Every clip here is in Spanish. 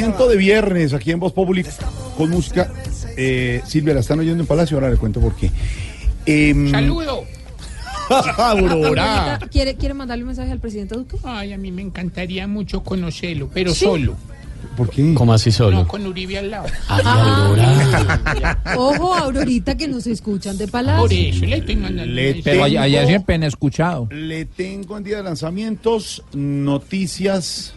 Lanzamiento de viernes aquí en Voz Populi con música. Eh, Silvia, la están oyendo en Palacio, ahora le cuento por qué. Em, Saludo. Aurora. ¿Quiere, ¿Quiere mandarle un mensaje al presidente Duque? Ay, a mí me encantaría mucho conocerlo, pero ¿Sí? solo. ¿Por qué? ¿Cómo así No solo? con Uribe al lado. Ay, Aurora. Ojo, Aurorita, que nos escuchan de Por Palacio. eso le estoy mandando. Le. Pero allá- allá siempre han escuchado. Le tengo en día de lanzamientos noticias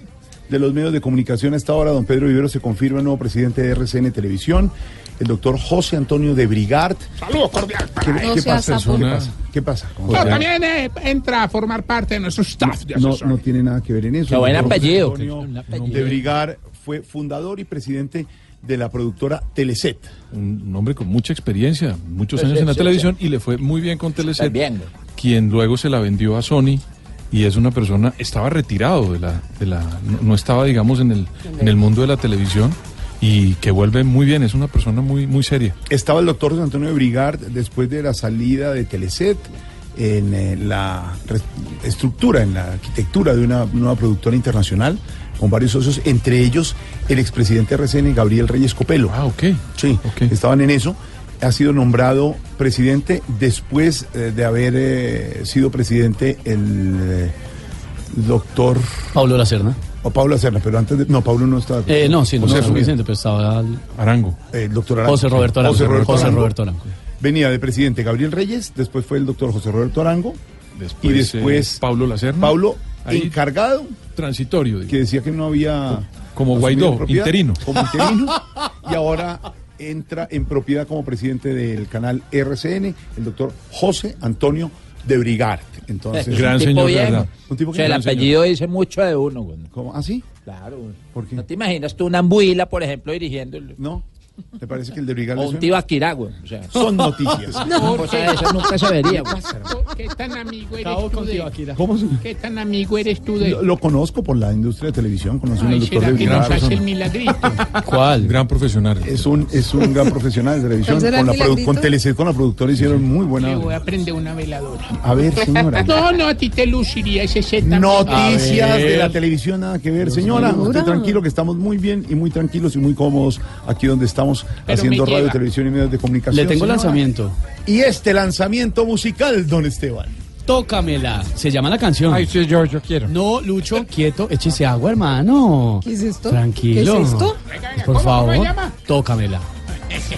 de los medios de comunicación a esta hora. Don Pedro Vivero se confirma el nuevo presidente de RCN Televisión, el doctor José Antonio de Brigart. Saludo cordial. ¿Qué, pasa? sapo. ¿Qué pasa? ¿Qué pasa? También eh, entra a formar parte de nuestro staff de No, no tiene nada que ver en eso. Qué buen apellido. De Brigar fue fundador y presidente de la productora Teleset. un hombre con mucha experiencia, muchos años en la televisión y le fue muy bien con Teleset, bien. quien luego se la vendió a Sony y es una persona, estaba retirado de la, de la no, no estaba digamos en el, en el mundo de la televisión y que vuelve muy bien, es una persona muy, muy seria. Estaba el doctor Antonio de Brigard después de la salida de Teleset en eh, la estructura, en la arquitectura de una nueva productora internacional con varios socios, entre ellos el expresidente de RCN, Gabriel Reyes Copelo. Ah, ok. Sí, Ok. estaban en eso. Ha sido nombrado presidente después eh, de haber eh, sido presidente el eh, doctor Pablo Lacerna. o Pablo Acerna, pero antes de, no, Pablo no estaba. Eh, no, sí, no, José no. Vicente, pero estaba el- Arango. El doctor Arango. José Roberto Arango. José Roberto Arango. Roberto Arango. Venía de presidente Gabriel Reyes, después fue el doctor José Roberto Arango Después, y después eh, Pablo Lacerna. Pablo Ahí. encargado, Transitorio. digo. que decía que no había... Como Guaidó, interino. Como interino, y ahora entra en propiedad como presidente del canal RCN, el doctor José Antonio de Brigart. Entonces, Gran tipo señor, bien. verdad. un tipo O que... sea, el señor. apellido dice mucho de uno, güey. ¿Cómo? ¿Ah, sí? Claro. ¿Por qué? ¿No te imaginas tú una ambuila, por ejemplo, dirigiéndolo? ¿No? ¿Te parece que el de Brigart O un? Tibaquirá, güey. O sea, Son noticias. una cosa de esas nunca se vería, güey. ¿Qué tan amigo eres tú de ¿Cómo se- ¿Qué tan amigo eres tú de Lo, lo conozco por la industria de televisión, conocí al Ay, doctor de será que nos Brigart. hace el milagrito. ¿Cuál? Gran profesional. Es un, es un gran profesional de televisión. ¿Cuál será Con, la el produ- milagrito? con la productora hicieron muy Le voy buena. a prender una veladora. A ver, señora. No, no, a ti te luciría ese Z. Noticias de la televisión, nada que ver. Señora, usted tranquilo que estamos muy bien y muy tranquilos y muy cómodos aquí donde estamos Pero haciendo radio, televisión y medios de comunicación. Le tengo señora. lanzamiento. Y este lanzamiento musical, don Esteban. Tócamela. Se llama la canción. Ay, sí, yo, yo quiero. No, Lucho, quieto, échese agua, hermano. ¿Qué es esto? Tranquilo. ¿Qué es esto? Por ¿Cómo, favor, cómo se llama? tócamela.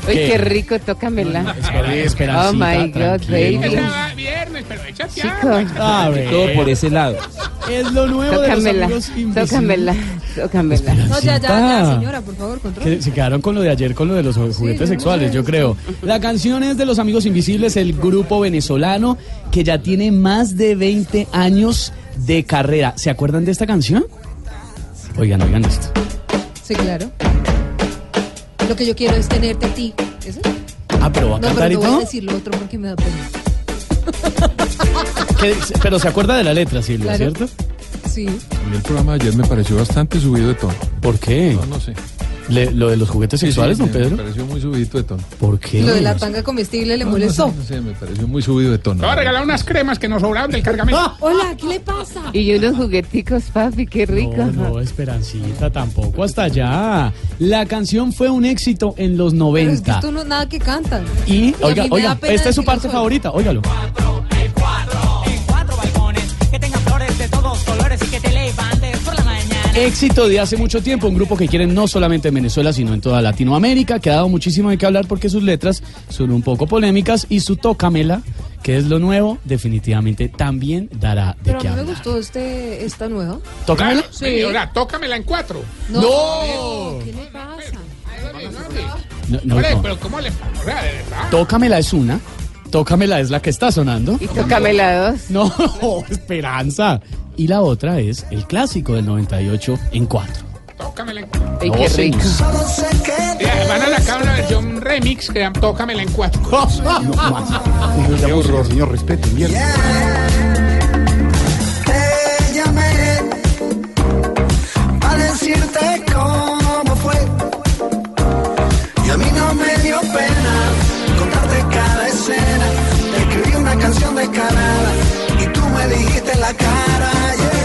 Uy, qué rico, tócamela. Espera, Oh esperancita, my God, tranquilo. baby. Esa, viernes, pero échate Chicos. agua. A ver. Todo por ese lado. Es lo nuevo de los Tócamela, amigos invisibles. tócamela, tócamela. No, ya, ya, ya, Esperancita. señora, por favor, control. Que se quedaron con lo de ayer, con lo de los juguetes sexuales, yo creo. La canción es de Los Amigos Invisibles, el grupo venezolano que ya tiene más de 20 años de carrera. ¿Se acuerdan de esta canción? Oigan, oigan esto. Sí, claro. Lo que yo quiero es tenerte a ti. ¿Eso? Ah, pero va a No, cantar pero y no voy a todo. decir lo otro porque me da pena. ¿Qué- Pero se acuerda de la letra, Silvia, Claro. ¿cierto? Sí. A mí el programa de ayer me pareció bastante subido de tono. ¿Por qué? No, no sé. Le- lo de los juguetes Sí, sí, sexuales, don Pedro. Me pareció muy subidito de tono. ¿Por qué? Lo de la tanga comestible le No, no molestó. sé, no sé, me pareció muy subido de tono. Te voy a regalar unas cremas que nos sobraron del cargamento. Hola, ¿qué le pasa? Y unos jugueticos, papi, qué rico. No, no, Esperancita, tampoco hasta allá. La canción fue un éxito en los Pero es que 90. tú no nada que cantan. Y, oiga, esta es su parte favorita, óigalo. cuatro Éxito de hace mucho tiempo, un grupo que quieren no solamente en Venezuela, sino en toda Latinoamérica, que ha dado muchísimo de qué hablar porque sus letras son un poco polémicas y su Tócamela, que es lo nuevo, definitivamente también dará de Pero a qué mí me hablar. gustó este, esta nueva. ¿Tócamela? Sí. Señora, tócamela en cuatro. No. No. ¿Qué le pasa? No, no, no. pero ¿cómo le O sea, de verdad. Tócamela es una, Tócamela es la que está sonando. Y tócamela dos. No, Esperanza. Y la otra es el clásico del 98 en cuatro. Tócamela en cuatro. Ay, qué rico. Van a sacar una versión remix que llama Tócamela en cuatro. No más. Qué horror, señor, respeto, mierda.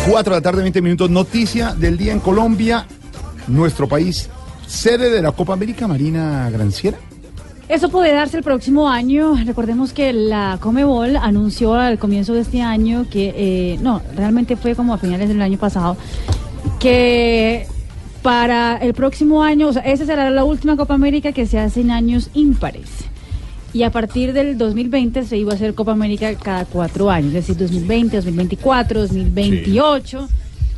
4 de la tarde, 20 minutos. Noticia del día en Colombia, nuestro país, sede de la Copa América Marina Granciera. Eso puede darse el próximo año. Recordemos que la Comebol anunció al comienzo de este año que, eh, no, realmente fue como a finales del año pasado, que para el próximo año, o sea, esa será la última Copa América que se hace en años ímpares. Y a partir del 2020 se iba a hacer Copa América cada cuatro años, es decir, 2020, 2024, 2028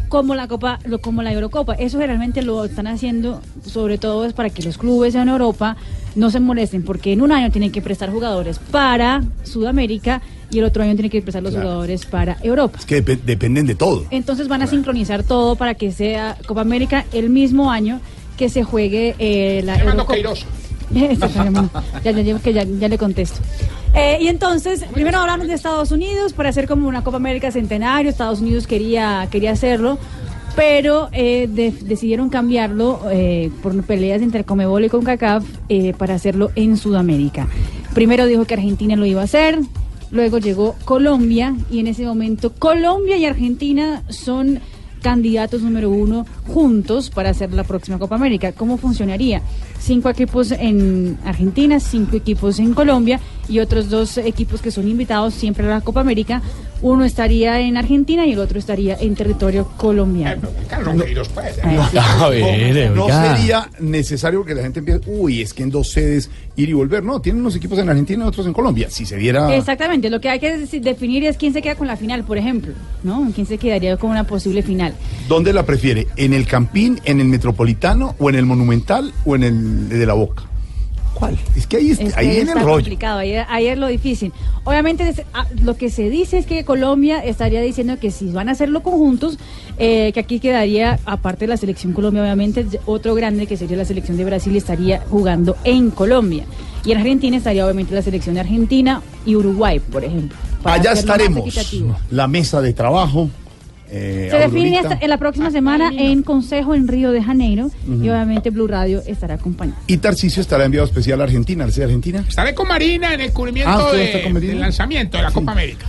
como la Copa, lo- como la Eurocopa. Eso generalmente lo están haciendo, sobre todo es para que los clubes en Europa no se molesten, porque en un año tienen que prestar jugadores para Sudamérica y el otro año tienen que prestar los Claro. jugadores para Europa. Es que dep- dependen de todo. Entonces van a sincronizar todo para que sea Copa América el mismo año que se juegue eh, la Llamando Eurocopa. Ya, le contesto. Eh, y entonces, primero hablamos de Estados Unidos para hacer como una Copa América centenario. Estados Unidos quería, quería hacerlo, pero eh, de- decidieron cambiarlo eh, por peleas entre Comebol y CONCACAF eh, para hacerlo en Sudamérica. Primero dijo que Argentina lo iba a hacer, luego llegó Colombia y en ese momento Colombia y Argentina son candidatos número uno juntos para hacer la próxima Copa América. ¿Cómo funcionaría? Cinco equipos en Argentina, cinco equipos en Colombia y otros dos equipos que son invitados siempre a la Copa América. Uno estaría en Argentina y el otro estaría en territorio colombiano. No sería necesario que la gente empiece, uy, es que en dos sedes ir y volver. No, tienen unos equipos en Argentina y otros en Colombia. Si se diera. Exactamente, lo que hay que definir es quién se queda con la final, por ejemplo, ¿no? ¿Quién se quedaría con una posible final? ¿Dónde la prefiere? ¿En el Campín, en el Metropolitano o en el Monumental o en el de la Boca? ¿Cuál? Es que ahí, es- Es ahí viene está el rollo. complicado, ahí, ahí es lo difícil. Obviamente es- ah, lo que se dice es que Colombia estaría diciendo que si van a hacerlo conjuntos, eh, que aquí quedaría, aparte de la selección Colombia, obviamente, otro grande que sería la selección de Brasil estaría jugando en Colombia. Y en Argentina estaría obviamente la selección de Argentina y Uruguay, por ejemplo. Allá estaremos. La mesa de trabajo. Eh, Se define en la próxima semana en Consejo en Río de Janeiro y obviamente Blue Radio estará acompañando. Y Tarcisio estará enviado especial a Argentina, ¿al ser Argentina? Estaré con Marina en el cubrimiento Ah, ¿usted de- del lanzamiento de la Copa América.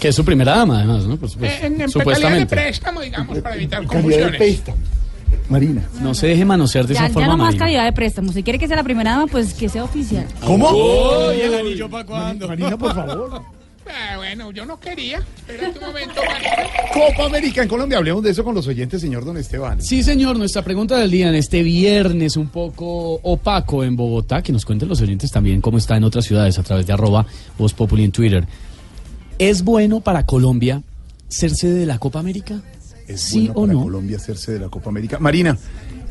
Que es su primera dama, además, ¿no? Por supuesto. Eh, en, en calidad de Supuestamente. préstamo, digamos, para evitar de confusiones. Marina. No se deje manosear de Ya, esa ya forma, no más Marina. calidad de préstamo. Si quiere que sea la primera dama, pues que sea oficial. ¿Cómo? ¿y el anillo para cuándo? Marina, por favor. Ah, bueno, yo no quería. Espérate un momento. Copa América en Colombia. Hablemos de eso con los oyentes, señor Don Esteban. Sí, señor, nuestra pregunta del día en este viernes un poco opaco en Bogotá, que nos cuenten los oyentes también cómo está en otras ciudades a través de arroba Voz Populi en Twitter. ¿Es bueno para Colombia ser sede de la Copa América? ¿Es ¿Sí bueno o para no? Colombia hacerse de la Copa América? Marina,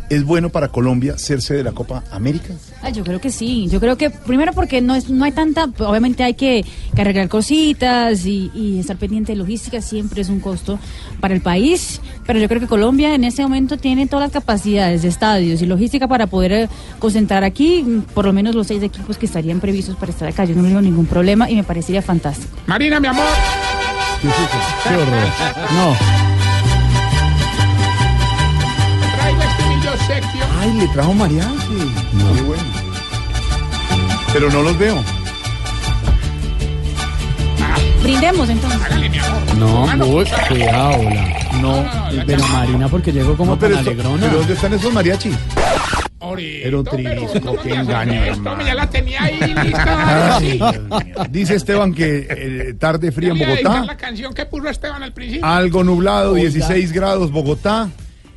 ¿es bueno para Colombia hacerse de la Copa América? Ah, yo creo que sí. Yo creo que primero porque no es, no hay tanta, obviamente hay que, que arreglar cositas y, y estar pendiente de logística siempre es un costo para el país. Pero yo creo que Colombia en este momento tiene todas las capacidades de estadios y logística para poder eh, concentrar aquí mm, por lo menos los seis equipos que estarían previstos para estar acá. Yo no veo ningún problema y me parecería fantástico. Marina, mi amor. Qué horror. No. Ay, le trajo mariachi. Qué bueno. Pero no los veo. Brindemos entonces. No, uy, cuidado, la- No, pero Marina, porque llegó como No, pero, tan esto- alegrona. pero ¿dónde están esos mariachis? Ahorita, pero- trisco, qué engaño, Esto ya la tenía ahí lista. Ay, mío. Dice Esteban que eh, tarde fría en Bogotá, la canción que puso Esteban al principio. algo nublado, Oiga. 16 grados Bogotá,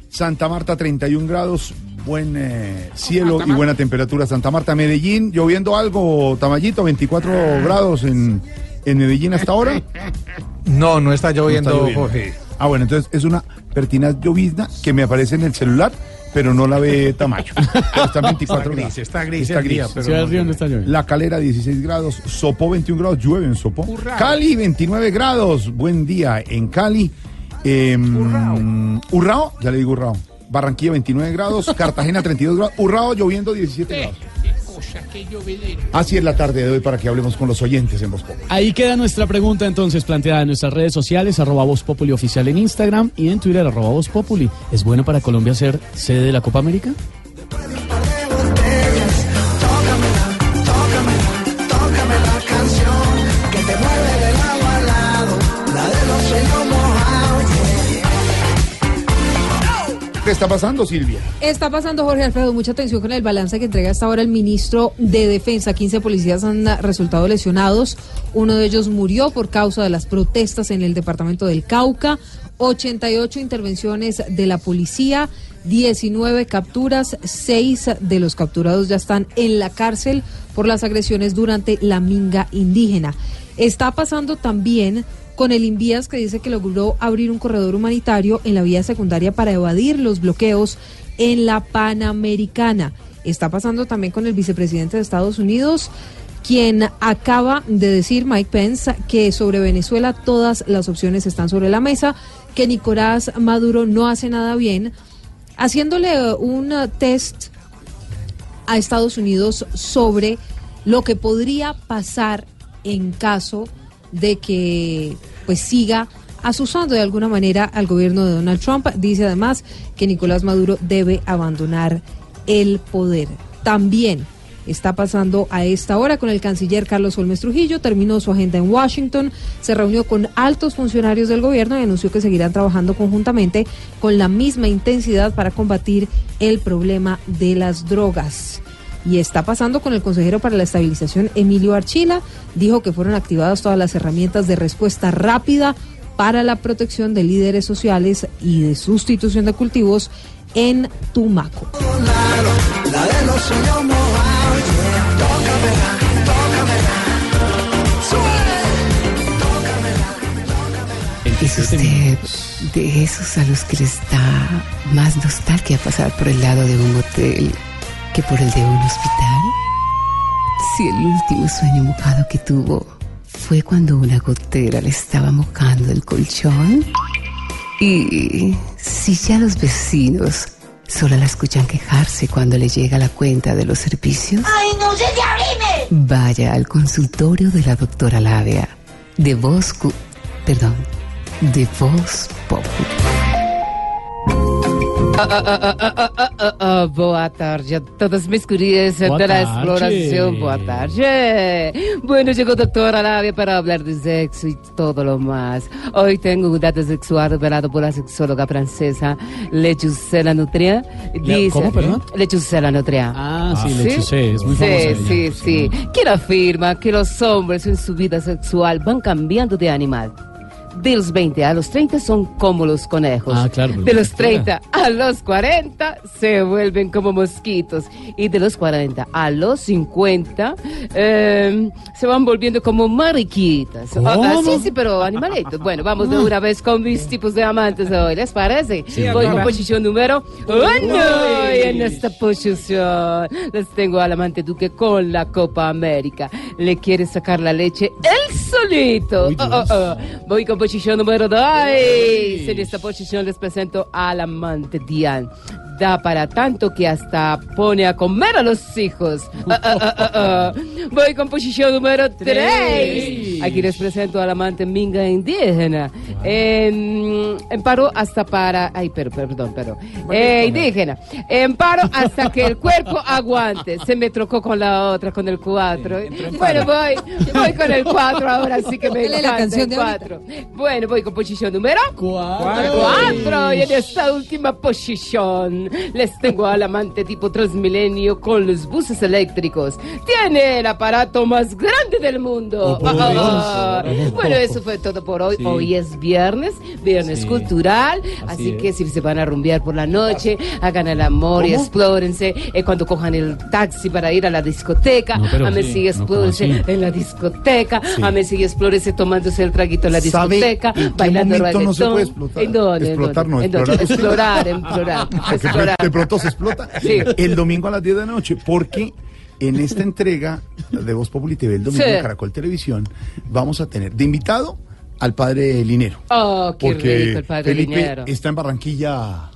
Santa Marta 31 grados, buen eh, cielo y buena temperatura. Santa Marta, Medellín, lloviendo algo, Tamayito, 24 grados en, en Medellín hasta ahora. No, no está lloviendo, No está lloviendo. Jorge. Ah, bueno, entonces es una pertinaz llovizna que me aparece en el celular, pero no la ve Tamayo. Está en 24 Está gris, está gris el día, pero no no está. La Calera 16 grados, Sopó 21 grados, llueve en Sopó. Cali 29 grados, buen día en Cali. Em, Urrao, ya le digo Urrao. Barranquilla 29 grados, Cartagena 32 grados, Urrao lloviendo 17 Eh, grados. Así es la tarde de hoy para que hablemos con los oyentes en Voz Populi. Ahí queda nuestra pregunta entonces planteada en nuestras redes sociales, arroba Voz Populi oficial en Instagram y en Twitter, arroba Voz Populi. ¿Es bueno para Colombia ser sede de la Copa América? ¿Qué está pasando, Silvia? Está pasando, Jorge Alfredo, mucha atención con el balance que entrega hasta ahora el ministro de Defensa. 15 policías han resultado lesionados. Uno de ellos murió por causa de las protestas en el departamento del Cauca. 88 intervenciones de la policía, 19 capturas, 6 de los capturados ya están en la cárcel por las agresiones durante la minga indígena. Está pasando también con el Invías que dice que logró abrir un corredor humanitario en la vía secundaria para evadir los bloqueos en la Panamericana. Está pasando también con el vicepresidente de Estados Unidos, quien acaba de decir, Mike Pence, que sobre Venezuela todas las opciones están sobre la mesa, que Nicolás Maduro no hace nada bien, haciéndole eh, un eh, test a Estados Unidos sobre lo que podría pasar en caso de que pues siga asusando de alguna manera al gobierno de Donald Trump. Dice además que Nicolás Maduro debe abandonar el poder. También está pasando a esta hora con el canciller Carlos Olmes Trujillo, terminó su agenda en Washington, se reunió con altos funcionarios del gobierno y anunció que seguirán trabajando conjuntamente con la misma intensidad para combatir el problema de las drogas. Y está pasando con el consejero para la estabilización Emilio Archila, dijo que fueron activadas todas las herramientas de respuesta rápida para la protección de líderes sociales y de sustitución de cultivos en Tumaco. ¿Es usted de esos a los que les da más nostalgia pasar por el lado de un hotel que por el de un hospital? Si el último sueño mojado que tuvo fue cuando una gotera le estaba mojando el colchón. Y si ya los vecinos solo la escuchan quejarse cuando le llega la cuenta de los servicios. ¡Ay, no se te abrime! Vaya al consultorio de la doctora Labia, de Voz... Perdón, de Voz Pop. Ah, ah, ah, ah, ah, ah, ah, ah, boa tarde a todos mis queridos Boa de la tarde. exploración. Boa tarde. Bueno, llegó doctora Labia para hablar de sexo y todo lo más. Hoy tengo un dato sexual revelado por la sexóloga francesa Lechucela Nutria. Le- ¿cómo, perdón? Lechucela Nutria. Ah, sí, Lechucé, es muy sí, famosa ella. Sí, sí, Quien afirma que los hombres en su vida sexual van cambiando de animal. De los 20 a los 30 son como los conejos. Ah, claro, pero De los claro. 30 a los 40 se vuelven como mosquitos. Y de los 40 a los 50 eh, se van volviendo como mariquitas. Ah, ah, sí, sí, pero animalitos. Bueno, vamos de una vez con mis tipos de amantes hoy. ¿Les parece? Sí, Voy con posición número uno. Y en esta posición les tengo al amante Duque con la Copa América. Le quiere sacar la leche él solito. Oh, oh, oh. Voy con posición número dos. En esta posición les presento al amante Diane. Da para tanto que hasta pone a comer a los hijos. Ah, ah, ah. Voy con posición número tres. Aquí les presento al amante minga indígena. En, en paro hasta para... Ay, pero, pero, perdón, pero... Eh, indígena. En paro hasta que el cuerpo aguante. Se me trocó con la otra, con el cuatro. Bueno, voy, voy con el cuatro ahora sí que me Póngale la encanta canción el de cuatro. Bueno, voy con posición número Cuatro. cuatro. Y en esta última posición les tengo al amante tipo Transmilenio con los buses eléctricos. Tiene el aparato más grande del mundo. Oh, bueno, eso fue todo por hoy. Sí. Hoy es viernes, viernes Sí. cultural. Así, Así que es. si se van a rumbear por la noche, hagan el amor y ¿Cómo? explórense. Eh, cuando cojan el taxi para ir a la discoteca, No, a mí sí, no, explórense ¿cómo así? en la discoteca. A mí sí, explórense tomándose el traguito en la ¿Sabe discoteca, bailando momento no se reggaetón. puede explotar? ¿En dónde? ¿En Explotar, dónde? no, ¿En dónde? explorar. Explorar, explorar, Explorar. de pronto se explota. Sí. El domingo a las 10 de la noche, porque en esta entrega de Voz Populi TV, el domingo Sí. en Caracol Televisión, vamos a tener de invitado al padre Linero. Oh, qué porque rico el padre Felipe Linero. está en Barranquilla.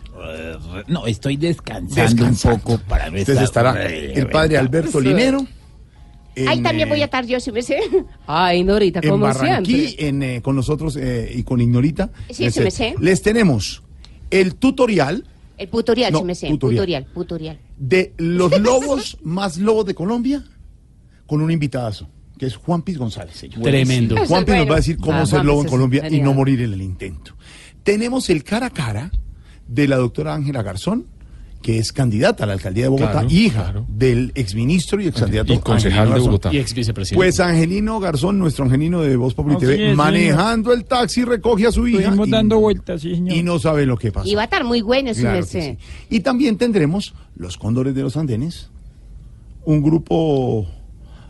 No, estoy descansando, Descansando. un poco para Entonces estar estará el padre Alberto Sí. Linero. Ahí en, también eh, voy a estar yo, si me sé. Ay, Norita, en como en, eh, con nosotros eh, y con Ignorita. Sí, les, me sé. les tenemos el tutorial El tutorial, No, si me sé. tutorial. Tutorial, tutorial. de los lobos más lobos de Colombia con un invitadazo, que es Juan Piz González. señor. Tremendo. Juan Piz nos va a decir cómo Ah, ser lobo en Colombia y no morir en el intento. Tenemos el cara a cara de la doctora Ángela Garzón, que es candidata a la alcaldía de Bogotá, Claro, hija claro. del exministro y excandidato Y concejal Angelino de Garzón. Bogotá. Y ex vicepresidente. Pues Angelino Garzón, nuestro Angelino de Voz Populi TV, manejando el taxi, recoge a su hija Estuvimos y, dando vueltas, sí, señor. y no sabe lo que pasa. Y va a estar muy bueno, si Claro sí. Y también tendremos los Cóndores de los Andenes, un grupo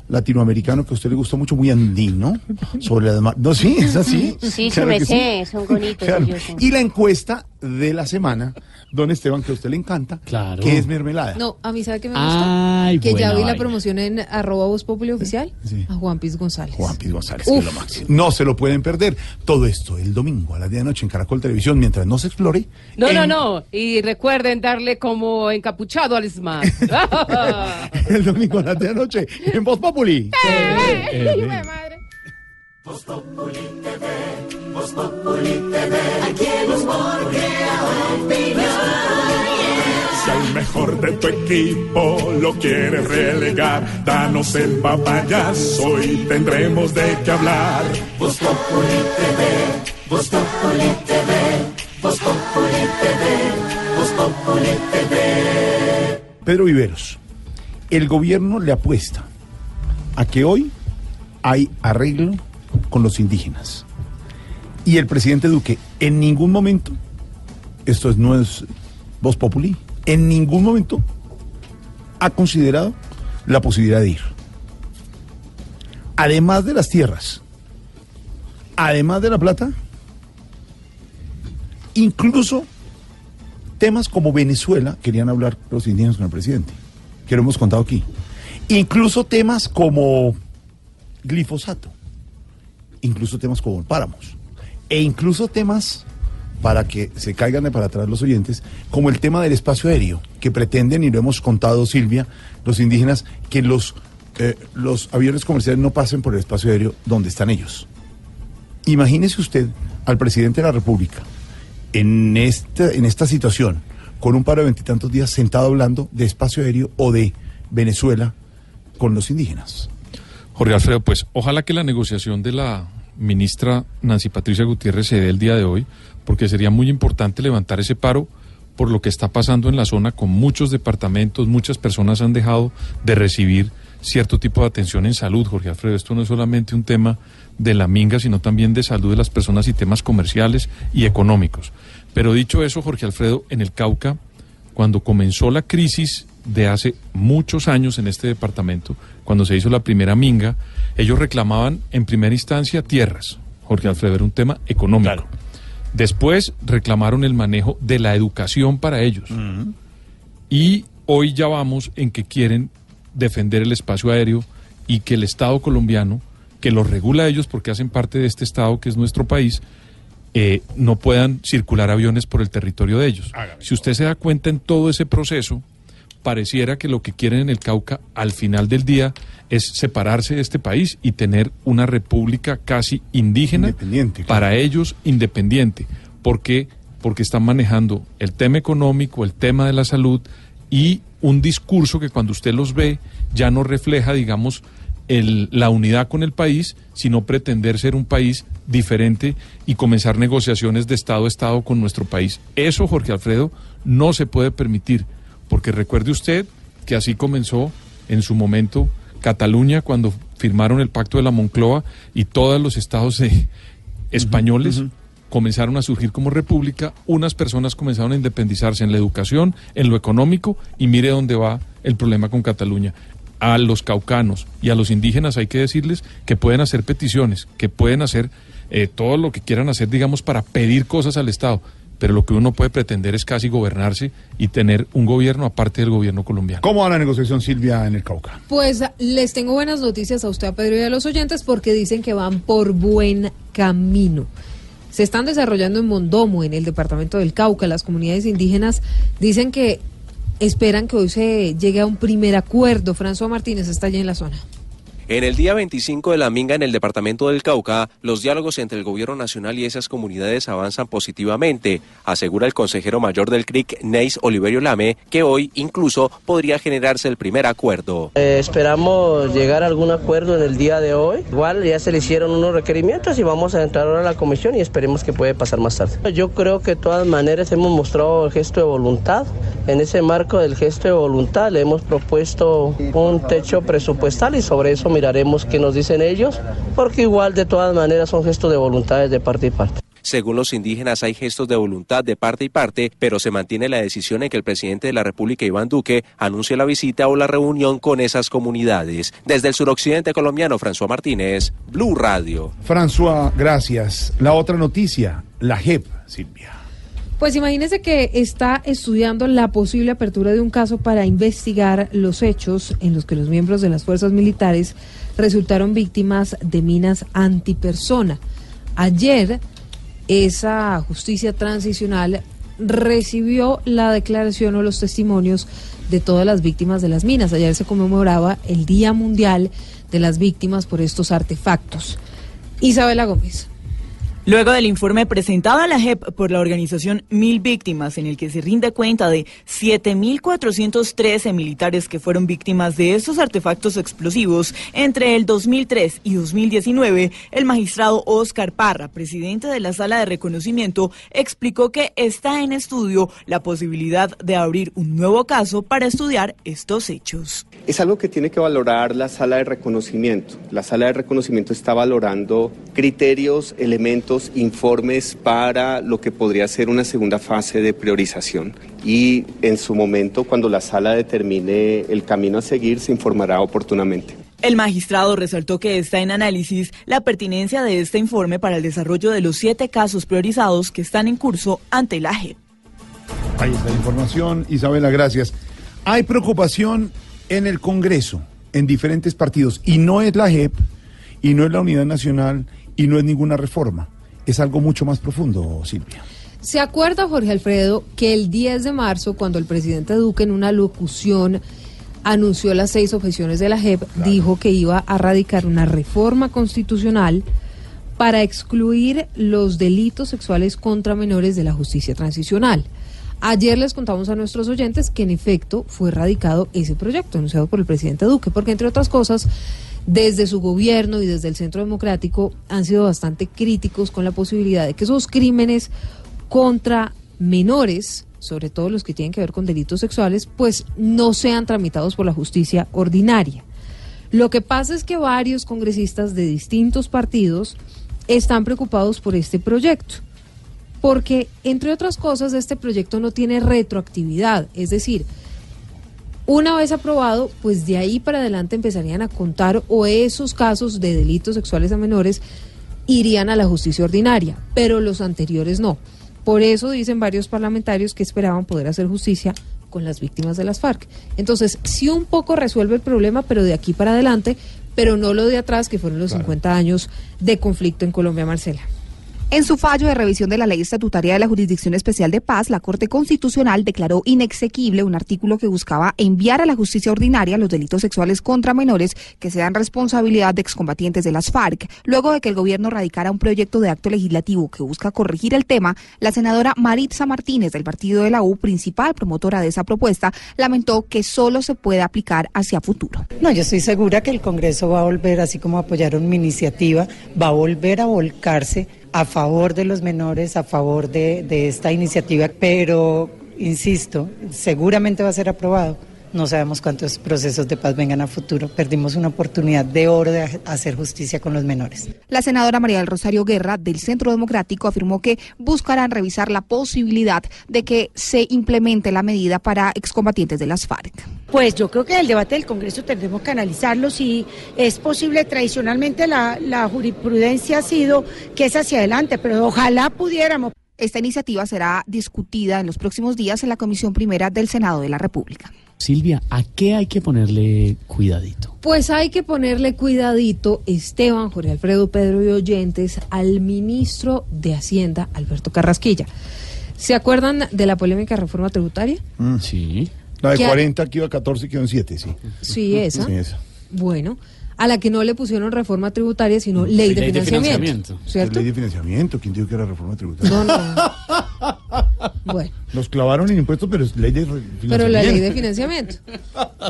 latinoamericano que a usted le gustó mucho, muy andino, sobre la demás. No, sí, es así. Sí, sí Claro sé, son bonitos Claro. sí. Y la encuesta de la semana, don Esteban, que a usted le encanta, Claro. que es mermelada. No, a mí sabe que me gusta. Ay, que ya vi la promoción en arroba voz populi oficial Sí. a Juan Piz González. Juan Piz González, Uf. que es lo máximo. No se lo pueden perder. Todo esto el domingo a las 10 de la noche en Caracol Televisión, mientras no se explore. No, no, en- no. Y recuerden darle como encapuchado al Smart. El domingo a las 10 de la noche en Voz Populi. Si al mejor de tu equipo lo quieres relegar, danos el papayazo y tendremos de qué hablar. Voz Populi TV, Voz Populi TV, Voz Populi TV, Voz Populi TV. Pedro Viveros, el gobierno le apuesta a que hoy hay arreglo con los indígenas. Y el presidente Duque, en ningún momento, esto es- no es voz populi, en ningún momento ha considerado la posibilidad de ir. Además de las tierras, además de la plata, incluso temas como Venezuela querían hablar los indígenas con el presidente, que lo hemos contado aquí. Incluso temas como glifosato, incluso temas como páramos, e incluso temas para que se caigan de para atrás los oyentes, como el tema del espacio aéreo, que pretenden, y lo hemos contado Silvia, los indígenas, que los, eh, los aviones comerciales no pasen por el espacio aéreo donde están ellos. Imagínese usted al presidente de la República en esta, en esta situación, con un par de veintitantos días sentado hablando de espacio aéreo o de Venezuela con los indígenas. Jorge Alfredo, pues ojalá que la negociación de la ministra Nancy Patricia Gutiérrez se dé el día de hoy, porque sería muy importante levantar ese paro por lo que está pasando en la zona con muchos departamentos, muchas personas han dejado de recibir cierto tipo de atención en salud, Jorge Alfredo. Esto no es solamente un tema de la minga, sino también de salud de las personas y temas comerciales y económicos. Pero dicho eso, Jorge Alfredo, en el Cauca, cuando comenzó la crisis de hace muchos años en este departamento, cuando se hizo la primera minga, ellos reclamaban en primera instancia tierras. Jorge Alfredo era un tema económico. Después reclamaron el manejo de la educación para ellos. Y hoy ya vamos en que quieren defender el espacio aéreo y que el Estado colombiano, que los regula a ellos porque hacen parte de este Estado que es nuestro país, eh, no puedan circular aviones por el territorio de ellos. Si usted se da cuenta en todo ese proceso, pareciera que lo que quieren en el Cauca al final del día es separarse de este país y tener una república casi indígena para ellos independiente. ¿Por qué? Porque están manejando el tema económico, el tema de la salud y un discurso que cuando usted los ve ya no refleja, digamos, el- la unidad con el país, sino pretender ser un país diferente y comenzar negociaciones de Estado a Estado con nuestro país. Eso, Jorge Alfredo, no se puede permitir, porque recuerde usted que así comenzó en su momento Cataluña cuando firmaron el pacto de la Moncloa y todos los estados eh, españoles comenzaron a surgir como república, unas personas comenzaron a independizarse en la educación, en lo económico, y mire dónde va el problema con Cataluña. A los caucanos y a los indígenas hay que decirles que pueden hacer peticiones, que pueden hacer eh, todo lo que quieran hacer, digamos, para pedir cosas al Estado. Pero lo que uno puede pretender es casi gobernarse y tener un gobierno aparte del gobierno colombiano. ¿Cómo va la negociación, Silvia, en el Cauca? Pues les tengo buenas noticias a usted, a Pedro y a los oyentes, porque dicen que van por buen camino. Se están desarrollando en Mondomo, en el departamento del Cauca. Las comunidades indígenas dicen que esperan que hoy se llegue a un primer acuerdo. François Martínez está allí en la zona. En el día 25 de la Minga en el departamento del Cauca, los diálogos entre el gobierno nacional y esas comunidades avanzan positivamente, asegura el consejero mayor del CRIC, Neis Oliverio Lame, que hoy incluso podría generarse el primer acuerdo. Eh, esperamos llegar a algún acuerdo en el día de hoy. Igual ya se le hicieron unos requerimientos y vamos a entrar ahora a la comisión y esperemos que puede pasar más tarde. Yo creo que de todas maneras hemos mostrado el gesto de voluntad. En ese marco del gesto de voluntad le hemos propuesto un techo presupuestal y sobre eso miraremos qué nos dicen ellos, porque igual de todas maneras son gestos de voluntades de parte y parte. Según los indígenas hay gestos de voluntad de parte y parte, pero se mantiene la decisión en que el presidente de la República, Iván Duque, anuncie la visita o la reunión con esas comunidades. Desde el suroccidente colombiano, François Martínez, Blue Radio. François, gracias. La otra noticia, la JEP, Silvia. Pues imagínese que está estudiando la posible apertura de un caso para investigar los hechos en los que los miembros de las fuerzas militares resultaron víctimas de minas antipersona. Ayer, esa justicia transicional recibió la declaración o los testimonios de todas las víctimas de las minas. Ayer se conmemoraba el Día Mundial de las Víctimas por estos artefactos. Isabela Gómez. Luego del informe presentado a la JEP por la organización Mil Víctimas, en el que se rinde cuenta de 7.413 militares que fueron víctimas de estos artefactos explosivos entre el 2003 y 2019, el magistrado Oscar Parra, presidente de la sala de reconocimiento, explicó que está en estudio la posibilidad de abrir un nuevo caso para estudiar estos hechos. Es algo que tiene que valorar la sala de reconocimiento. La sala de reconocimiento está valorando criterios, elementos, informes para lo que podría ser una segunda fase de priorización. Y en su momento, cuando la sala determine el camino a seguir, se informará oportunamente. El magistrado resaltó que está en análisis la pertinencia de este informe para el desarrollo de los siete casos priorizados que están en curso ante la JEP. Ahí está la información. Isabela, gracias. Hay preocupación en el Congreso, en diferentes partidos, y no es la JEP, y no es la Unidad Nacional, y no es ninguna reforma. Es algo mucho más profundo, Silvia. ¿Se acuerda, Jorge Alfredo, que el 10 de marzo, cuando el presidente Duque en una locución anunció las seis objeciones de la JEP, dijo que iba a radicar una reforma constitucional para excluir los delitos sexuales contra menores de la justicia transicional? Ayer les contamos a nuestros oyentes que en efecto fue radicado ese proyecto anunciado por el presidente Duque, porque entre otras cosas, desde su gobierno y desde el Centro Democrático han sido bastante críticos con la posibilidad de que esos crímenes contra menores, sobre todo los que tienen que ver con delitos sexuales, pues no sean tramitados por la justicia ordinaria. Lo que pasa es que varios congresistas de distintos partidos están preocupados por este proyecto, porque entre otras cosas este proyecto no tiene retroactividad, es decir, una vez aprobado, pues de ahí para adelante empezarían a contar o esos casos de delitos sexuales a menores irían a la justicia ordinaria, pero los anteriores no. Por eso dicen varios parlamentarios que esperaban poder hacer justicia con las víctimas de las FARC. Entonces, sí un poco resuelve el problema, pero de aquí para adelante, pero no lo de atrás, que fueron los 50 años de conflicto en Colombia, Marcela. En su fallo de revisión de la ley estatutaria de la Jurisdicción Especial de Paz, la Corte Constitucional declaró inexequible un artículo que buscaba enviar a la justicia ordinaria los delitos sexuales contra menores que sean responsabilidad de excombatientes de las FARC. Luego de que el gobierno radicara un proyecto de acto legislativo que busca corregir el tema, la senadora Maritza Martínez del partido de la U, principal promotora de esa propuesta, lamentó que solo se puede aplicar hacia futuro. No, yo estoy segura que el Congreso va a volver, así como apoyaron mi iniciativa, va a volver a volcarse a favor de los menores, a favor de, esta iniciativa, pero, insisto, seguramente va a ser aprobado. No sabemos cuántos procesos de paz vengan a futuro. Perdimos una oportunidad de oro de hacer justicia con los menores. La senadora María del Rosario Guerra del Centro Democrático afirmó que buscarán revisar la posibilidad de que se implemente la medida para excombatientes de las FARC. Pues yo creo que el debate del Congreso tendremos que analizarlo si es posible. Tradicionalmente la, la jurisprudencia ha sido que es hacia adelante, pero ojalá pudiéramos. Esta iniciativa será discutida en los próximos días en la Comisión Primera del Senado de la República. Silvia, ¿a qué hay que ponerle cuidadito? Pues hay que ponerle cuidadito, Esteban, Jorge Alfredo, Pedro y Oyentes, al ministro de Hacienda, Alberto Carrasquilla. ¿Se acuerdan de la polémica reforma tributaria? Sí. La de ¿Qué ha- 40 quedó a 14 quedó en 7, sí. Sí, esa. Sí, esa. Bueno, a la que no le pusieron reforma tributaria, sino ley, de, financiamiento, ¿Cierto? Ley de financiamiento. ¿Quién dijo que era reforma tributaria? No, no. Bueno, Nos clavaron en impuestos, pero es ley de financiamiento. pero la ley de financiamiento.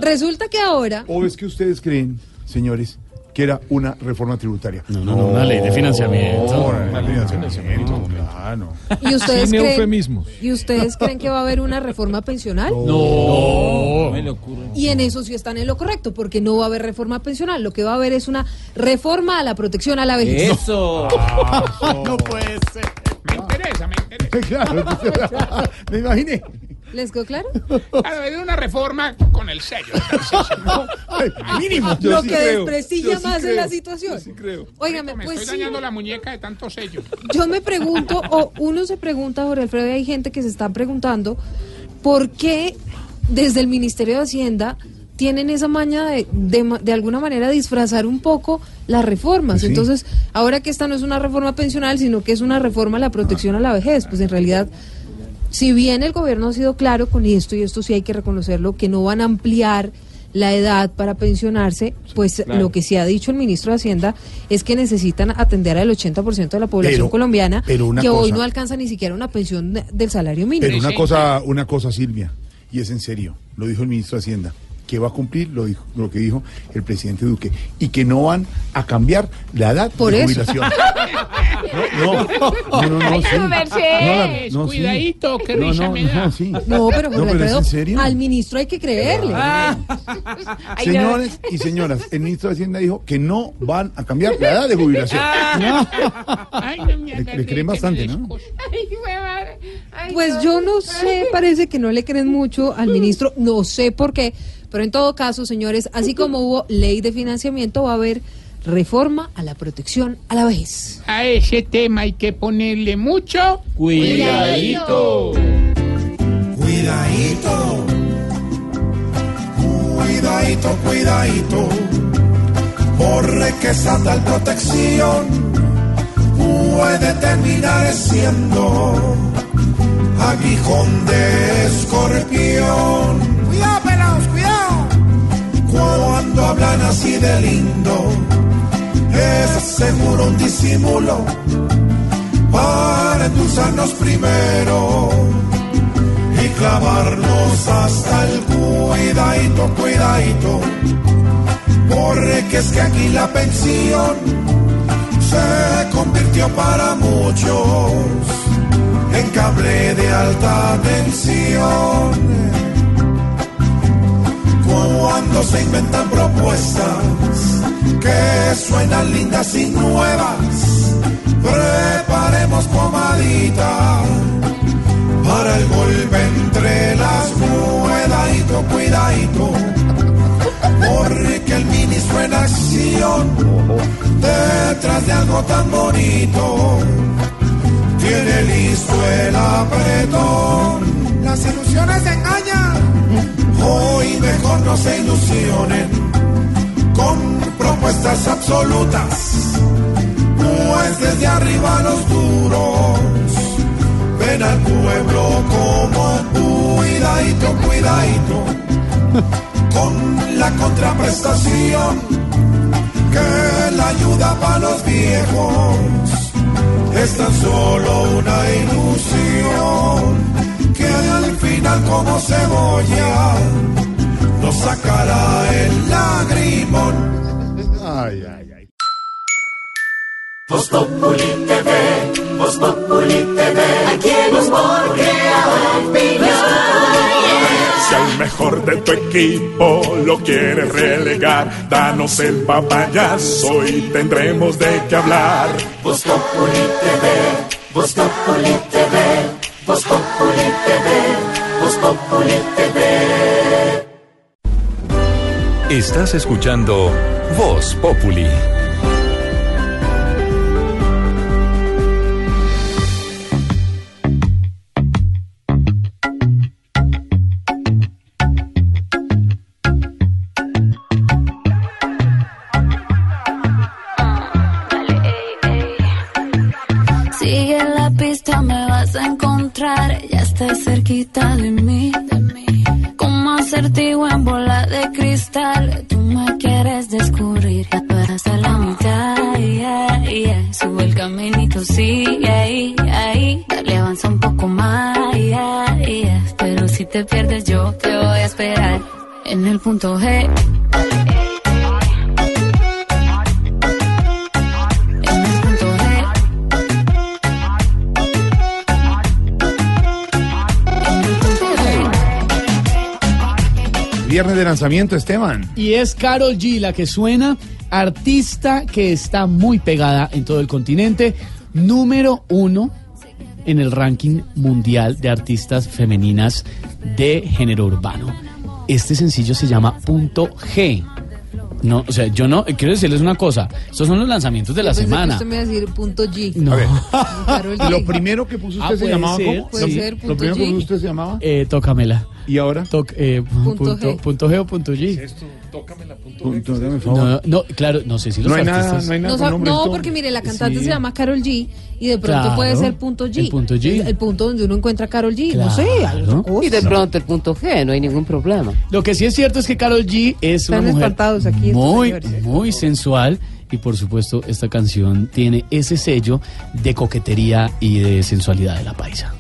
Resulta que ahora ¿O es que ustedes creen, señores, que era una reforma tributaria? No, no, no, una ley de financiamiento. No, una ley de financiamiento, claro. ¿Y ustedes, Sin creen, eufemismos. ¿Y ustedes creen que va a haber una reforma pensional? No. me le ocurre. Y en eso sí están en lo correcto, porque no va a haber reforma pensional. Lo que va a haber es una reforma a la protección a la vejez. Eso. no puede ser. Me interesa, me interesa. Claro, me imaginé. ¿Les quedó claro? Claro, es una reforma con el sello. Lo que desprestigia más es la situación. creo. Óigame, Me pues estoy sí. dañando la muñeca de tanto sello. Yo me pregunto, o uno se pregunta, Jorge Alfredo, y hay gente que se está preguntando, ¿por qué desde el Ministerio de Hacienda tienen esa maña de, de, alguna manera disfrazar un poco las reformas? Sí. Entonces, ahora que esta no es una reforma pensional, sino que es una reforma a la protección a la vejez, pues en realidad, si bien el gobierno ha sido claro con esto, y esto sí hay que reconocerlo, que no van a ampliar la edad para pensionarse, pues Claro. lo que sí ha dicho el ministro de Hacienda es que necesitan atender al 80% de la población Pero- colombiana pero que hoy no alcanza ni siquiera una pensión de- del salario mínimo. Pero una cosa, una cosa, Silvia, y es en serio, lo dijo el ministro de Hacienda, que va a cumplir lo, dijo, lo que dijo el presidente Duque, y que no van a cambiar la edad Por de eso. jubilación. No, no, no, no, no, sí. Mercedes, No, no, sí. cuidadito, qué No, no, me da. no, sí. No, pero es en serio. al ministro hay que creerle. Ah. Señores y señoras, el ministro de Hacienda dijo que no van a cambiar la edad de jubilación. Ay, no me Le, le creen bastante, ¿no? Pues yo no sé, parece que no le creen mucho al ministro, no sé por qué, pero en todo caso, señores, así como hubo ley de financiamiento, va a haber reforma a la protección a la vejez. A ese tema hay que ponerle mucho Cuidadito. Cuidadito. Cuidadito, cuidadito. Porque esa tal protección puede terminar siendo aguijón de escorpión. Cuidado, pelados, cuidado. Cuando hablan así de lindo, es seguro un disimulo para endulzarnos primero y clavarnos hasta el cuidadito, cuidadito. Porque es que aquí la pensión se convirtió para muchos en cable de alta tensión. Cuando se inventan propuestas que suenan lindas y nuevas, preparemos pomadita para el golpe entre las cuidadito, cuidadito, porque el ministro en acción, detrás de algo tan bonito, tiene listo el apretón. Las ilusiones engañan, hoy mejor no se ilusionen con propuestas absolutas, pues desde arriba los duros ven al pueblo como cuidadito, cuidadito, con la contraprestación que la ayuda para los viejos. Es tan solo una ilusión que al final como cebolla nos sacará el lagrimón. Ay, ay, ay. Voz Populi TV, Voz Populi TV, aquí el humor. Si al mejor de tu equipo lo quieres relegar, danos el papayazo y tendremos de qué hablar. Voz Populi TV, Voz Populi TV, Voz Populi TV, Voz Populi TV. Estás escuchando Voz Populi. Cerquita de mí. Como acertijo en bola de cristal. Tú me quieres descubrir. Ya tú a la mitad. yeah. Sube el caminito, sí. Dale, avanza un poco más. Pero si te pierdes, yo te voy a esperar. En el punto G. Viernes de lanzamiento, Esteban. Y es Carol G la que suena, artista que está muy pegada en todo el continente, número uno en el ranking mundial de artistas femeninas de género urbano. Este sencillo se llama Punto G. No, o sea, yo no, quiero decirles una cosa, estos son los lanzamientos de la Pensé que semana. Usted me iba a decir punto G. No. Carol G. Lo primero que puso usted Ah, se llamaba ser, ¿cómo? puede Lo- ser, Lo punto primero que puso usted se llamaba. Eh, tócamela. ¿Y ahora? Toc- eh, Punto punto, G. punto G o punto G. Punto, dame favor. No, no, claro, no sé si los No hay nada, no hay nada No, porque mire, la cantante Sí. se llama Carol G y de pronto Claro, puede ser punto G. el punto G. El, el punto donde uno encuentra a Carol G. No sé, cosa. Y de pronto el punto G, no hay ningún problema. Lo que sí es cierto es que Carol G es Están una mujer aquí muy, muy sensual y por supuesto esta canción tiene ese sello de coquetería y de sensualidad de la paisa.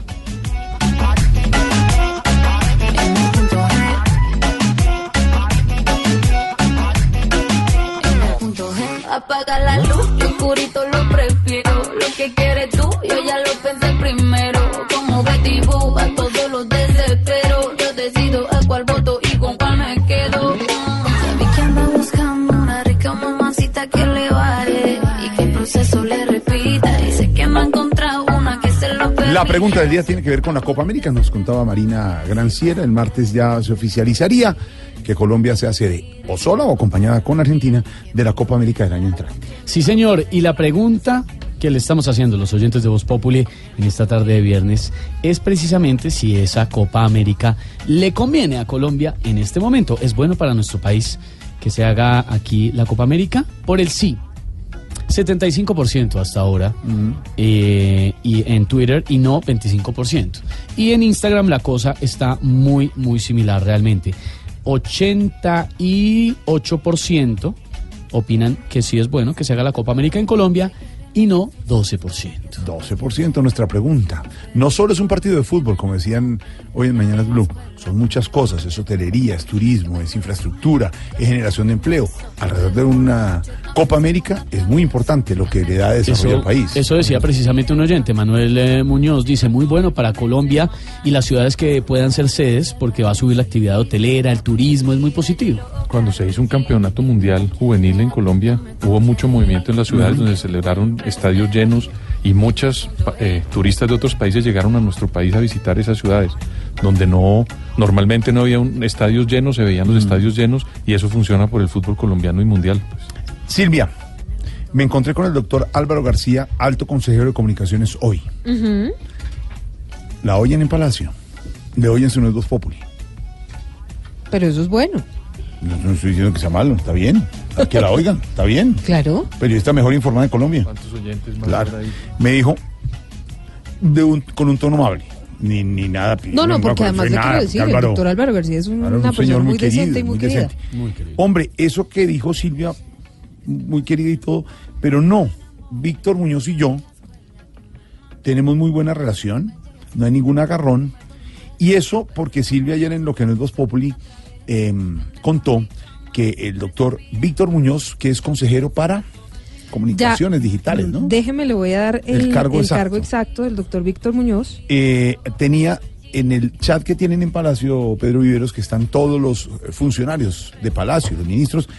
Apaga la luz, yo oscurito lo prefiero. Lo que quieres tú, yo ya lo pensé primero. Como Betty Boo, a todos los desespero. Yo decido a cuál voto y con cuál me quedo. Vi que anda buscando una rica mamacita que le vale. Y que el proceso le repita. Y sé que no ha encontrado una que se lo permita. La pregunta del día tiene que ver con la Copa América. Nos contaba Marina Granciera. El martes ya se oficializaría que Colombia sea sede o sola o acompañada con Argentina de la Copa América del año entrante. Sí, señor, y la pregunta que le estamos haciendo los oyentes de Voz Populi en esta tarde de viernes es precisamente si esa Copa América le conviene a Colombia en este momento. ¿Es bueno para nuestro país que se haga aquí la Copa América? Por el sí. 75% hasta ahora eh, y en Twitter y no 25%. Y en Instagram la cosa está muy, muy similar realmente. 88% opinan que sí es bueno que se haga la Copa América en Colombia y no 12%. 12% nuestra pregunta. No solo es un partido de fútbol, como decían hoy en Mañanas Blue, son muchas cosas, es hotelería, es turismo, es infraestructura, es generación de empleo. Alrededor de una Copa América es muy importante lo que le da desarrollo al país. eso decía precisamente un oyente, Manuel eh, Muñoz, dice muy bueno para Colombia y las ciudades que puedan ser sedes porque va a subir la actividad hotelera, el turismo, es muy positivo. Cuando se hizo un campeonato mundial juvenil en Colombia, hubo mucho movimiento en las ciudades donde se celebraron estadios llenos y muchos turistas de otros países llegaron a nuestro país a visitar esas ciudades, donde no normalmente no había un, estadios llenos, se veían los estadios llenos y eso funciona por el fútbol colombiano y mundial. pues. Silvia, me encontré con el doctor Álvaro García, alto consejero de comunicaciones hoy. La oyen en Palacio, le oyen su Voz Populi. Pero eso es bueno. No, no estoy diciendo que sea malo, está bien. Que la oigan, está bien. Claro. Periodista mejor informada de Colombia. ¿Cuántos oyentes más Claro. ahí? Me dijo de un, con un tono amable. Ni, ni nada. No, no, porque además le nada, quiero decir, el Álvaro. doctor Álvaro García es un- Álvaro, una un persona señor muy decente y querido, muy querida. decente. Hombre, eso que dijo Silvia, muy querida y todo, pero no. Víctor Muñoz y yo tenemos muy buena relación, no hay ningún agarrón. Y eso porque Silvia ayer en lo que no es Voz Populi eh, contó que el doctor Víctor Muñoz, que es consejero para comunicaciones digitales, ¿no? Déjeme, le voy a dar el, El cargo el exacto. cargo exacto del doctor Víctor Muñoz. eh, tenía en el chat que tienen en Palacio, Pedro Viveros, que están todos los funcionarios de Palacio, los ministros,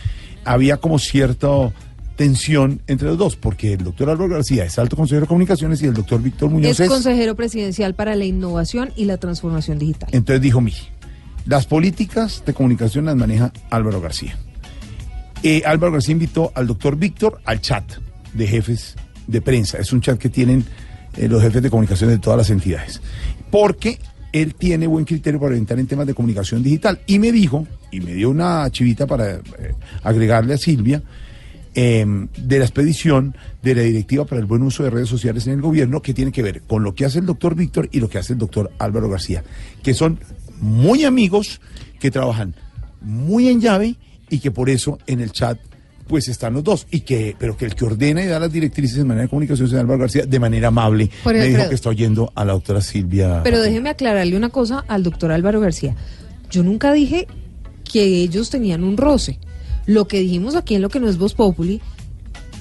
había como cierta tensión entre los dos, porque el doctor Álvaro García es alto consejero de comunicaciones y el doctor Víctor Muñoz Es es... consejero presidencial para la innovación y la transformación digital. Entonces dijo, mire, las políticas de comunicación las maneja Álvaro García. Eh, Álvaro García invitó al doctor Víctor al chat de jefes de prensa. Es un chat que tienen eh, los jefes de comunicación de todas las entidades. Porque él tiene buen criterio para orientar en temas de comunicación digital. Y me dijo, y me dio una chivita para eh, agregarle a Silvia, eh, de la expedición de la Directiva para el Buen Uso de Redes Sociales en el Gobierno, que tiene que ver con lo que hace el doctor Víctor y lo que hace el doctor Álvaro García, que son muy amigos, que trabajan muy en llave y que por eso en el chat pues están los dos y que pero que el que ordena y da las directrices en manera de comunicación es Álvaro García de manera amable Por me dijo que está oyendo a la doctora Silvia Pero déjeme aclararle una cosa al doctor Álvaro García. Yo nunca dije que ellos tenían un roce. Lo que dijimos aquí en lo que no es Voz Populi,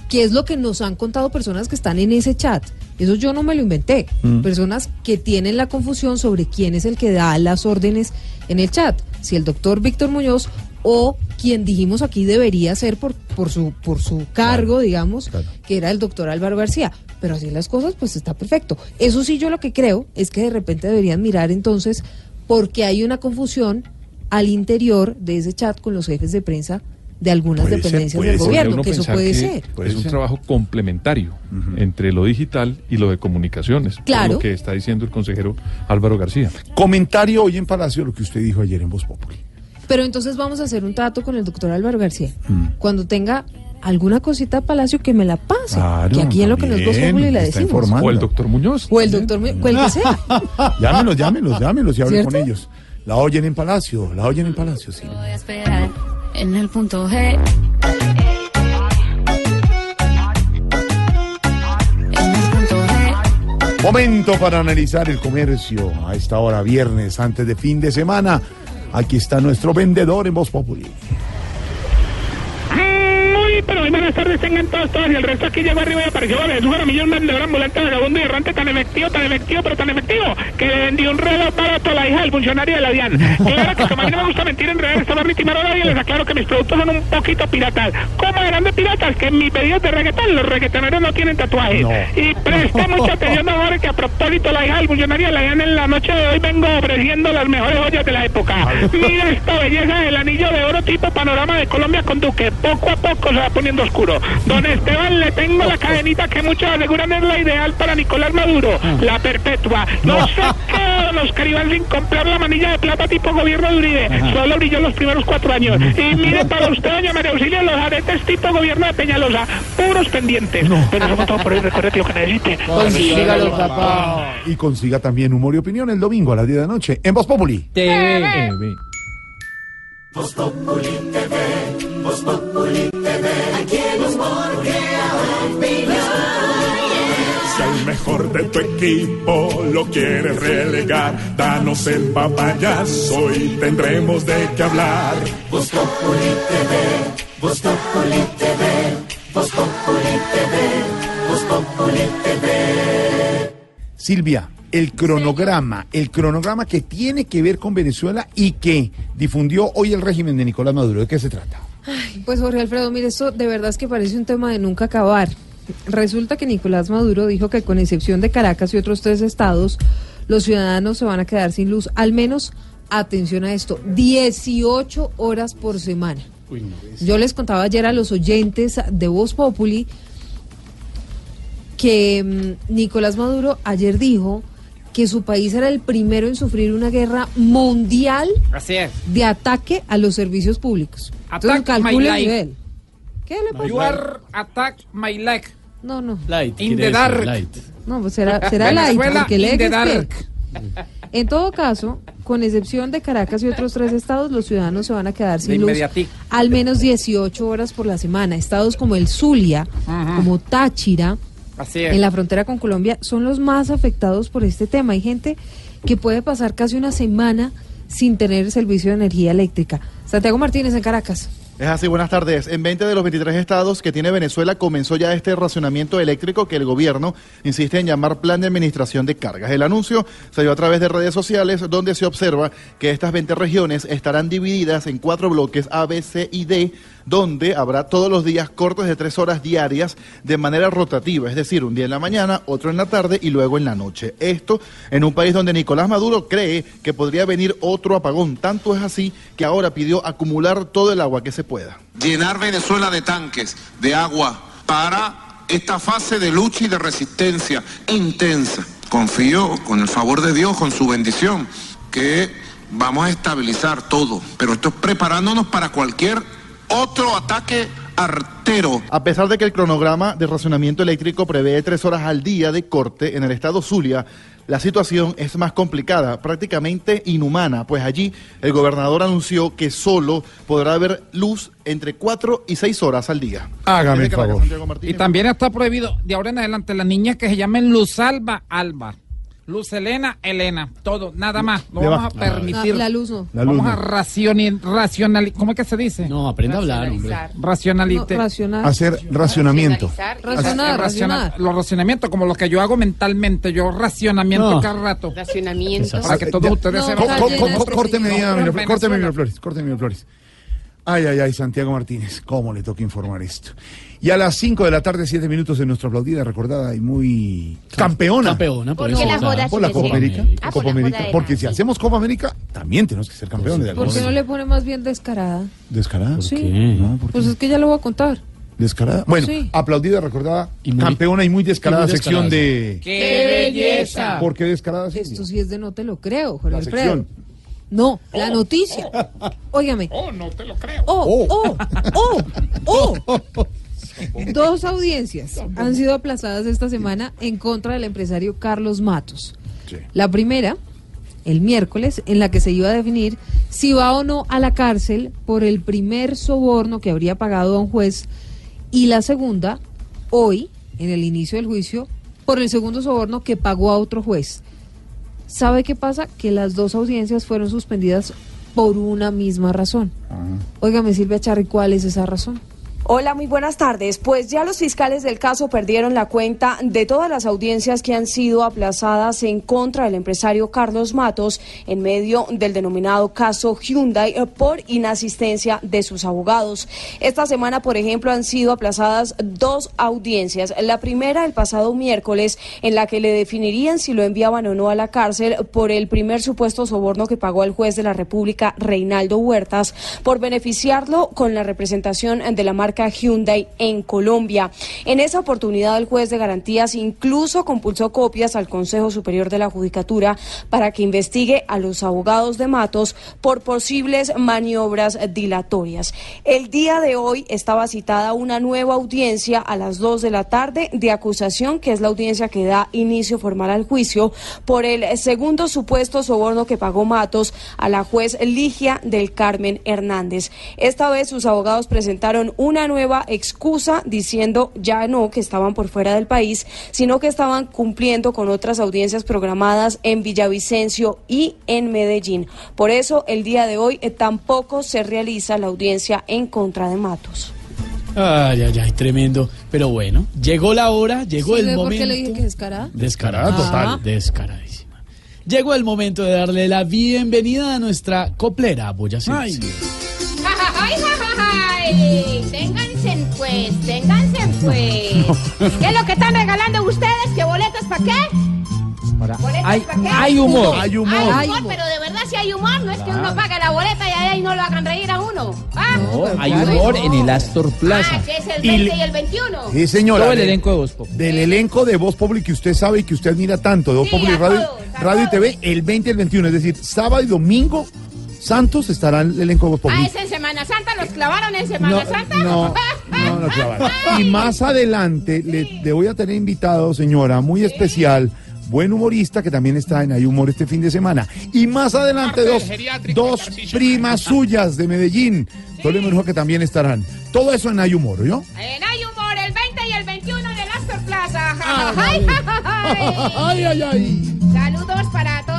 que es lo que nos han contado personas que están en ese chat. Eso yo no me lo inventé. Mm. Personas que tienen la confusión sobre quién es el que da las órdenes en el chat. Si el doctor Víctor Muñoz o quien dijimos aquí debería ser por, por, su, por su cargo, digamos, que era el doctor Álvaro García. Pero así las cosas, pues está perfecto. Eso sí, yo lo que creo es que de repente deberían mirar entonces porque hay una confusión al interior de ese chat con los jefes de prensa de algunas Puede ser, dependencias puede del ser. gobierno, que eso puede que ser. Es un trabajo complementario entre lo digital y lo de comunicaciones. Claro. Lo que está diciendo el consejero Álvaro García. comentario hoy en Palacio lo que usted dijo ayer en Voz Populi Pero entonces vamos a hacer un trato con el doctor Álvaro García. Cuando tenga alguna cosita de Palacio que me la pase. Claro, que aquí en lo que nos Populi le está decimos. informando. O el doctor Muñoz. O el doctor, Mu- o el que sea. llámenos llámenos llámenos y hable ¿Cierto? con ellos la oyen en Palacio la oyen en Palacio sí Voy a esperar en el punto G. Momento para analizar el comercio a esta hora viernes antes de fin de semana. Aquí está nuestro vendedor en Voz Populi. Muy, pero muy buenas tardes, tengan todos, todas. Y el resto aquí llegó arriba y apareció Vale, Jesús Jaramillo, un vendedor ambulante, vagabundo y errante tan efectivo, tan efectivo, pero tan efectivo, que le vendió un reloj barato a la hija del funcionario de la DIAN. Claro que como a mí no me gusta mentir, en realidad esta ni timar a nadie, les aclaro que mis productos son un poquito piratas. ¿Cómo eran de piratas? Que en mis pedidos de reggaetón, los reggaetoneros no tienen tatuajes. Y presta mucha atención ahora que a propósito la hija del funcionario de la DIAN en la noche de hoy vengo ofreciendo las mejores joyas de la época. Mira esta belleza del anillo de oro tipo panorama de Colombia con Duque. Poco a poco va poniendo oscuro. Don Esteban, le tengo la cadenita que muchos aseguran es la ideal para Nicolás Maduro, la perpetua. No se quedan los caribán sin comprar la manilla de plata tipo gobierno de Uribe. Solo brilló los primeros cuatro años. Y mire para usted, doña María Auxilio, los aretes tipo gobierno de Peñalosa. Puros pendientes. Pero eso fue todo por hoy. Recuerde lo que necesite. Consígalo, papá. Y consiga también humor y opinión el domingo a las 10 de la noche en Voz Populi. Voz Populi TV, Voz Populi mejor de tu equipo lo quieres relegar. Danos el papayazo y tendremos de qué hablar. Voz Populi TV, Voz Populi TV, Voz Populi TV, Voz Populi TV. Silvia, el cronograma, el cronograma que tiene que ver con Venezuela y que difundió hoy el régimen de Nicolás Maduro. ¿De qué se trata? Ay, pues Jorge Alfredo, mire, esto de verdad es que parece un tema de nunca acabar. Resulta que Nicolás Maduro dijo que con excepción de Caracas y otros tres estados, los ciudadanos se van a quedar sin luz, al menos, atención a esto, 18 horas por semana. Yo les contaba ayer a los oyentes de Voz Populi que mm, Nicolás Maduro ayer dijo que su país era el primero en sufrir una guerra mundial Así es. de ataque a los servicios públicos. Entonces, Attack calcule my el life. nivel. ¿Qué le pasa? You are attack my leg. No, no. Light. In the dark. light. No, pues será, será light, porque the es dark. En todo caso, con excepción de Caracas y otros tres estados, los ciudadanos se van a quedar sin luz al menos 18 horas por la semana. Estados como el Zulia, Ajá. como Táchira, en la frontera con Colombia, son los más afectados por este tema. Hay gente que puede pasar casi una semana sin tener servicio de energía eléctrica. Santiago Martínez en Caracas. Es así, buenas tardes. En 20 de los 23 estados que tiene Venezuela comenzó ya este racionamiento eléctrico que el gobierno insiste en llamar Plan de Administración de Cargas. El anuncio se dio a través de redes sociales donde se observa que estas 20 regiones estarán divididas en cuatro bloques A, B, C y D, donde habrá todos los días cortes de tres horas diarias de manera rotativa, es decir, un día en la mañana, otro en la tarde y luego en la noche. Esto en un país donde Nicolás Maduro cree que podría venir otro apagón. Tanto es así que ahora pidió acumular todo el agua que se pueda. llenar Venezuela de tanques de agua para esta fase de lucha y de resistencia intensa. Confío, con el favor de Dios, con su bendición, que vamos a estabilizar todo. Pero esto es preparándonos para cualquier otro ataque artero. A pesar de que el cronograma de racionamiento eléctrico prevé tres horas al día de corte en el estado Zulia, la situación es más complicada, prácticamente inhumana, pues allí el gobernador anunció que solo podrá haber luz entre cuatro y seis horas al día. Hágame el favor. Y también está prohibido de ahora en adelante las niñas que se llamen Luz Alba Alba. Luz Elena Elena. Todo, nada más. No vamos va- a permitir. La, la luz no. La luz vamos no. a racionalizar. Racionali ¿Cómo es que se dice? No, aprenda a hablar, hombre. No, Racionalite. racional. Hacer racionamiento. Racionar, Raciona- racionar. Los racionamientos, como los que yo hago mentalmente, yo racionamiento No. cada rato. Racionamiento. Para que todos ustedes No, se Córteme No, córteme Flores, córteme Flores. Ay, ay, ay, Santiago Martínez, cómo le toca informar esto. Y a las 5 de la tarde, 7 minutos de nuestra aplaudida, recordada y muy campeona. Campeona, por ¿Por qué eso. la joda Por la Copa. América. Ah, Copa América. Porque si hacemos Copa América, también tenemos que ser campeones de ¿Por qué no le pone más bien descarada? ¿Descarada? Sí. ¿Qué? No, ¿por qué? Pues es que ya lo voy a contar. ¿Descarada? Bueno, Sí. aplaudida, recordada, Y muy- campeona y muy descarada y muy sección descarada, de... ¡Qué belleza! ¿Por qué descarada? Silvia? Esto sí es de no te lo creo, Jorge La Alfredo. sección. No, la noticia. Óigame. Oh, no te lo creo. Oh, oh, oh, oh. Dos audiencias han sido aplazadas esta semana en contra del empresario Carlos Matos. Sí. La primera, el miércoles, en la que se iba a definir si va o no a la cárcel por el primer soborno que habría pagado a un juez. Y la segunda, hoy, en el inicio del juicio, por el segundo soborno que pagó a otro juez. ¿Sabe qué pasa? Que las dos audiencias fueron suspendidas por una misma razón. Óigame, Silvia Charri, ¿cuál es esa razón? Hola, muy buenas tardes. Pues ya los fiscales del caso perdieron la cuenta de todas las audiencias que han sido aplazadas en contra del empresario Carlos Matos en medio del denominado caso Hyundai eh, por inasistencia de sus abogados. Esta semana, por ejemplo, han sido aplazadas dos audiencias. La primera el pasado miércoles en la que le definirían si lo enviaban o no a la cárcel por el primer supuesto soborno que pagó al juez de la República, Reinaldo Huertas, por beneficiarlo con la representación de la marca Hyundai en Colombia. En esa oportunidad, el juez de garantías incluso compulsó copias al Consejo Superior de la Judicatura para que investigue a los abogados de Matos por posibles maniobras dilatorias. El día de hoy estaba citada una nueva audiencia a las 2 de la tarde de acusación, que es la audiencia que da inicio formal al juicio, por el segundo supuesto soborno que pagó Matos a la juez Ligia del Carmen Hernández. Esta vez sus abogados presentaron una una nueva excusa diciendo ya no que estaban por fuera del país, sino que estaban cumpliendo con otras audiencias programadas en Villavicencio y en Medellín. Por eso el día de hoy eh, tampoco se realiza la audiencia en contra de Matos. Ay, ay, ay, tremendo. Pero bueno, llegó la hora, llegó ¿Sí el ve por momento. qué le dije que descarada? Descarada Ah. total, descaradísima. Llegó el momento de darle la bienvenida a nuestra coplera boyacense. ¡Ay! Ténganse pues, ténganse pues. ¿Qué es lo que están regalando ustedes? ¿Qué boletas para qué? ¿Boletas Hay, pa' qué? hay humor. Hay humor, pero de verdad si hay humor, no es que uno pague la boleta y ahí no lo hagan reír a uno. ¿Ah? No, hay humor en el Astor Plaza. Ah, que es el Y 20 le- y el 21. Sí, señora. Todo el elenco de Voz Populi. Del elenco de Voz Populi que usted sabe y que usted admira tanto, de Voz Sí, Populi Radio, todos, Radio y. TV, el 20 y el 21, es decir, sábado y domingo, Santos estará el elenco de Voz Ah, Populi. es en Semana Santa, los clavaron en Semana No, Santa. no, no, no, claro. Y más adelante le, le voy a tener invitado, señora, muy especial, buen humorista que también está en Hay Humor este fin de semana. Y más adelante dos, dos primas suyas de Medellín, Tole Meruja, que también estarán. Todo eso en Hay Humor, ¿yo? En Hay Humor, el 20 y el 21 del Astor Plaza. Ay, ay, Ay, ay, ay. Saludos para todos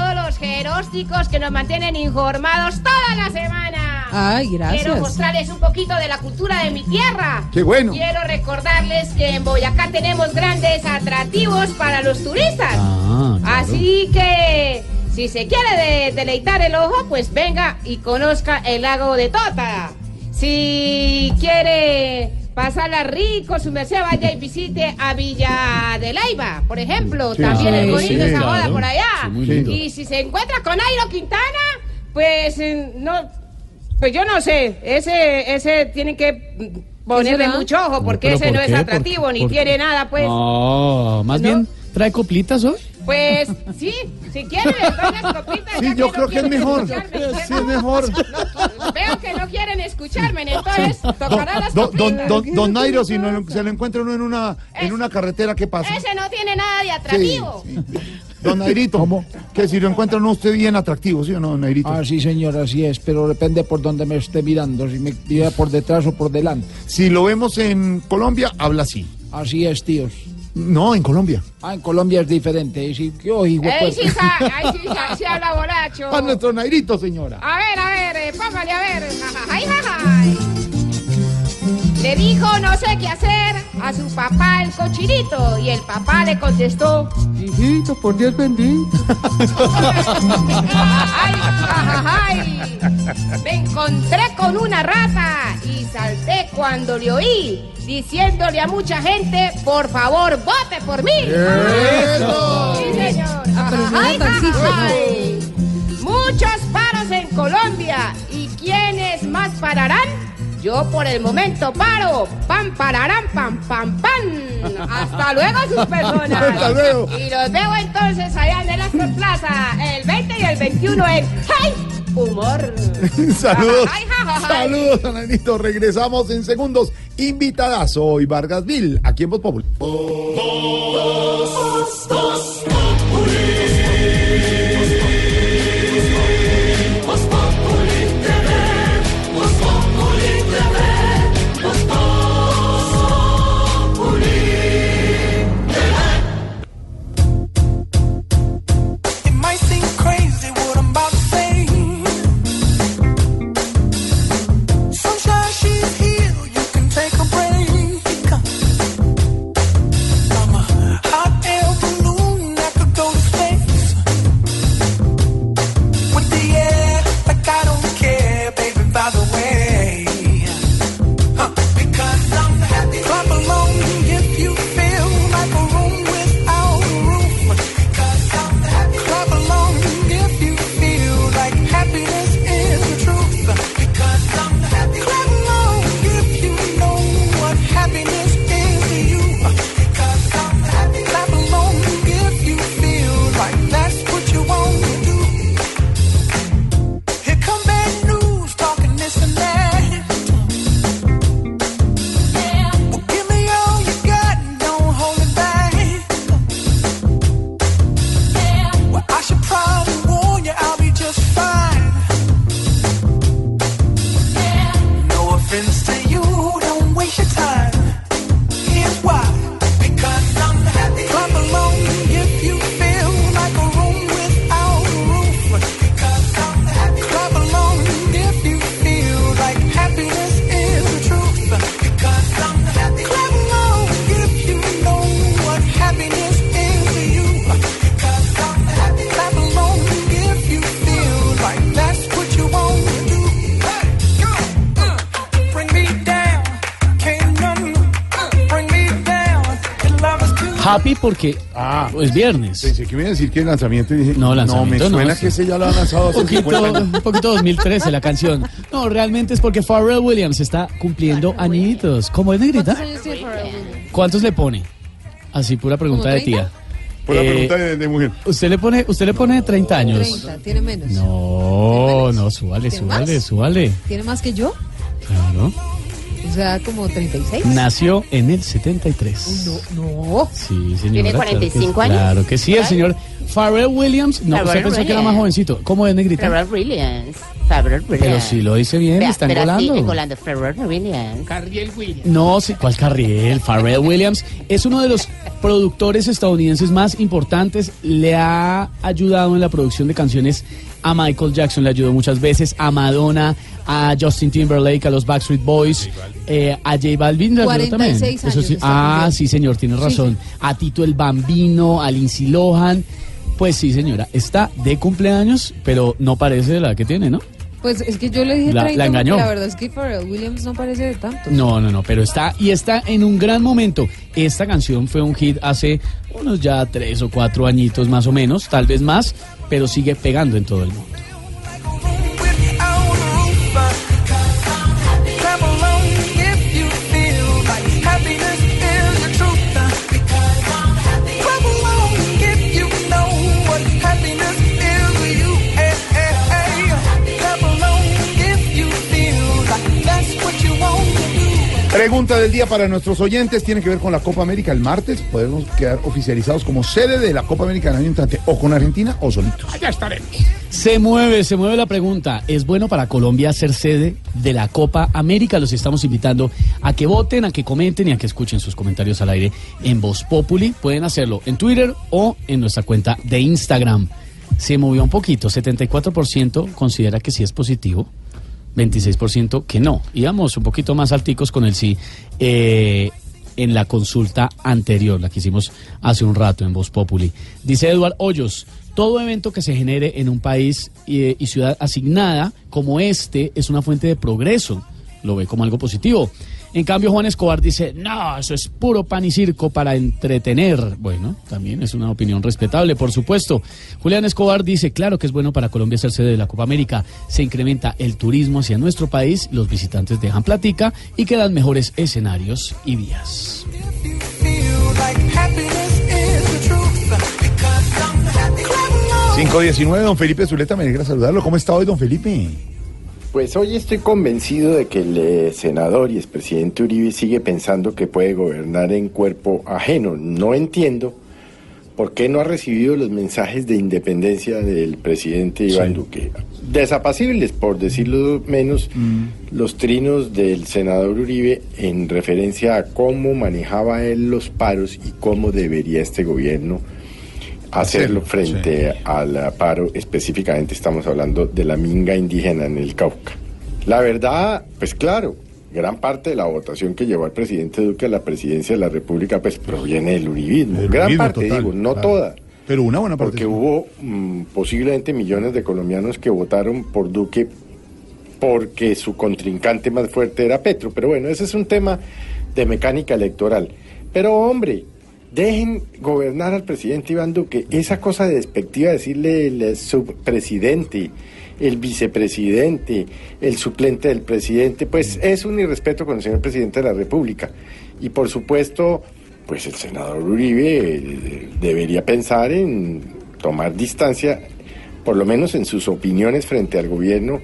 los gerósticos que nos mantienen informados toda la semana. Ay, gracias. Quiero mostrarles un poquito de la cultura de mi tierra. Qué bueno. Quiero recordarles que en Boyacá tenemos grandes atractivos para los turistas. Ah, claro. Así que si se quiere de- deleitar el ojo, pues venga y conozca el lago de Tota. Si quiere pasarla rico, su merced vaya y visite a Villa de Leyva, por ejemplo. Sí, También sí, es bonito sí, esa boda por allá. Y si se encuentra con Airo Quintana, pues eh, no, pues yo no sé. Ese, ese tienen que ponerle mucho ojo porque ese ¿por no es atractivo ¿Por- ni por- tiene nada, pues. Oh, más ¿No? bien, ¿trae coplitas hoy? Pues sí, si quieren les doy las copitas. Sí, yo no creo que es mejor. Sí, es mejor. No, veo que no quieren escucharme, entonces tocará las Don, don, copitas. don, don Nairo, si no, se lo encuentra uno en una, en una carretera, ¿qué pasa? Ese no tiene nada de atractivo. Don Nairito, ¿cómo? Que si lo encuentra uno usted bien atractivo, ¿sí o no, don Nairito? Ah, sí, señor, así es, pero depende por donde me esté mirando, si me mira por detrás o por delante. Si lo vemos en Colombia, habla así. Así es, tíos. No, en Colombia. Ah, en Colombia es diferente. Y si, yo, hijo de Ey, sí, sa- ay, sí, sa- sí habla borracho. A nuestro Nairito, señora. A ver, a ver, eh, póngale a ver. Ay, ay, ay. Le dijo no sé qué hacer a su papá el cochinito y el papá le contestó. Hijito, por Dios bendito. Ay. Me encontré con una rata y salté cuando le oí diciéndole a mucha gente, por favor, vote por mí. ¡Eso! Sí, señor. Ay, taxista, ay. Muchos paros en Colombia. ¿Y quiénes más pararán? Yo por el momento paro. Pam, pararán, pam, pam, pam. Hasta luego sus personas. Hasta luego. Y los veo entonces allá en el Astor Plaza, el 20 y el 21 en ¡Hey! Humor. Saludos. Saludos, don Nairito. Regresamos en segundos. Invitadazo hoy Vargasville, aquí en Voz Populi. It porque Ah. es viernes. Pensé que me iba a decir que el lanzamiento dije, No, lanzamiento me no, suena sí. que ese ya lo ha lanzado hace Un poquito, 50 años. un poquito 2013 la canción. No, realmente es porque Pharrell Williams está cumpliendo añitos. ¿Cómo es negrita? ¿Cuántos tiene le pone? Así, pura pregunta ¿Como de tía. Pura Eh, pregunta de, de mujer. Usted le pone, usted le pone 30 años. 30, tiene menos. No, no, súbale, ¿Tiene súbale, más? súbale. ¿Tiene más que yo? Claro. O sea, como 36. Nació en el 73. No, no. Sí, señora. ¿Tiene claro que 45 sí. años? Claro que sí, el señor Pharrell Williams. No, usted Pharrell pensó que era más jovencito. ¿Cómo es negrita? Pharrell Williams. Pharrell Williams. Pero si lo dice bien, Vea, está sí, engolando. Pharrell Williams. Carriel Williams. No, sí, ¿cuál Carriel? Pharrell Williams es uno de los productores estadounidenses más importantes. Le ha ayudado en la producción de canciones a Michael Jackson, le ayudó muchas veces, a Madonna, a Justin Timberlake, a los Backstreet Boys, eh, a J Balvin. le ayudó 46 también. Eso sí. Ah, sí, señor, tiene razón. A Tito el Bambino, a Lindsay Lohan. Pues sí, señora, está de cumpleaños, pero no parece de la que tiene, ¿no? Pues es que yo le dije La- 30 la porque engañó. la verdad es que Pharrell Williams no parece de tanto. No, no, no, pero está y está en un gran momento. Esta canción fue un hit hace unos ya tres o cuatro añitos más o menos, tal vez más, pero sigue pegando en todo el mundo. Pregunta del día para nuestros oyentes tiene que ver con la Copa América el martes. Podemos quedar oficializados como sede de la Copa América el año entrante o con Argentina o solitos. Allá estaremos. Se mueve, se mueve la pregunta. ¿Es bueno para Colombia ser sede de la Copa América? Los estamos invitando a que voten, a que comenten y a que escuchen sus comentarios al aire en Voz Populi. Pueden hacerlo en Twitter o en nuestra cuenta de Instagram. Se movió un poquito, 74% considera que sí es positivo, 26% que no. Íbamos un poquito más alticos con el sí eh, en la consulta anterior, la que hicimos hace un rato en Voz Populi. Dice Eduard Hoyos, todo evento que se genere en un país eh, y ciudad asignada como este es una fuente de progreso. Lo ve como algo positivo. En cambio, Juan Escobar dice, no, eso es puro pan y circo para entretener. Bueno, también es una opinión respetable, por supuesto. Julián Escobar dice, claro que es bueno para Colombia ser sede de la Copa América. Se incrementa el turismo hacia nuestro país, los visitantes dejan platica y quedan mejores escenarios y vías. Along. 519, don Felipe Zuleta, me alegra saludarlo. ¿Cómo está hoy, don Felipe? Pues hoy estoy convencido de que el eh, senador y expresidente Uribe sigue pensando que puede gobernar en cuerpo ajeno. No entiendo por qué no ha recibido los mensajes de independencia del presidente Iván Duque. Desapacibles, por decirlo menos, los trinos del senador Uribe en referencia a cómo manejaba él los paros y cómo debería este gobierno hacerlo frente al paro, específicamente estamos hablando de la minga indígena en el Cauca. La verdad, pues claro, gran parte de la votación que llevó al presidente Duque a la presidencia de la República, pues proviene del uribismo. Gran uribismo parte, total, digo, no claro. toda. Pero una buena parte. Porque hubo mm, posiblemente millones de colombianos que votaron por Duque porque su contrincante más fuerte era Petro. Pero bueno, ese es un tema de mecánica electoral. Pero hombre, dejen gobernar al presidente Iván Duque. Esa cosa de despectiva decirle el subpresidente, el vicepresidente, el suplente del presidente, pues es un irrespeto con el señor presidente de la República. Y por supuesto, pues el senador Uribe debería pensar en tomar distancia, por lo menos en sus opiniones frente al gobierno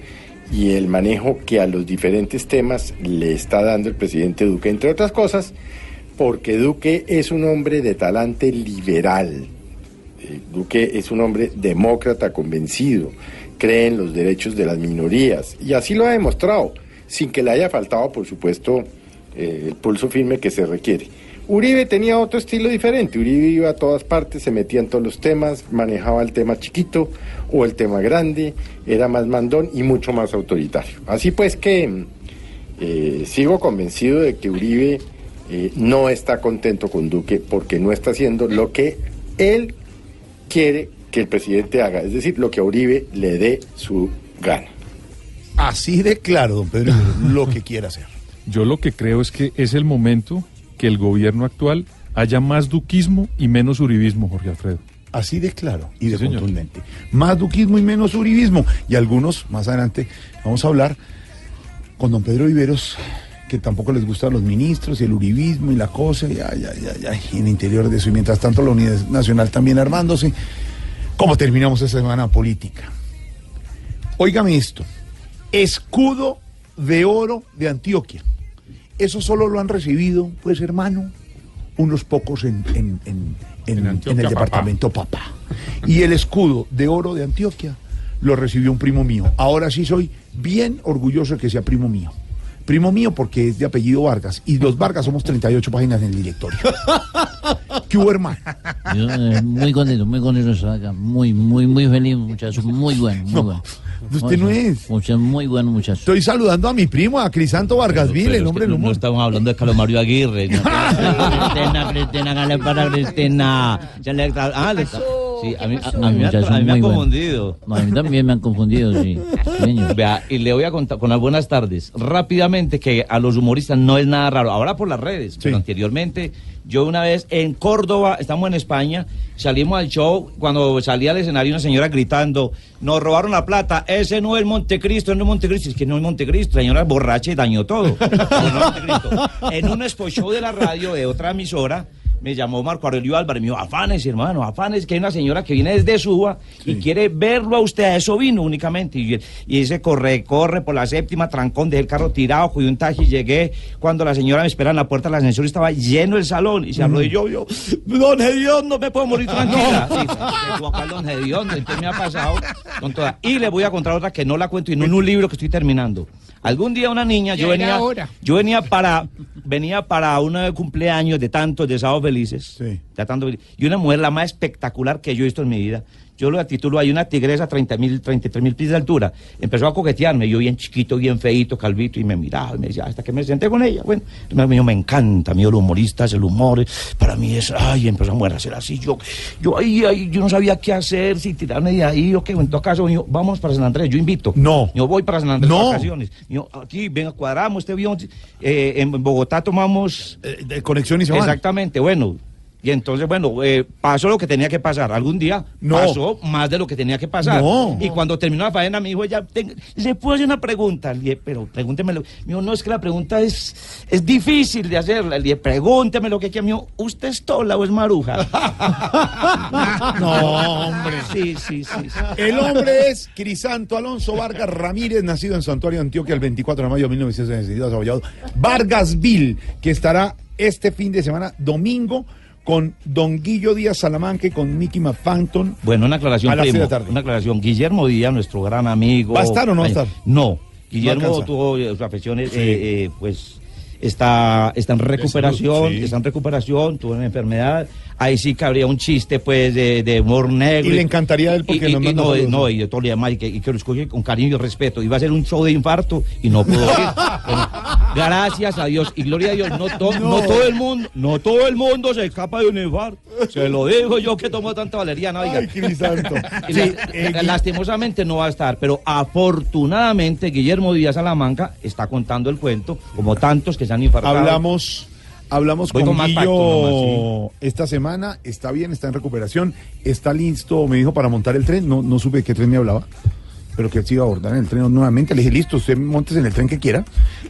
y el manejo que a los diferentes temas le está dando el presidente Duque, entre otras cosas, porque Duque es un hombre de talante liberal. Eh, Duque es un hombre demócrata convencido, cree en los derechos de las minorías y así lo ha demostrado, sin que le haya faltado, por supuesto, eh, el pulso firme que se requiere. Uribe tenía otro estilo diferente, Uribe iba a todas partes, se metía en todos los temas, manejaba el tema chiquito o el tema grande, era más mandón y mucho más autoritario. Así pues que eh, sigo convencido de que Uribe eh, no está contento con Duque porque no está haciendo lo que él quiere que el presidente haga, es decir, lo que a Uribe le dé su gana. Así de claro, don Pedro, lo que quiera hacer. Yo lo que creo es que es el momento que el gobierno actual haya más duquismo y menos uribismo, Jorge Alfredo. Así de claro y de Sí, señor. contundente. Más duquismo y menos uribismo. Y algunos, más adelante, vamos a hablar con don Pedro Viveros, que tampoco les gustan los ministros y el uribismo y la cosa, y ay, ay, ay, ay, y en el interior de eso. Y mientras tanto, la Unidad Nacional también armándose. ¿Cómo terminamos esta semana política? Óigame esto. Escudo de oro de Antioquia. Eso solo lo han recibido, pues hermano, unos pocos en, en- en- en- Antioquia, el papá. departamento Papá. Y el escudo de oro de Antioquia lo recibió un primo mío. Ahora sí soy bien orgulloso de que sea primo mío. Primo mío porque es de apellido Vargas. Y los Vargas somos 38 páginas en el directorio. ¿Qué hubo, hermano? Yo, eh, muy contento, muy contento de estar acá. Muy, muy, muy feliz, muchacho. Muy bueno, muy bueno. usted no es. Muchacho, muy bueno, muchacho. Estoy saludando a mi primo, a Crisanto Vargas Vil, el hombre del no, humor. estamos hablando de Carlos Mario Aguirre. ¿no? Cristina, Cristina, Cristina. Ya le- ah, le- sí, a mí, a- a mí me ha- a mí me ha muy bueno. confundido. No, a mí también me han confundido, sí. Señor. Vea, y le voy a contar con las buenas tardes. Rápidamente, que a los humoristas no es nada raro. Ahora por las redes, pero anteriormente, yo una vez en Córdoba, estamos en España, salimos al show, cuando salía al escenario una señora gritando, nos robaron la plata, ese no es Montecristo, no es Montecristo, es que no es Montecristo, la señora es borracha y dañó todo. Pero no es Montecristo. En un expo show de la radio de otra emisora, me llamó Marco Aurelio Álvarez, me dijo, afanes, hermano, afanes, que hay una señora que viene desde Suba y quiere verlo a usted, a eso vino únicamente. Y, y ese corre, corre por la séptima, trancón, dejé el carro tirado, cogí un taxi, llegué, cuando la señora me espera en la puerta del ascensor estaba lleno el salón y se arrodilló, yo, don Dios, no me puedo morir tranquila. Sí, acá el don Hediondo, entonces me ha pasado con toda. Y le voy a contar otra que no la cuento y no en un libro que estoy terminando. Algún día una niña, yo venía, yo venía para, venía para un eh, cumpleaños de tantos de sábados felices. de tanto fel- y una mujer la más espectacular que yo he visto en mi vida. Yo lo titulo hay una tigresa 30 mil, 33 mil pies de altura. Empezó a coquetearme, yo bien chiquito, bien feito, calvito, y me miraba y me decía, hasta que me senté con ella. Bueno, me, encanta, mío, los humoristas, el humor, para mí es, ay, empezó a hacer así. Yo, yo ahí, ahí, yo no sabía qué hacer, si tirarme de ahí o qué. En todo caso, yo, vamos para San Andrés, yo invito. No. Yo voy para San Andrés No. vacaciones. Yo, aquí, venga, cuadramos este avión. eh, en Bogotá tomamos... de conexión y se. Exactamente, bueno. Y entonces, bueno, eh, pasó lo que tenía que pasar. Algún día No. pasó más de lo que tenía que pasar. No. Y cuando terminó la faena, me dijo, ella, "Ten- ¿le puedo hacer una pregunta? Le dije, pero pregúntemelo. Me dijo, no, es que la pregunta es, es difícil de hacerla. Le dije, pregúnteme lo que quiera. Me dijo, ¿usted es tola o es maruja? No, hombre. Sí, sí, sí. sí. El hombre es Crisanto Alonso Vargas Ramírez, nacido en Santuario, Antioquia, el 24 de mayo de 1962, abollado. Vargasville, que estará este fin de semana, domingo, con Don Guillo Díaz Salamanca y con Mickey McFanton. Bueno, una aclaración, A las primo, seis de la tarde. Una aclaración. Guillermo Díaz, nuestro gran amigo. ¿Va a estar o no va a estar? No. Guillermo tuvo eh, sus afecciones, Sí. eh, eh, pues está, está en recuperación, salud, sí. está en recuperación, tuvo una enfermedad. Ahí sí cabría un chiste, pues, de, de humor negro. Y le encantaría a él porque y, nos y- manda no, saludos. no, y de todo lo demás, y que, y que lo escoge con cariño y respeto. Iba a ser un show de infarto y no pudo ir. Bueno, gracias a Dios y gloria a Dios, no, to- no todo el mundo, no todo el mundo se escapa de un infarto. Se lo digo yo que tomo tanta valeriana, oiga. Ay, Crisanto. Y Sí, la- eh, lastimosamente no va a estar, pero afortunadamente Guillermo Díaz Salamanca está contando el cuento, como tantos que se han infartado. Hablamos, hablamos Voy con con esta semana, está bien, está en recuperación, está listo, me dijo, para montar el tren, no, no supe de qué tren me hablaba, pero que él se iba a abordar en el tren. Nuevamente, le dije, listo, usted montes en el tren que quiera,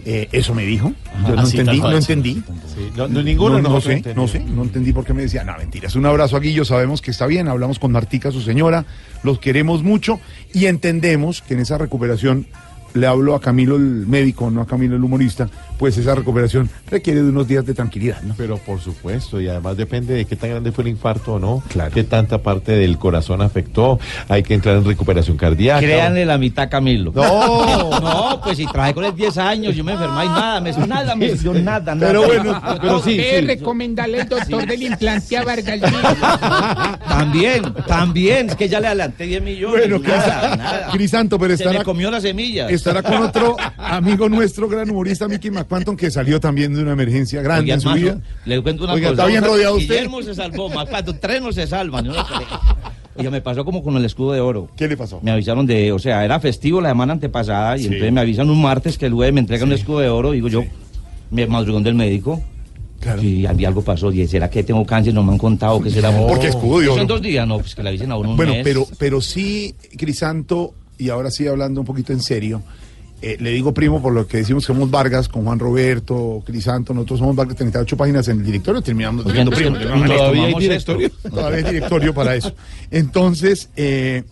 Eh, eso me dijo, yo no así, tal entendí, no sí. entendí. Sí, no- no, ninguno no, no sé, entendió. no sé, no entendí por qué me decía, no, mentiras, un abrazo a Guillo, sabemos que está bien, hablamos con Martica, su señora, los queremos mucho y entendemos que en esa recuperación le hablo a Camilo el médico, no a Camilo el humorista, pues esa recuperación requiere de unos días de tranquilidad, ¿no? Pero por supuesto, y además depende de qué tan grande fue el infarto o no, qué tanta parte del corazón afectó, hay que entrar en recuperación cardíaca. Créanle la mitad Camilo. No. no, pues si trabajé con él 10 años, yo me enfermé y nada, me, nada me dio nada, nada. Pero bueno, pero sí, Ve, sí. recomendarle al doctor del implante a Vargas También, también, es que ya le adelanté 10 millones. Bueno, nada, nada. Crisanto, pero Se estará, me comió las semillas. estará con otro amigo nuestro, gran humorista, Mickey McQuanton, que salió también de una emergencia grande Oiga, en su vida. Le cuento una Oiga, cosa. ¿está bien rodeado usted? Guillermo se salvó, más cuando tres no se salvan. no. Oiga, me pasó como con el escudo de oro. ¿Qué le pasó? Me avisaron de, o sea, era festivo la semana antepasada y Sí. entonces me avisan un martes que el jueves me entregan un escudo de oro. Digo yo, me madrugón del médico. Sí, algo algo pasó. Y ¿será que tengo cáncer? No me han contado que será. Porque escudo de oro. Son dos días, no, pues que la dicen a uno un Bueno, mes. pero, pero sí, Crisanto, y ahora sí hablando un poquito en serio, eh, le digo primo por lo que decimos que somos Vargas con Juan Roberto, Crisanto, nosotros somos Vargas, 38 páginas en el directorio, terminamos siendo entonces, primos. ¿todavía hay directorio? esto, Todavía hay directorio para eso. Entonces, eh,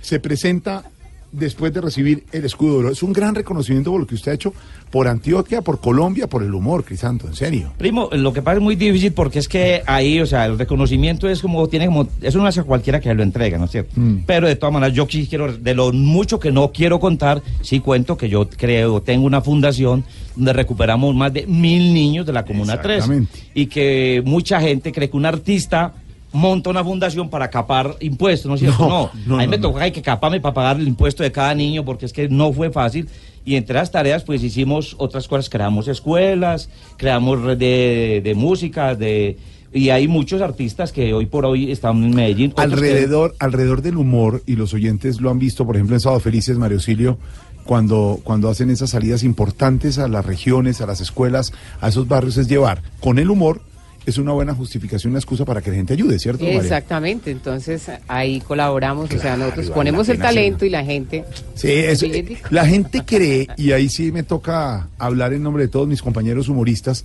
se presenta después de recibir el escudo de oro. Es un gran reconocimiento por lo que usted ha hecho por Antioquia, por Colombia, por el humor, Crisanto, en serio. Primo, lo que pasa es muy difícil porque es que ahí, o sea, el reconocimiento es como, tiene como, eso no hace cualquiera que lo entrega, ¿no es cierto? Mm. Pero de todas maneras, yo sí quiero, de lo mucho que no quiero contar, sí cuento que yo creo, tengo una fundación donde recuperamos más de mil niños de la Comuna 3. Exactamente. Y que mucha gente cree que un artista monta una fundación para capar impuestos, ¿no es cierto? No, No, no, a mí me tocó hay que caparme para pagar el impuesto de cada niño porque es que no fue fácil. Y entre las tareas, pues hicimos otras cosas, creamos escuelas, creamos red de, de música, de y hay muchos artistas que hoy por hoy están en Medellín. que- alrededor, alrededor del humor, y los oyentes lo han visto, por ejemplo, en Sábado Felices, Mario Silio, cuando, cuando hacen esas salidas importantes a las regiones, a las escuelas, a esos barrios, es llevar con el humor, es una buena justificación, una excusa para que la gente ayude, ¿cierto, María? Exactamente, entonces ahí colaboramos, o sea, nosotros vale ponemos el talento y la gente... Sí, eso, eh, la gente cree, y ahí sí me toca hablar en nombre de todos mis compañeros humoristas,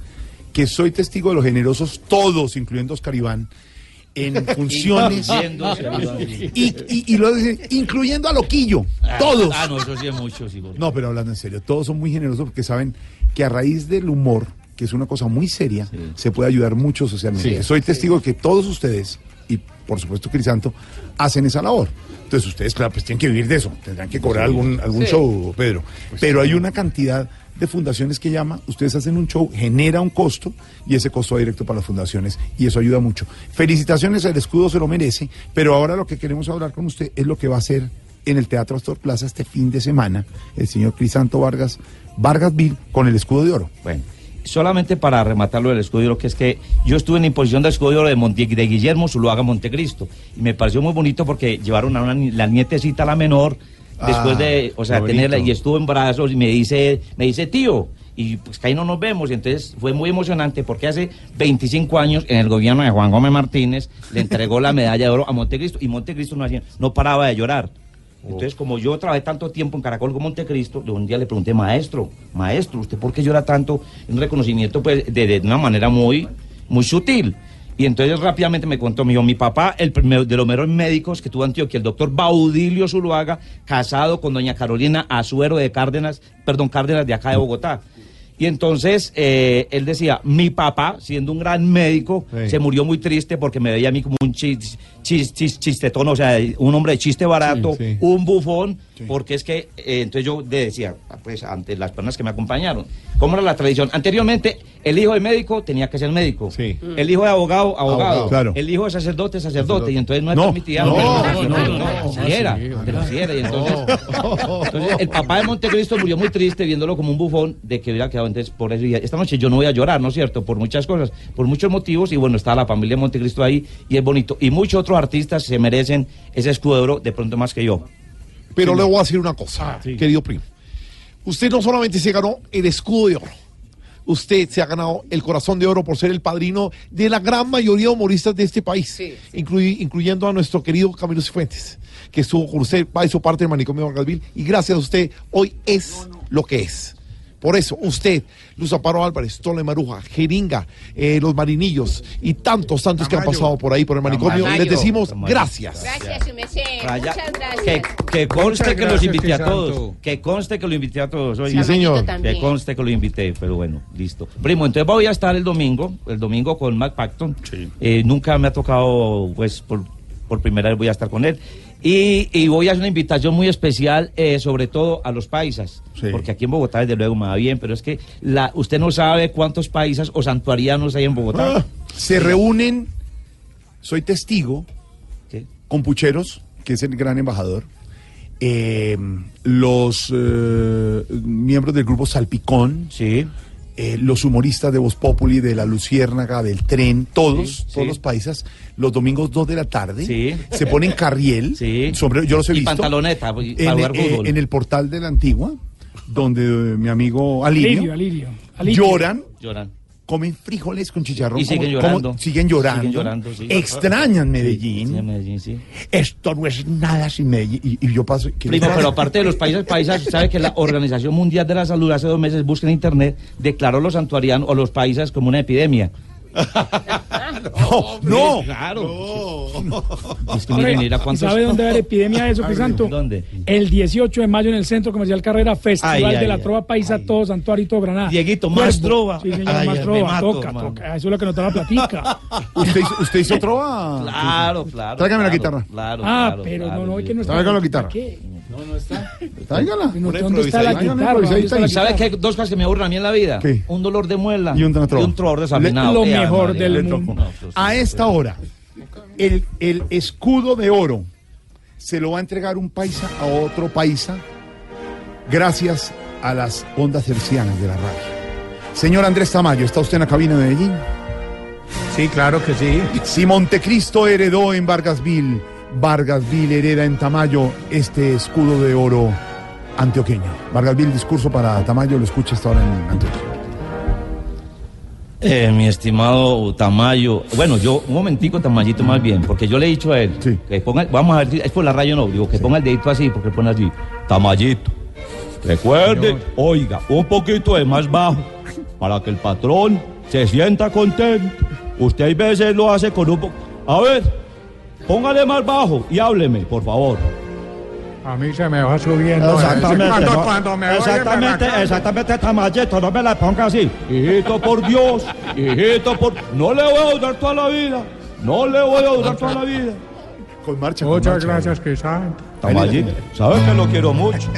que soy testigo de los generosos, todos, incluyendo Oscar Iván, en funciones. Y, y, y lo dicen, incluyendo a Loquillo, Ah, todos. Ah, no, eso sí es mucho, sí. No, pero hablando en serio, todos son muy generosos porque saben que a raíz del humor, que es una cosa muy seria, se puede ayudar mucho socialmente. Sí. Soy testigo de que todos ustedes, y por supuesto Crisanto, hacen esa labor. Entonces ustedes, claro, pues tienen que vivir de eso, tendrán que cobrar Sí. algún, algún Sí. show, Pedro. Pues pero sí. hay una cantidad de fundaciones que llama, ustedes hacen un show, genera un costo y ese costo va directo para las fundaciones y eso ayuda mucho. Felicitaciones, el escudo se lo merece, pero ahora lo que queremos hablar con usted es lo que va a hacer en el Teatro Astor Plaza este fin de semana el señor Crisanto Vargas, Vargas Bill, con el escudo de oro. Bueno, solamente para rematarlo del escudo de oro, que es que yo estuve en la imposición del escudo de Monte- de Guillermo Zuluaga Montecristo y me pareció muy bonito porque llevaron a una, la nietecita, la menor, después Ah, de, o sea, tenerla y estuvo en brazos y me dice, me dice tío. Y pues que ahí no nos vemos, y entonces fue muy emocionante porque hace 25 años en el gobierno de Juan Gómez Martínez le entregó la medalla de oro a Montecristo y Montecristo no, hacía, no paraba de llorar. Entonces, como yo trabajé tanto tiempo en Caracol con Montecristo, de un día le pregunté, maestro, maestro, ¿usted por qué llora tanto? Un reconocimiento, pues, de, de una manera muy, muy sutil. Y entonces rápidamente me contó, me dijo, mi papá, el primero de los mejores médicos que tuvo Antioquia, el doctor Baudilio Zuluaga, casado con doña Carolina Azuero de Cárdenas, perdón, Cárdenas de acá de Bogotá. Y entonces eh, él decía, mi papá, siendo un gran médico, Sí. se murió muy triste porque me veía a mí como un chis, chis, chis- chistetón, o sea, un hombre de chiste barato, Sí, sí. un bufón, porque es que, eh, entonces yo le decía, pues ante las personas que me acompañaron, ¿cómo era la tradición? Anteriormente, el hijo de médico tenía que ser médico, el hijo de abogado, abogado, Abogado, claro. el hijo de sacerdote, sacerdote, y entonces no, No, permitía... no, no, no, no, no, no, así era, pero así era, y entonces... Entonces, el papá de Montecristo murió muy triste viéndolo como un bufón de que hubiera quedado. Entonces, por eso, y esta noche yo no voy a llorar, ¿no es cierto? Por muchas cosas, por muchos motivos. Y bueno, está la familia de Montecristo ahí y es bonito. Y muchos otros artistas se merecen ese escudo de oro de pronto más que yo. Pero le voy a decir una cosa, querido primo. Usted no solamente se ganó el escudo de oro, usted se ha ganado el corazón de oro por ser el padrino de la gran mayoría de humoristas de este país, incluy- incluyendo a nuestro querido Camilo Cifuentes, que estuvo con usted, va hizo parte del manicomio de Vargasville, y gracias a usted hoy es lo que es. Por eso, usted, Luz Amparo Álvarez, Tole Maruja, Jeringa, eh, los Marinillos y tantos, tantos que han pasado por ahí, por el manicomio, Tamayo. les decimos Tamayo. gracias. Gracias, Muchas gracias. Que, que conste Muchas que los invité a todos. Que conste que lo invité a todos. Sí, señor. también. Que conste que lo invité, pero bueno, listo. Primo, entonces voy a estar el domingo, el domingo con Mac Pacton. Eh, nunca me ha tocado, pues, por, por primera vez voy a estar con él. Y, y voy a hacer una invitación muy especial, eh, sobre todo a los paisas. Porque aquí en Bogotá, desde luego, me va bien, pero es que la, usted no sabe cuántos paisas o santuarianos hay en Bogotá. Ah, se reúnen, soy testigo, con Pucheros, que es el gran embajador, eh, los eh, miembros del grupo Salpicón, eh, los humoristas de Voz Populi, de La Luciérnaga, del Tren, todos, Sí, todos sí. los paisas, los domingos 2 de la tarde, se ponen carriel, sombrero, yo los he Y visto, pantaloneta, para en, jugar eh, fútbol. en el portal de la Antigua, donde eh, mi amigo Alirio, Alirio, Alirio. Alirio. lloran Lloran. Comen frijoles con chicharrón. Y siguen como- llorando. como- siguen llorando. Siguen llorando, sí. Extrañan Medellín. Sí, Medellín, sí. Esto no es nada sin Medellín. Y, y yo paso. ¿qué les Primo, pero aparte de los países paisas, sabe que la Organización Mundial de la Salud hace dos meses, busca en internet, declaró los santuarianos o los paisas como una epidemia. No, no. Claro. Es que miren, mira ¿y cuántos. ¿Sabe dónde va la epidemia de eso, Crisanto? ¿Dónde? El 18 de mayo en el Centro Comercial Carrera Festival Ay, de ay, la ay. Trova Paisa, todo Santuario y todo Granada. Dieguito, más Cuerpo. trova. Sí, señor, Ay, más trova. mato, toca, mano. toca. Eso es lo que nos da la platica. ¿Usted hizo, usted hizo trova? Claro, claro. Tráigame la claro, guitarra. Claro, ah, claro, pero claro, no, no, es que no está. Tráigame la guitarra. ¿Qué? No, no está. Tráigala. No, ¿Dónde está la guitarra? ¿Dónde está la ¿Sabe guitarra? qué? Dos cosas que me aburren a mí en la vida. ¿Qué? Un dolor de muela Y un trova. un trovador desafinado. Lo Eh, mejor del mundo. tocó. A esta hora, el, el escudo de oro se lo va a entregar un paisa a otro paisa gracias a las ondas hercianas de la radio. Señor Andrés Tamayo, ¿está usted en la cabina de Medellín? Sí, claro que sí. Si Montecristo heredó en Vargasville, Vargasville hereda en Tamayo este escudo de oro antioqueño. Vargasville, discurso para Tamayo, lo escucha esta hora en Antioquia. Eh, mi estimado Tamayo, bueno, yo, un momentico, Tamayito, más bien, porque yo le he dicho a él, que ponga, vamos a ver, si- es por la radio no, digo, que ponga el dedito así, porque pone así, Tamayito, recuerde, oiga, un poquito de más bajo, para que el patrón se sienta contento. Usted hay veces lo hace con un poco, a ver, póngale más bajo y hábleme, por favor. A mí se me va subiendo. Exactamente, Cuando, no, cuando me voy exactamente, embarracando. exactamente, Tamayito, no me la ponga así. Hijito, por Dios, hijito, por... No le voy a durar toda la vida, no le voy a durar toda la vida. Con marcha, Muchas gracias, Crisanto. Tamayito, ¿sabes que lo quiero mucho?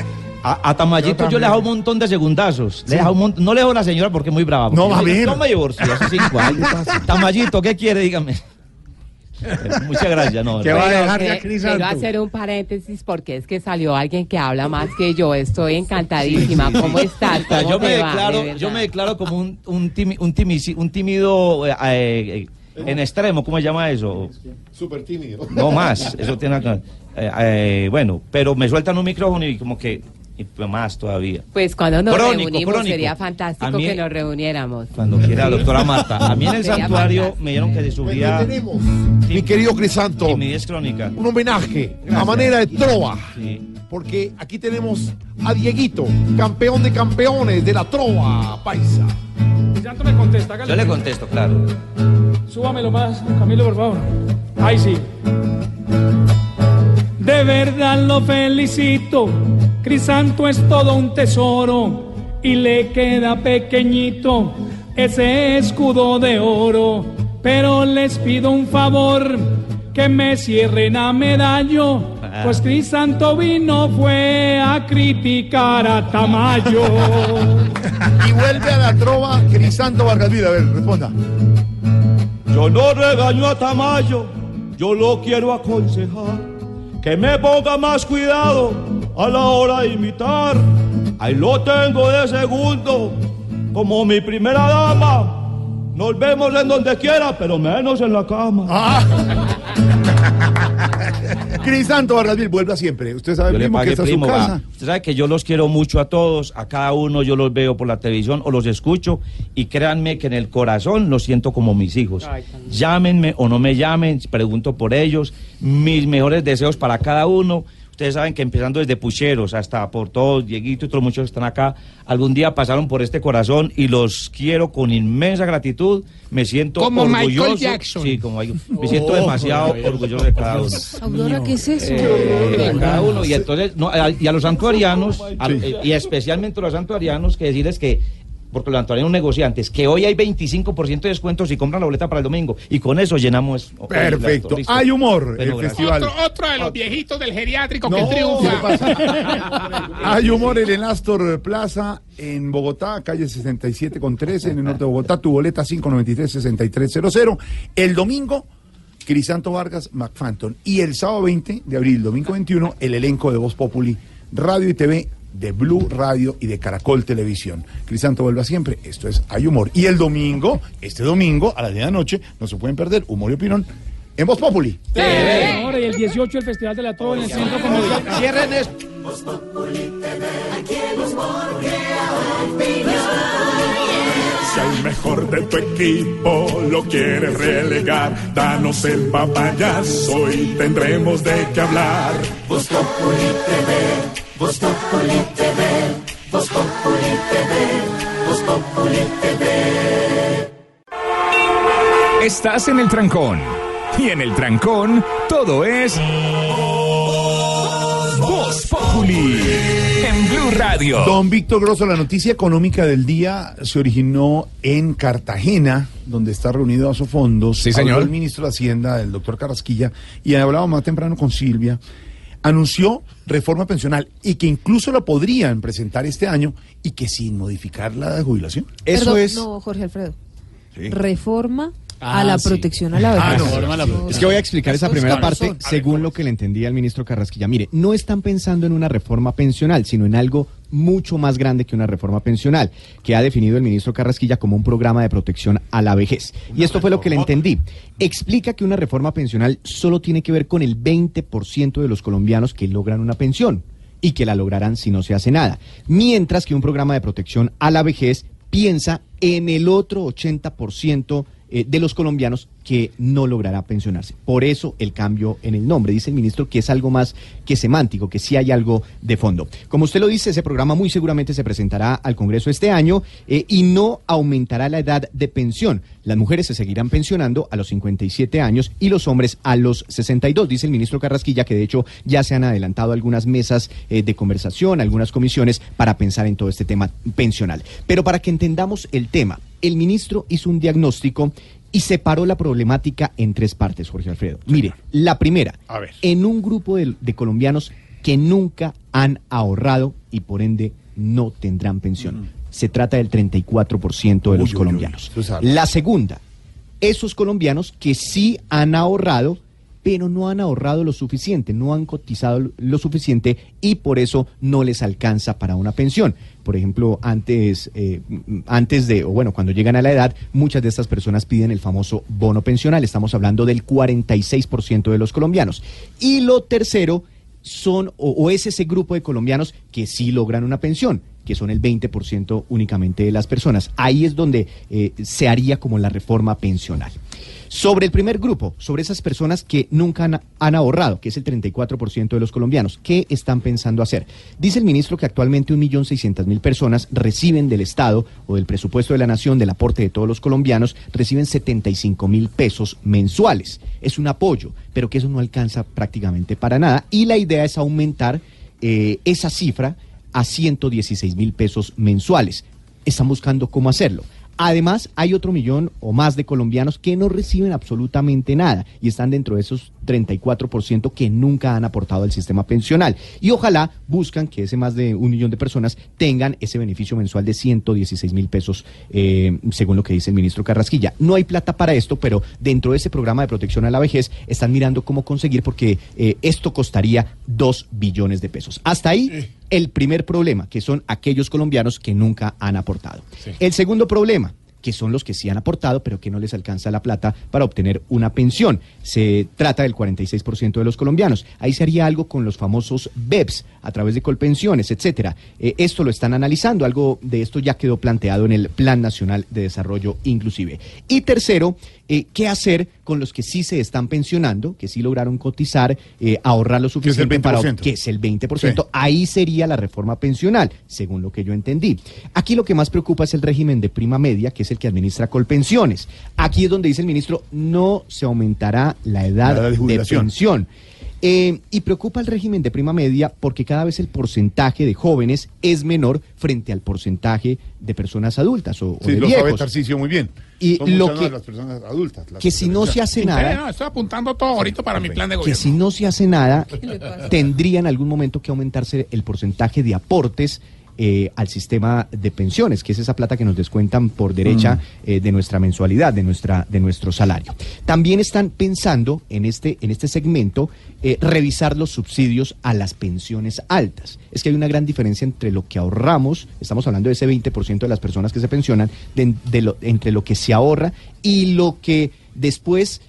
A, a Tamayito yo, le he dado un montón de segundazos. Le he dado un mon- no le dejo a la señora porque es muy brava. No, va yo- bien. Yo me divorcié hace cinco años. Tamayito, ¿qué quiere? Dígame. Muchas gracias. No, ¿Qué va a dejar Eh, Quiero hacer un paréntesis porque es que salió alguien que habla más que yo. Estoy encantadísima. ¿Cómo estás? O sea, ¿Cómo yo, me te va? De declaro, yo me declaro como un, un, timi- un, timisi- un tímido eh, eh, eh, en extremo, ¿cómo se llama eso? Súper tímido. No más, eso tiene acá. Eh, eh, bueno, pero me sueltan un micrófono y como que y más todavía. Pues cuando nos Crónico, reunimos crónico. sería fantástico mí- que nos reuniéramos. Cuando quiera, doctora Marta. A mí en el Sería santuario fantástico. me dieron que se subía. Pues tenemos, mi querido Crisanto, Timidez crónica. un homenaje a manera de trova. Sí. Porque aquí tenemos a Dieguito, campeón de campeones de la trova paisa. Crisanto me contesta. hágale. Yo le contesto, claro. Súbamelo más, Camilo, por favor. Ahí sí. De verdad lo felicito. Crisanto es todo un tesoro y le queda pequeñito ese escudo de oro. Pero les pido un favor que me cierren a medallo, pues Crisanto vino fue a criticar a Tamayo. Y vuelve a la trova Crisanto Vargasville. A ver, responda. Yo no regaño a Tamayo, yo lo quiero aconsejar. Que me ponga más cuidado a la hora de imitar. Ahí lo tengo de segundo, como mi primera dama. Nos vemos en donde quiera, pero menos en la cama. Crisanto Vargasville, vuelva siempre. Usted sabe, Yo le primo, que pagué, esta es primo, su va. casa. Usted sabe que yo los quiero mucho a todos, a cada uno yo los veo por la televisión o los escucho y créanme que en el corazón los siento como mis hijos. Llámenme o no me llamen, pregunto por ellos, mis mejores deseos para cada uno. Ustedes saben que empezando desde Pucheros hasta por todos, Dieguito y otros muchos que están acá, algún día pasaron por este corazón y los quiero con inmensa gratitud. Me siento Como Michael orgulloso. Jackson. Sí, como Michael- Me siento Oh, demasiado orgulloso de cada uno. Aurora, ¿qué es eso? Eh, cada uno. Y entonces, no, a- y a los santuarianos, a- eh, y especialmente a los santuarianos, que decirles que, porque los santuarianos negociantes, que hoy hay 25% de descuento si compran la boleta para el domingo. Y con eso llenamos. Perfecto. Hay humor, Bueno, el gracias. festival. Otro, otro de los viejitos del geriátrico No, que ¿qué triunfa. Hay humor en el Astor Plaza en Bogotá, calle 67 con 13 en el norte de Bogotá. Tu boleta 593-6300. El domingo, Crisanto Vargas, McFanton. Y el sábado 20 de abril, domingo 21, el elenco de Voz Populi, Radio y TV de Blue Radio y de Caracol Televisión. Crisanto vuelva siempre. Esto es Hay Humor. Y el domingo, este domingo, a las 10 de la noche, no se pueden perder Humor y Opinión en Voz Populi. Ahora, y el 18 el Festival de la Trova en el Centro Comercial. Cierren esto. Humor crea opinión. Si al mejor de tu equipo lo quieres relegar, danos el papayazo y tendremos de qué hablar. Voz Populi TV, Voz Populi TV, Voz Populi TV, Voz Populi TV. Estás en el trancón. Y en el trancón, todo es. Voz Populi. En Blue Radio. Don Víctor Grosso, la noticia económica del día se originó en Cartagena, donde está reunido a su fondo. Sí, señor. el ministro de Hacienda, el doctor Carrasquilla, y hablábamos más temprano con Silvia. Anunció reforma pensional y que incluso la podrían presentar este año y que sin modificar la de jubilación. Perdón, No, Jorge Alfredo. Reforma a Ah, la sí. protección a la vejez. Es que voy a explicar esa primera parte según lo que le entendí al ministro Carrasquilla. Mire, no están pensando en una reforma pensional, sino en algo mucho más grande que una reforma pensional, que ha definido el ministro Carrasquilla como un programa de protección a la vejez. y esto fue lo que le entendí. Explica que una reforma pensional solo tiene que ver con el 20% de los colombianos que logran una pensión y que la lograrán si no se hace nada. Mientras que un programa de protección a la vejez piensa en el otro 80% eh, de los colombianos que no logrará pensionarse. Por eso el cambio en el nombre. Dice el ministro que es algo más que semántico, que sí hay algo de fondo. Como usted lo dice, ese programa muy seguramente se presentará al Congreso este año eh, y no aumentará la edad de pensión. Las mujeres se seguirán pensionando a los 57 años y los hombres a los 62. Dice el ministro Carrasquilla que de hecho ya se han adelantado algunas mesas eh, de conversación, algunas comisiones para pensar en todo este tema pensional. Pero para que entendamos el tema, el ministro hizo un diagnóstico y separó la problemática en tres partes, Jorge Alfredo. Mire, la primera, en un grupo de, de colombianos que nunca han ahorrado y por ende no tendrán pensión. Se trata del 34% de los Uy, uy, uy, colombianos. La segunda, esos colombianos que sí han ahorrado, pero no han ahorrado lo suficiente, no han cotizado lo suficiente y por eso no les alcanza para una pensión. Por ejemplo, antes, eh, m- antes de, o bueno, cuando llegan a la edad, muchas de estas personas piden el famoso bono pensional. Estamos hablando del 46% de los colombianos. Y lo tercero son, o es ese grupo de colombianos que sí logran una pensión que son el 20% únicamente de las personas. Ahí es donde eh, se haría como la reforma pensional. Sobre el primer grupo, sobre esas personas que nunca han, ahorrado, que es el 34% de los colombianos, ¿qué están pensando hacer? Dice el ministro que actualmente 1.600.000 personas reciben del Estado o del presupuesto de la Nación, del aporte de todos los colombianos, reciben 75 mil pesos mensuales. Es un apoyo, pero que eso no alcanza prácticamente para nada. Y la idea es aumentar eh, esa cifra a 116 mil pesos mensuales. Están buscando cómo hacerlo. Además, hay otro millón o más de colombianos que no reciben absolutamente nada y están dentro de esos 34% que nunca han aportado al sistema pensional. Y ojalá buscan que ese más de un millón de personas tengan ese beneficio mensual de 116 mil pesos, eh, según lo que dice el ministro Carrasquilla. No hay plata para esto, pero dentro de ese programa de protección a la vejez están mirando cómo conseguir porque eh, esto costaría 2 billones de pesos. Hasta ahí el primer problema, que son aquellos colombianos que nunca han aportado. El segundo problema, que son los que sí han aportado, pero que no les alcanza la plata para obtener una pensión. Se trata del 46% de los colombianos. Ahí se haría algo con los famosos BEPS, a través de colpensiones, etcétera. Eh, esto lo están analizando, algo de esto ya quedó planteado en el Plan Nacional de Desarrollo Inclusive. Y tercero, eh, ¿qué hacer con los que sí se están pensionando, que sí lograron cotizar, eh, ahorrar lo suficiente para 20%. que es el 20%? Ahí sería la reforma pensional, según lo que yo entendí. Aquí lo que más preocupa es el régimen de prima media, que es el que administra Colpensiones. Aquí es donde dice el ministro, no se aumentará la edad, La edad de pensión. Eh, y preocupa el régimen de prima media porque cada vez el porcentaje de jóvenes es menor frente al porcentaje de personas adultas o, o Sí, de lo sabe viejos. Tarcisio muy bien. Y Son lo que- más las personas adultas. las que si no se hace nada- No, estoy apuntando todo ahorita para mi plan de que gobierno. si no se hace nada, tendría en algún momento que aumentarse el porcentaje de aportes eh, al sistema de pensiones, que es esa plata que nos descuentan por derecha Mm. eh, de nuestra mensualidad, de, nuestra, de nuestro salario. También están pensando en este, en este segmento eh, revisar los subsidios a las pensiones altas. Es que hay una gran diferencia entre lo que ahorramos, estamos hablando de ese 20% de las personas que se pensionan, de- de lo- entre lo que se ahorra y lo que después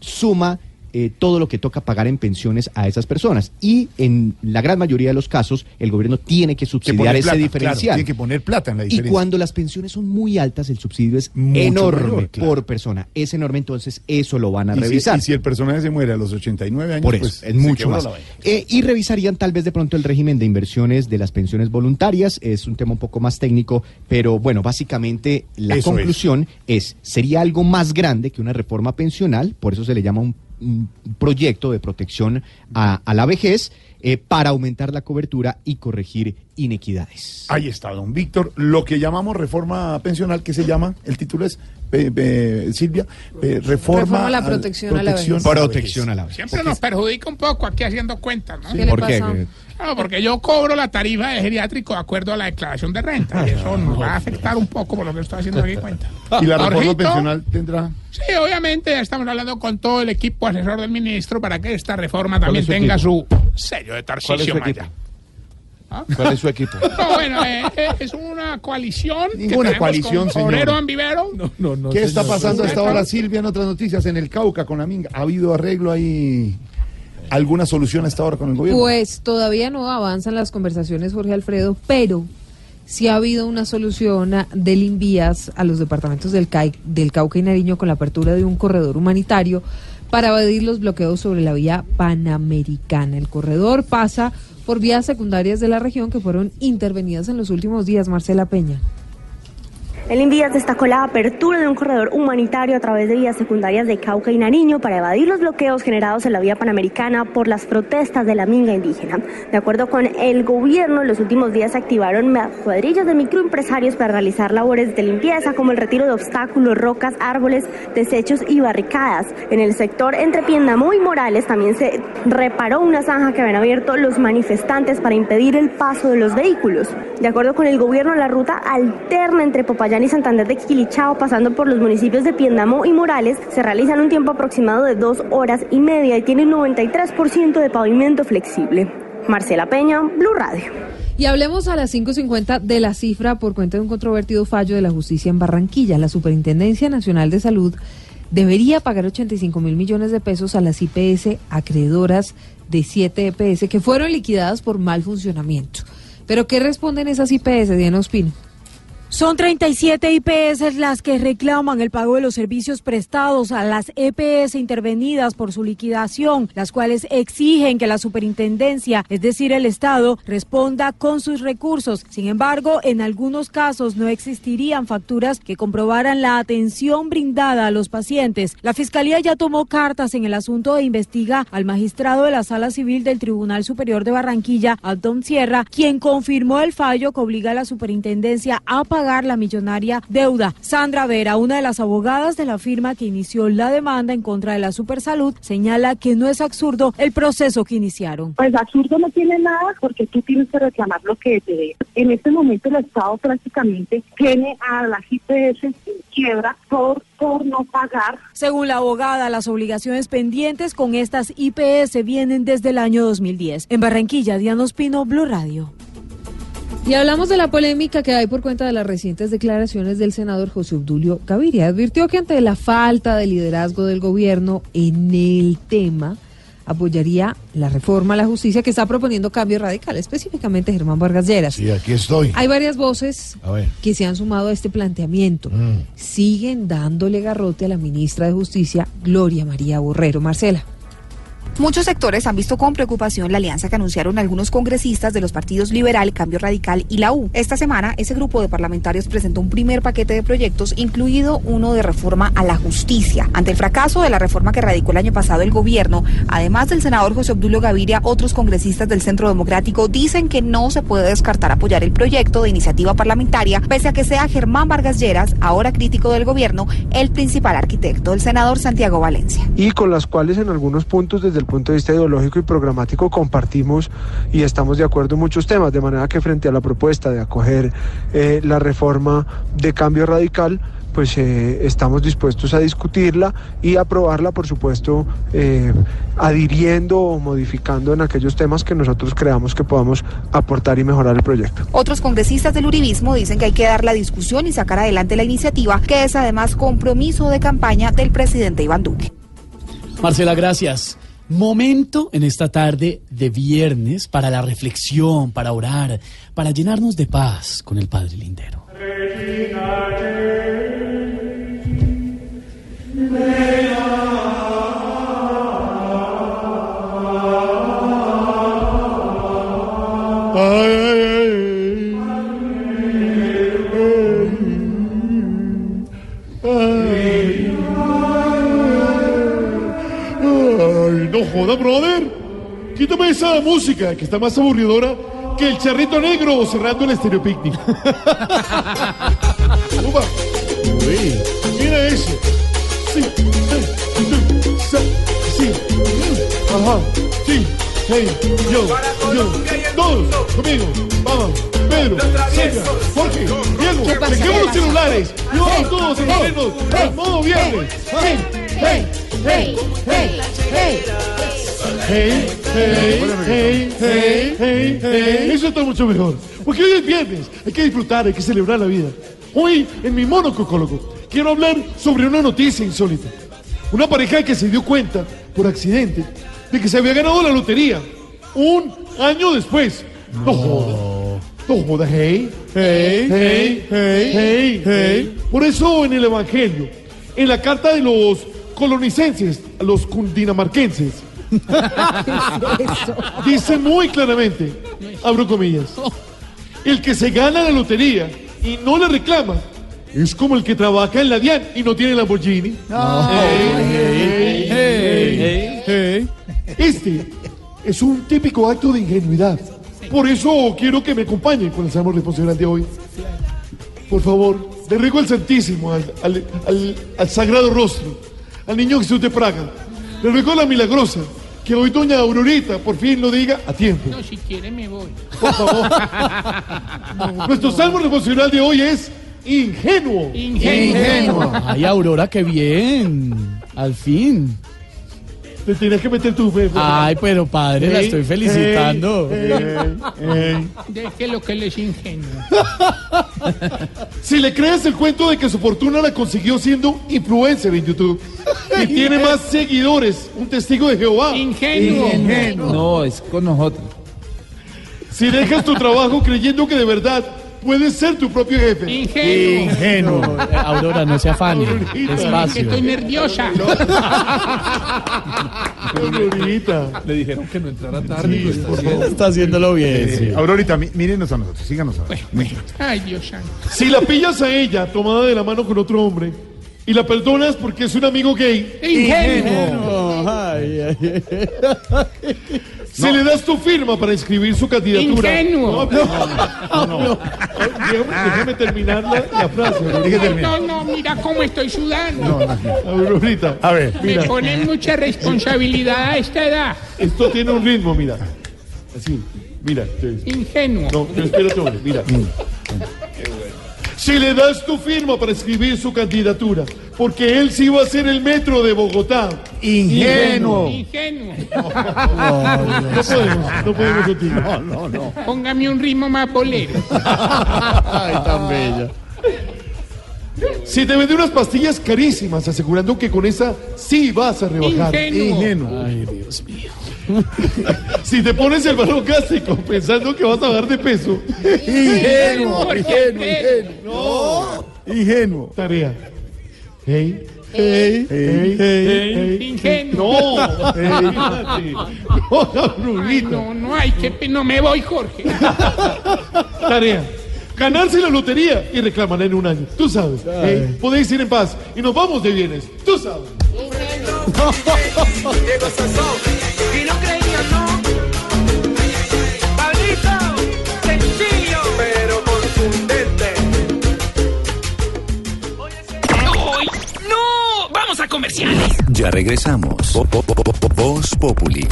suma eh, todo lo que toca pagar en pensiones a esas personas. Y en la gran mayoría de los casos, el gobierno tiene que Que subsidiar ese plata, diferencial. claro, tiene que poner plata en la Y diferencia. cuando las pensiones son muy altas, el subsidio es Mucho enorme mayor, claro. por persona. Es enorme, entonces eso lo van a Y si- revisar. y si el personaje se muere a los 89 años, Por eso, pues es mucho más. Eh, y revisarían tal vez de pronto el régimen de inversiones de las pensiones voluntarias. Es un tema un poco más técnico, pero bueno, básicamente la Eso es. conclusión es. sería algo más grande que una reforma pensional, por eso se le llama un proyecto de protección a, la vejez eh, para aumentar la cobertura y corregir inequidades. Ahí está, don Víctor. Lo que llamamos reforma pensional, que se llama, el título es, eh, eh, Silvia, eh, reforma, Reforma a la al- protección a la vejez. Protección a la vejez. Siempre nos perjudica un poco aquí haciendo cuentas, ¿no? ¿Qué le ¿Por qué? pasa? Porque yo cobro la tarifa de geriátrico de acuerdo a la declaración de renta. Y eso nos va a afectar un poco por lo que estoy haciendo aquí cuenta. Y la reforma Jorgito, pensional tendrá... Sí, obviamente ya estamos hablando con todo el equipo asesor del ministro para que esta reforma también tenga equipo? su sello de ¿Cuál es Tarcisio su Maya. Equipo? ¿Cuál es su equipo? No, bueno, eh, eh, es una coalición. que Ninguna tenemos coalición, con señor. Obrero Ambivero. ¿Qué está pasando hasta ahora, Silvia, en otras noticias? En el Cauca, con la Minga. ¿Ha habido arreglo ahí? ¿Alguna solución hasta ahora con el gobierno? Pues todavía no avanzan las conversaciones, Jorge Alfredo, pero sí ha habido una solución a- del Invías a los departamentos del, CAI, del Cauca y Nariño con la apertura de un corredor humanitario para evadir los bloqueos sobre la vía panamericana. El corredor pasa por vías secundarias de la región que fueron intervenidas en los últimos días, Marcela Peña. El Invías destacó la apertura de un corredor humanitario a través de vías secundarias de Cauca y Nariño para evadir los bloqueos generados en la vía panamericana por las protestas de la minga indígena. De acuerdo con el gobierno, en los últimos días se activaron cuadrillas de microempresarios para realizar labores de limpieza como el retiro de obstáculos, rocas, árboles, desechos y barricadas. En el sector entre Piendamó y Morales también se reparó una zanja que habían abierto los manifestantes para impedir el paso de los vehículos. De acuerdo con el gobierno, la ruta alterna entre Popayán y Santander de Quilichao, pasando por los municipios de Piendamó y Morales, se realiza en un tiempo aproximado de dos horas y media y tiene un 93% de pavimento flexible. Marcela Peña, Blue Radio. Y hablemos a las 5.50 de la cifra por cuenta de un controvertido fallo de la justicia en Barranquilla. La Superintendencia Nacional de Salud debería pagar 85 mil millones de pesos a las IPS acreedoras de 7 EPS que fueron liquidadas por mal funcionamiento. ¿Pero qué responden esas IPS, Diana Ospino? Son 37 IPS las que reclaman el pago de los servicios prestados a las EPS intervenidas por su liquidación, las cuales exigen que la superintendencia, es decir, el Estado, responda con sus recursos. Sin embargo, en algunos casos no existirían facturas que comprobaran la atención brindada a los pacientes. La Fiscalía ya tomó cartas en el asunto e investiga al magistrado de la Sala Civil del Tribunal Superior de Barranquilla, Aldon Sierra, quien confirmó el fallo que obliga a la superintendencia a pagar la millonaria deuda. Sandra Vera, una de las abogadas de la firma que inició la demanda en contra de la Supersalud, señala que no es absurdo el proceso que iniciaron. Pues absurdo no tiene nada porque tú tienes que reclamar lo que te debe. En este momento el Estado prácticamente tiene a las IPS en quiebra por, por no pagar. Según la abogada, las obligaciones pendientes con estas IPS vienen desde el año 2010. En Barranquilla, Diana Ospino, Blue Radio. Y hablamos de la polémica que hay por cuenta de las recientes declaraciones del senador José Obdulio Gaviria. Advirtió que ante la falta de liderazgo del gobierno en el tema, apoyaría la reforma a la justicia que está proponiendo cambio radical, específicamente Germán Vargas Lleras. Sí, aquí estoy. Hay varias voces que se han sumado a este planteamiento. Mm. Siguen dándole garrote a la ministra de Justicia, Gloria María Borrero. Marcela. Muchos sectores han visto con preocupación la alianza que anunciaron algunos congresistas de los partidos Liberal, Cambio Radical y la U. Esta semana, ese grupo de parlamentarios presentó un primer paquete de proyectos, incluido uno de reforma a la justicia. Ante el fracaso de la reforma que radicó el año pasado el gobierno, además del senador José Obdulio Gaviria, otros congresistas del Centro Democrático dicen que no se puede descartar apoyar el proyecto de iniciativa parlamentaria, pese a que sea Germán Vargas Lleras, ahora crítico del gobierno, el principal arquitecto, el senador Santiago Valencia. y con las cuales en algunos puntos desde el punto de vista ideológico y programático compartimos y estamos de acuerdo en muchos temas, de manera que frente a la propuesta de acoger eh, la reforma de cambio radical, pues eh, estamos dispuestos a discutirla y aprobarla, por supuesto, eh, adhiriendo o modificando en aquellos temas que nosotros creamos que podamos aportar y mejorar el proyecto. Otros congresistas del Uribismo dicen que hay que dar la discusión y sacar adelante la iniciativa, que es además compromiso de campaña del presidente Iván Duque. Marcela, gracias. Momento en esta tarde de viernes para la reflexión, para orar, para llenarnos de paz con el Padre Lindero. Joda, brother. Quítame esa música que está más aburridora que el charrito negro cerrando el estéreo picnic. Uy, mira eso. Sí, sí, Ajá, sí. Hey, yo, yo, todos conmigo, vamos, Pedro, Celia, Jorge, Diego, dejemos los celulares, todos al modo viernes, hey, hey, hey, hey, hey. Hey, hey, hey, hey, hey, hey. Eso está mucho mejor. Porque hoy es viernes. Hay que disfrutar, hay que celebrar la vida. Hoy, en mi monococólogo, quiero hablar sobre una noticia insólita. Una pareja que se dio cuenta, por accidente, de que se había ganado la lotería. Un año después. No, joda. No joda, hey, hey, hey, hey, hey, hey. Por eso en el Evangelio, en la carta de los colonicenses, a los cundinamarquenses, Dice muy claramente, abro comillas, el que se gana la lotería y no la reclama es como el que trabaja en la DIAN y no tiene Lamborghini. Hey, hey, hey. Este es un típico acto de ingenuidad. Por eso quiero que me acompañen con el Salmo responsabilidad de hoy. Por favor, le ruego al Santísimo, al, al- al- al Sagrado Rostro, al Niño Jesús de Praga, le ruego la Milagrosa, que hoy doña Aurorita por fin lo diga a tiempo. No, si quiere me voy. Por favor. Nuestro Salmo responsabilidad de hoy es ingenuo. Ingenuo. Ay, Aurora, qué bien. Al fin. Te tienes que meter tu fe. Ay, pero padre, la estoy felicitando. Deje lo que les ingenuo. Si le crees el cuento de que su fortuna la consiguió siendo influencer en YouTube y tiene más seguidores, un testigo de Jehová. Ingenuo. No, es con nosotros. Si dejas tu trabajo creyendo que de verdad puedes ser tu propio jefe. Ingenuo. Eh, Aurora, no se afane. Despacio. estoy nerviosa. Aurorita. Le dijeron que no entrara tarde. Sí, por favor. Está haciéndolo bien. Eh, sí. Aurorita, mí- mírenos a nosotros, síganos a nosotros. Ay, Dios santo. Si la pillas a ella tomada de la mano con otro hombre y la perdonas porque es un amigo gay, Ingenuo. Ay, ay, ay. Si le das tu firma para inscribir su candidatura. Ingenuo. No, no, no, no. Déjame, déjame terminar la, la frase. No, no, mira cómo estoy sudando. A ver, Me Mira, ponen mucha responsabilidad a esta edad. esto tiene un ritmo, mira. Así, mira. Ingenuo. No, pero espérate, mira. Si le das tu firma para escribir su candidatura, porque él sí va a ser el metro de Bogotá. Ingenuo. Ingenuo. No podemos, no podemos contigo. No, no, no. Póngame un ritmo más bolero. Ay, tan bella. Si te vende unas pastillas carísimas, asegurando que con esa sí vas a rebajar. Ingenuo. Ingenuo. Ay, Dios mío. Si te pones el balón gástrico pensando que vas a bajar de peso. Ingenuo. ¿Por Ingenuo. qué? Ingenuo. Ingenuo. Tarea. Hey, hey, hey, hey. Ingenuo. No. No, Ay, no, no hay que no me voy, Jorge. Tarea. Ganarse la lotería y reclamarla en un año. Tú sabes. Podéis ir en paz y nos vamos de bienes. Tú sabes. ¡Vamos a comerciales! Ya regresamos. Vo- vo- vo- vo- Voz Populi.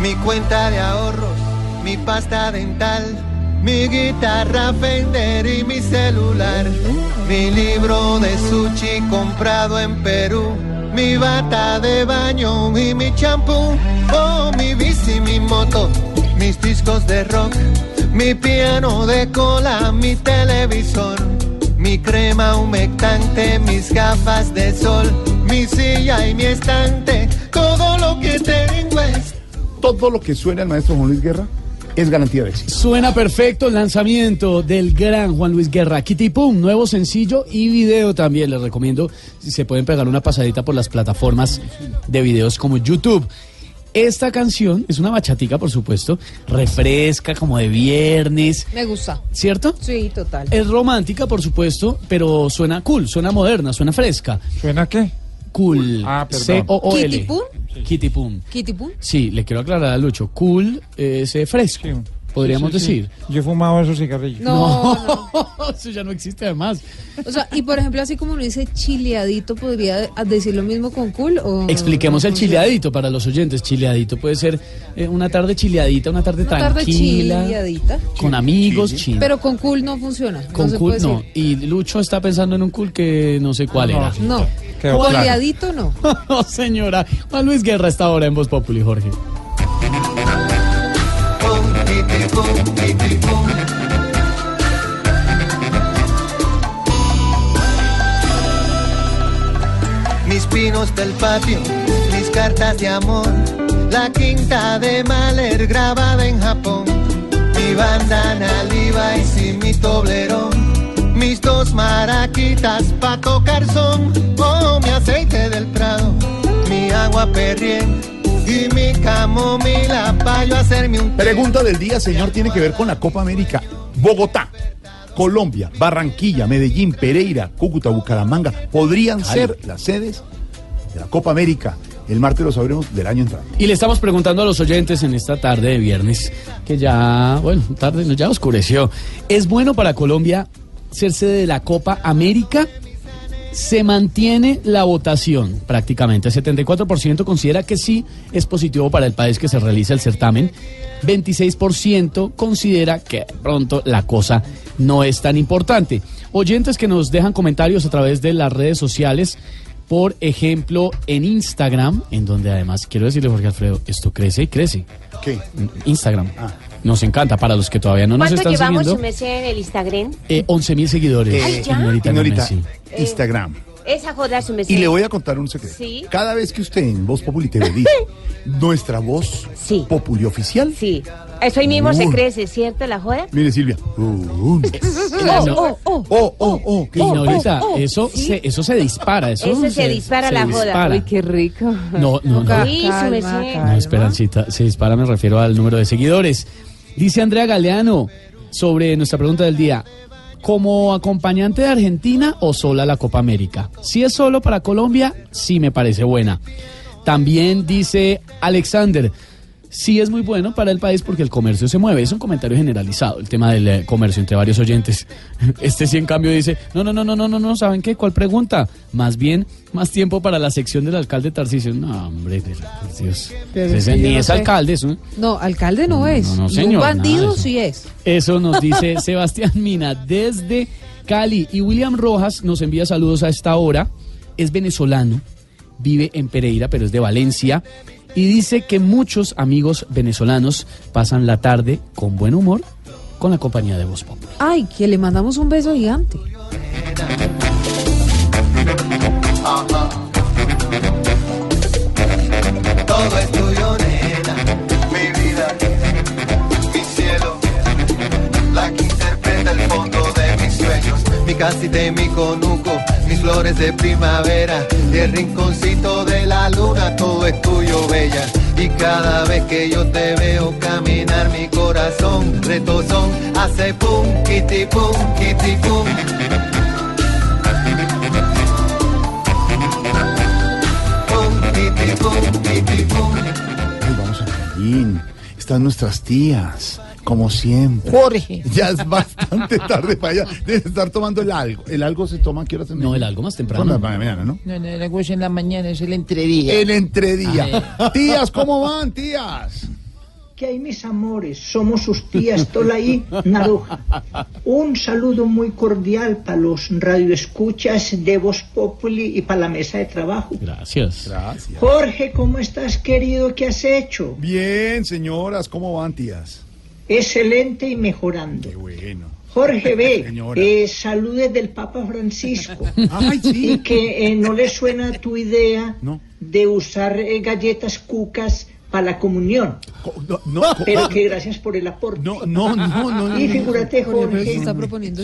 Mi cuenta de ahorros, mi pasta dental, mi guitarra Fender y mi celular, mi libro de sushi comprado en Perú, mi bata de baño y mi champú, oh mi bici, mi moto, mis discos de rock, mi piano de cola, mi televisor, mi crema humectante, mis gafas de sol, mi silla y mi estante, todo lo que tengo es... Todo lo que suena el maestro Juan Luis Guerra es garantía de éxito. Suena perfecto el lanzamiento del gran Juan Luis Guerra. Kitty Pum, nuevo sencillo y video también. Les recomiendo si se pueden pegar una pasadita por las plataformas de videos como YouTube. Esta canción es una bachatica, por supuesto, refresca, como de viernes, Me gusta. ¿cierto? Sí, total. Es romántica, por supuesto, pero suena cool, suena moderna, suena fresca. ¿Suena qué? Cool. Ah, perdón. C-O-O-L. ¿Kitty Pum? Kitty Pum. Kitty Pum. Sí, le quiero aclarar a Lucho. Cool es eh, fresco, podríamos Sí, sí, sí. decir. Yo he fumado esos cigarrillos. No, Eso ya no existe además. O sea, y por ejemplo, así como uno dice chileadito, ¿podría decir lo mismo con cool? O Expliquemos el chileadito para los oyentes. Chileadito puede ser eh, una tarde chileadita, una tarde Una tarde tranquila, chileadita. con amigos, chin. Pero con cool no funciona. con no se cool puede no. decir. Y Lucho está pensando en un cool que no sé cuál No, era. No. Quedó claro. Coleadito no. No, señora. Juan Luis Guerra está ahora en Voz Populi, Jorge. Mis pinos del patio, mis cartas de amor, la quinta de Mahler grabada en Japón, mi bandana Levi's y mi toblerón, mis dos maraquitas pa' tocar son, oh, mi aceite del Prado, mi agua Perrier y mi camomila pa' yo hacerme un té. Pregunta del día, señor, tiene que ver con la Copa América. Bogotá, Colombia, Barranquilla, Medellín, Pereira, Cúcuta, Bucaramanga podrían ser las sedes de la Copa América. El martes lo sabremos del año entrante. Y le estamos preguntando a los oyentes en esta tarde de viernes, que ya, bueno, tarde, no, ya oscureció. ¿Es bueno para Colombia ser sede de la Copa América? Se mantiene la votación prácticamente. El 74% considera que sí es positivo para el país que se realiza el certamen. 26% considera que de pronto la cosa no es tan importante. Oyentes que nos dejan comentarios a través de las redes sociales, por ejemplo en Instagram, en donde además quiero decirle Jorge Alfredo, esto crece y crece. ¿Qué? Instagram. Nos encanta para los que todavía no nos ¿Cuánto están llevamos, siguiendo. su merced, en el Instagram? Eh, 11 mil seguidores. Ay, ya. Ignorita Ignorita, Messi. Instagram. Esa joda, su merced. Y le voy a contar un secreto. Sí. Cada vez que usted en Voz Populi TV dice nuestra voz Populi oficial, Sí. Eso ahí mismo se Uh. crece, ¿cierto, la joda? mire Silvia. Uh, No. oh, oh. oh, oh, oh, qué Ignorita, oh, oh. eso, se, eso se dispara. Eso, Eso se dispara la joda. dispara. Uy, Qué rico. No, no, no. Sí, su merced. No, Esperancita, se dispara, me refiero al número de seguidores. Dice Andrea Galeano sobre nuestra pregunta del día. ¿Como acompañante de Argentina o sola la Copa América? Si es solo para Colombia, sí me parece buena. También dice Alexander, sí es muy bueno para el país porque el comercio se mueve. Es un comentario generalizado, el tema del eh, comercio entre varios oyentes. Este sí, en cambio, dice, no, no, no, no, no, no, no, ¿saben qué? ¿Cuál pregunta? Más bien, más tiempo para la sección del alcalde Tarcisio. No, hombre, de- por Dios. Pero Ese ni no es sé. alcalde, eso. No, alcalde no es. no, Y señor, un bandido sí es. Eso nos dice Sebastián Mina desde Cali. Y William Rojas nos envía saludos a esta hora. Es venezolano, vive en Pereira, pero es de Valencia. Y dice que muchos amigos venezolanos pasan la tarde con buen humor con la compañía de Voz Pop. Ay, que le mandamos un beso gigante. Mi casita y mi conuco, mis flores de primavera, y el rinconcito de la luna, todo es tuyo, bella. Y cada vez que yo te veo caminar, mi corazón retozón hace pum, kitty pum, kitty pum. Ay, vamos a Medellín. Están nuestras tías, como siempre. Jorge. Ya es bastante tarde para allá. Deben estar tomando el algo. ¿El algo se toma? ¿Qué hora se No, el algo más temprano. Son las mañana, ¿no? No, no, la cosa en la mañana es el entredía. El entredía. Tías, ¿cómo van, tías? ¿Qué hay, mis amores? Somos sus tías Tolaí Naruja. Un saludo muy cordial para los radioescuchas de Voz Populi y para la mesa de trabajo. Gracias. Gracias. Jorge, ¿cómo estás, querido? ¿Qué has hecho? Bien, señoras, ¿cómo van, tías? Excelente y mejorando. Qué bueno. Jorge B, eh, saludes del Papa Francisco. Y que eh, no le suena tu idea de usar eh, galletas cucas para la comunión. Pero que gracias por el aporte. No, no, no, no. Y figúrate, Jorge,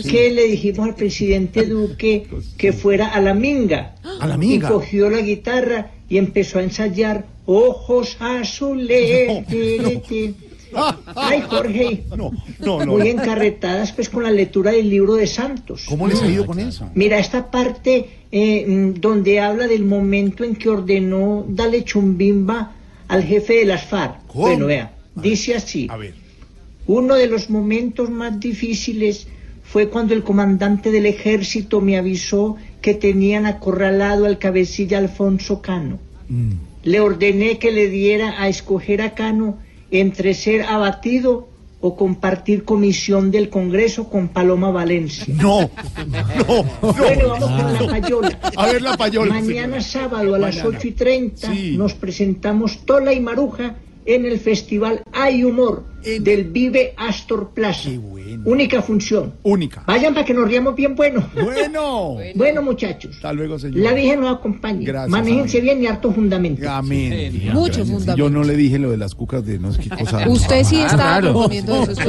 que le dijimos al presidente Duque que fuera a la minga. A la minga. Y cogió la guitarra y empezó a ensayar ojos azules. Ay, Jorge. no, no. Muy encarretadas pues con la lectura del libro de Santos. ¿Cómo les ha ido con eso? Mira, esta parte eh, mm, donde habla del momento en que ordenó darle chumbimba al jefe de las FARC. ¿Cómo? Bueno, vea, dice así. A ver. Uno de los momentos más difíciles fue cuando el comandante del ejército me avisó que tenían acorralado al cabecilla Alfonso Cano. Mm. Le ordené que le diera a escoger a Cano entre ser abatido o compartir comisión del Congreso con Paloma Valencia. No, no, Bueno, vamos con la payola. A ver la payola. Mañana sábado a las Mañana. 8 y 30 Sí. nos presentamos Tola y Maruja en el festival Hay Humor del Vive Astor Plaza. Única función. Única. Vayan para que nos riamos bien bueno. Bueno. Bueno, muchachos. Hasta luego, señor. La Virgen nos acompañe. Gracias, Manéjense bien y harto fundamento. Amén. Mucho Gracias. fundamento. Yo no le dije lo de las cucas de no sé qué cosa. Usted sí Ah, está proponiendo eso.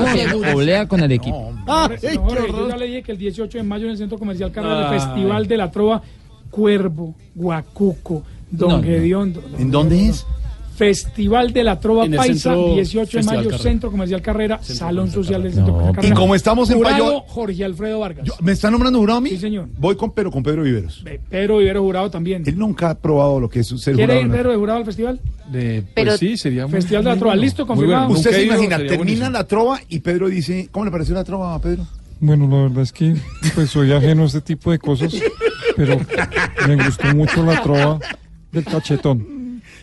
Olea con el equipo. No, Jorge, yo ya le dije que el 18 de mayo en el Centro Comercial Carrera Ay. del Festival de la Trova, Cuervo, Guacuco, Don No. ¿En dónde es? Festival de la Trova Paisa, Centro 18 de mayo, Carrera. Centro Comercial Carrera, Salón Social del Centro Comercial Y Carrera. como estamos en Jurado, Payo- Jorge Alfredo Vargas. ¿Me está nombrando jurado a mí? Sí, señor. Voy con Pedro, con Pedro Viveros. Pedro Vivero Jurado también. Él nunca ha probado lo que es ser ¿Quiere jurado. ir ¿no? Pedro de Jurado al festival? De, Pero- pues sí, sería muy Festival de la Trova, bueno. listo, confirmado. bueno. Usted se imagina, termina buenísimo. la trova y Pedro dice, ¿cómo le pareció la trova, Pedro? Bueno, la verdad es que pues soy ajeno a este tipo de cosas, pero me gustó mucho la trova del cachetón.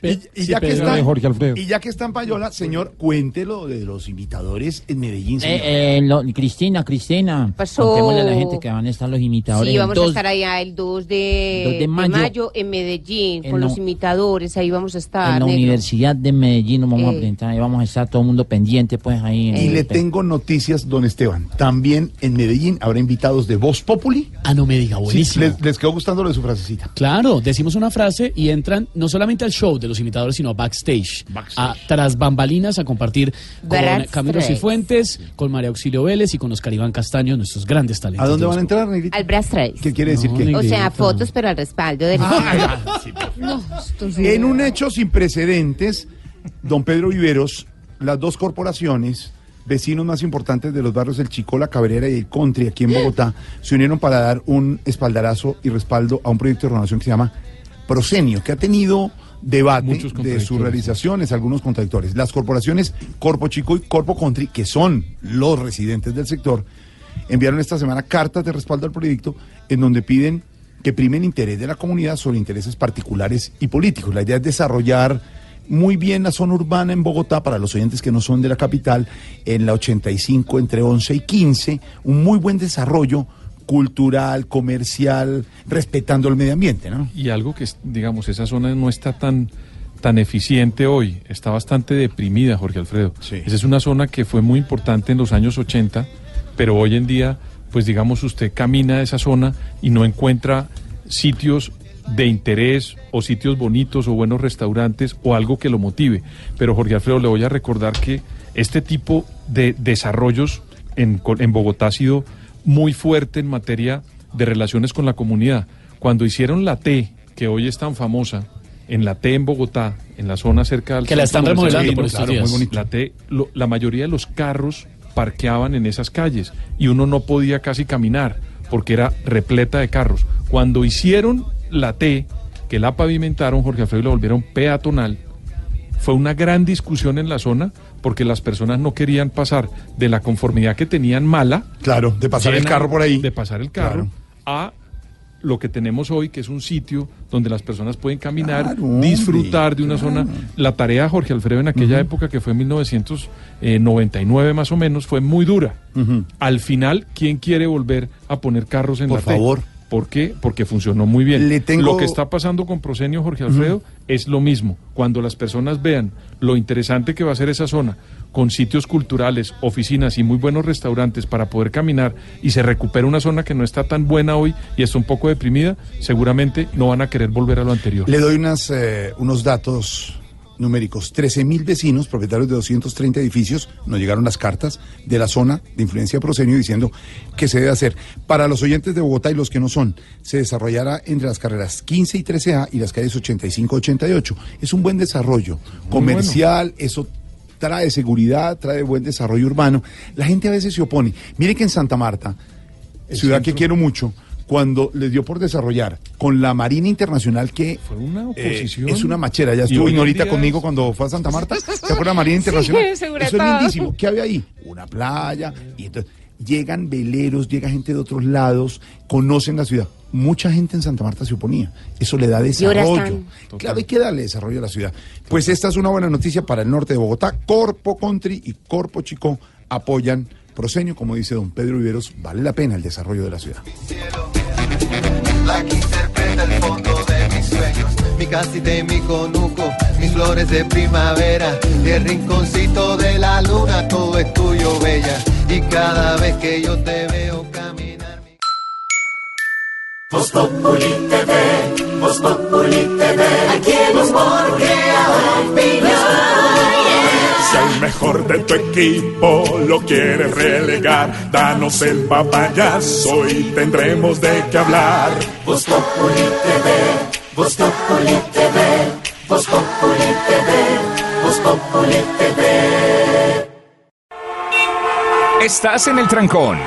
Y, y ya que está, de Jorge Alfredo. y ya que está en Payola, señor, cuéntelo de los imitadores en Medellín. señor. Eh, eh, lo- Cristina, Cristina. Pasó. Contémosle a la gente que van a estar los imitadores. Sí, vamos a estar allá el 2 de, 2 de de mayo. en Medellín En con los imitadores. Ahí vamos a estar. en la negro. Universidad de Medellín nos vamos a Eh. presentar, ahí vamos a estar todo el mundo pendiente, pues ahí. en Y le tengo noticias, don Esteban. También en Medellín habrá invitados de Voz Populi. Ah, no me diga, Sí, buenísimo. les, les quedó gustando lo de su frasecita. Claro, decimos una frase y entran no solamente al show de los imitadores, sino a backstage, a tras bambalinas a compartir con Backstage. Camilo Cifuentes, con María Auxilio Vélez y con Oscar Iván Castaño, nuestros grandes talentos. ¿A dónde de van a entrar, Negrita? Al brass trace. ¿Qué quiere decir No, que? O sea, fotos, pero al respaldo del. No, esto sí. En un hecho sin precedentes, don Pedro Viveros, las dos corporaciones, vecinos más importantes de los barrios del Chico, La Cabrera y el Country aquí en Bogotá, se unieron para dar un espaldarazo y respaldo a un proyecto de renovación que se llama Prosenio, que ha tenido debate Muchos de sus realizaciones, algunos contradictores. Las corporaciones Corpo Chico y Corpo Country, que son los residentes del sector, enviaron esta semana cartas de respaldo al proyecto en donde piden que primen interés de la comunidad sobre intereses particulares y políticos. La idea es desarrollar muy bien la zona urbana en Bogotá para los oyentes que no son de la capital, en la 85 entre 11 y 15, un muy buen desarrollo cultural, comercial, respetando el medio ambiente, ¿no? Y algo que, digamos, esa zona no está tan, tan eficiente hoy, está bastante deprimida, Jorge Alfredo. Esa es una zona que fue muy importante en los años 80, pero hoy en día, pues digamos, usted camina a esa zona y no encuentra sitios de interés o sitios bonitos o buenos restaurantes o algo que lo motive. Pero Jorge Alfredo, le voy a recordar que este tipo de desarrollos en, en Bogotá ha sido muy fuerte en materia de relaciones con la comunidad. Cuando hicieron la T, que hoy es tan famosa, en la T en Bogotá, en la zona cerca del Que la están remodelando por Chino, estos días. muy. La T, lo- la mayoría de los carros parqueaban en esas calles y uno no podía casi caminar porque era repleta de carros. Cuando hicieron la T, que la pavimentaron, Jorge Alfredo y la volvieron peatonal, fue una gran discusión en la zona porque las personas no querían pasar de la conformidad que tenían mala. Claro, de pasar el carro por ahí. De pasar el carro a lo que tenemos hoy, que es un sitio donde las personas pueden caminar, disfrutar de una zona. La tarea, Jorge Alfredo, en aquella época, que fue en 1999 más o menos, fue muy dura. Al final, ¿quién quiere volver a poner carros en Por la T? favor. ¿Por qué? Porque funcionó muy bien. Le tengo- Lo que está pasando con Prosenio, Jorge Alfredo, es lo mismo. Cuando las personas vean lo interesante que va a ser esa zona, con sitios culturales, oficinas y muy buenos restaurantes para poder caminar y se recupera una zona que no está tan buena hoy y está un poco deprimida, seguramente no van a querer volver a lo anterior. Le doy eh, unos datos numéricos. 13 mil vecinos, propietarios de 230 edificios, nos llegaron las cartas de la zona de influencia Prosenio diciendo que se debe hacer. Para los oyentes de Bogotá y los que no son, se desarrollará entre las carreras 15 y 13A y las calles 85 88. Es un buen desarrollo comercial, eso trae seguridad, trae buen desarrollo urbano. La gente a veces se opone. Mire que en Santa Marta, ciudad que quiero mucho, cuando les dio por desarrollar con la Marina Internacional que eh, oposición. es una machera. Ya estuvo Ignorita conmigo es- cuando fue a Santa Marta. ¿Se acuerda la Marina Internacional? Sí, Eso es lindísimo. ¿Qué había ahí? Una playa. Y entonces llegan veleros, llega gente de otros lados, conocen la ciudad. Mucha gente en Santa Marta se oponía. Eso le da desarrollo. Claro, hay que darle desarrollo a la ciudad. Pues esta es una buena noticia para el norte de Bogotá. Corpo Country y Corpo Chico apoyan Prosenio, como dice don Pedro Viveros, vale la pena el desarrollo de la ciudad. La que interpreta el fondo de mis sueños, mi casita y mi conuco, mis flores de primavera, el rinconcito de la luna, todo es tuyo, bella. Y cada vez que yo te veo caminar. Voz Populi TV, Voz Populi TV, aquí el humor crea opinión. Si al mejor de tu equipo lo quieres relegar, danos el papayazo y tendremos de qué hablar. Voz Populi TV, Populi TV, Populi Populi TV. Estás en el trancón.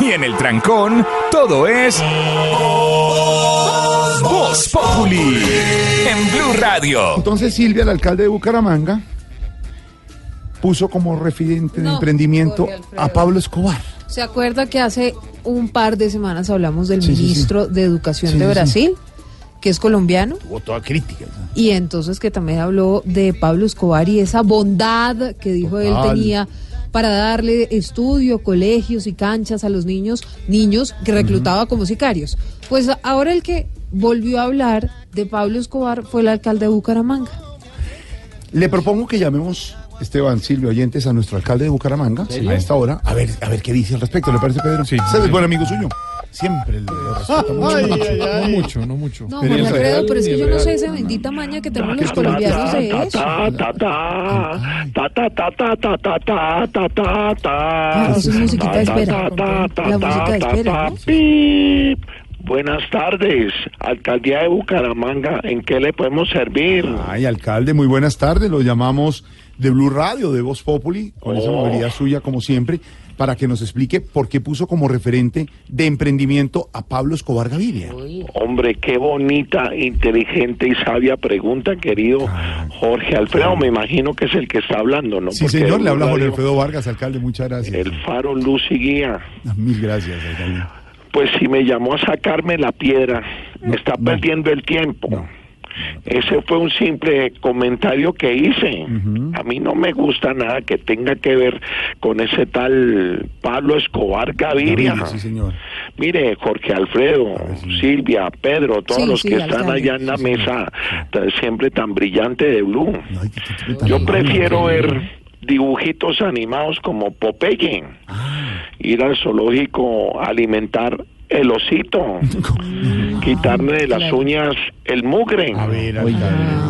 Y en el trancón, todo es. Voz Populi. En Blue Radio. Entonces Silvia, el alcalde de Bucaramanga, puso como referente de No, emprendimiento a Pablo Escobar. ¿Se acuerda que hace un par de semanas hablamos del Sí, sí, sí. ministro de Educación Sí, de. Brasil, que es colombiano? Tuvo toda crítica. Y entonces que también habló de Pablo Escobar y esa bondad que dijo él tenía para darle estudio, colegios y canchas a los niños, niños que reclutaba como sicarios. Pues ahora el que volvió a hablar de Pablo Escobar fue el alcalde de Bucaramanga. Le propongo que llamemos, Esteban Silvio Oyentes, a nuestro alcalde de Bucaramanga a esta hora, a ver, a ver qué dice al respecto. ¿Le parece, Pedro? Sí. es buen amigo suyo. Siempre lo respeta mucho. No mucho, no mucho. No, Jorge Alfredo, pero es que yo no sé esa bendita maña que tenemos los colombianos de eso. Ah, eso es musiquita de espera. La música de espera, ¿no? Buenas tardes, alcaldía de Bucaramanga. ¿En qué le podemos servir? Ay, alcalde, muy buenas tardes. Lo llamamos de Blue Radio, de Voz Populi, con esa Oh. movilidad suya, como siempre, para que nos explique por qué puso como referente de emprendimiento a Pablo Escobar Gaviria. Hombre, qué bonita, inteligente y sabia pregunta, querido Jorge Alfredo. Me imagino que es el que está hablando, ¿no? Sí, Porque señor, le habla Jorge Alfredo Vargas, alcalde, muchas gracias. El faro, luz y guía. Ah, Mil gracias, alcalde. Pues si me llamó a sacarme la piedra, me está perdiendo el tiempo. Ese fue un simple comentario que hice. A mí no me gusta nada que tenga que ver con ese tal Pablo Escobar Gaviria. Gaviria, sí, señor. Mire, Jorge Alfredo, Silvia, Pedro, todos Sí, los sí, que están allá en la mesa, siempre tan brillante de Blue. Yo prefiero ver dibujitos animados como Popeye, ir al zoológico a alimentar el osito, quitarle de las uñas el mugre,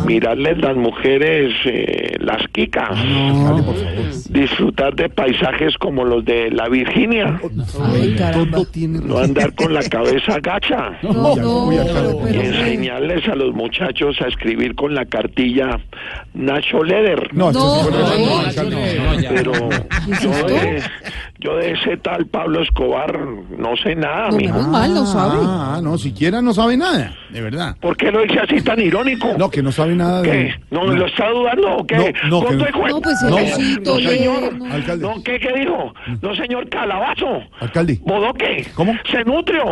mirarles las mujeres eh, las quicas, disfrutar de paisajes como los de la Virginia, no andar con la cabeza gacha. No, no, pero, y enseñarles a los muchachos a escribir con la cartilla Nacho Leder. Pero yo de, yo de ese tal Pablo Escobar no sé nada, mijo. Ah, no, siquiera no sabe nada, de verdad. ¿Por qué lo dice así tan irónico? No, que no sabe nada de... ¿Qué? ¿No, lo está dudando o qué? No, no, que ¿Con no. No, pues, no, no, señor. No. Alcalde. No, ¿qué, ¿qué dijo? No, señor Calabazo. Alcalde. Bodoque. ¿Cómo? Cenutrio.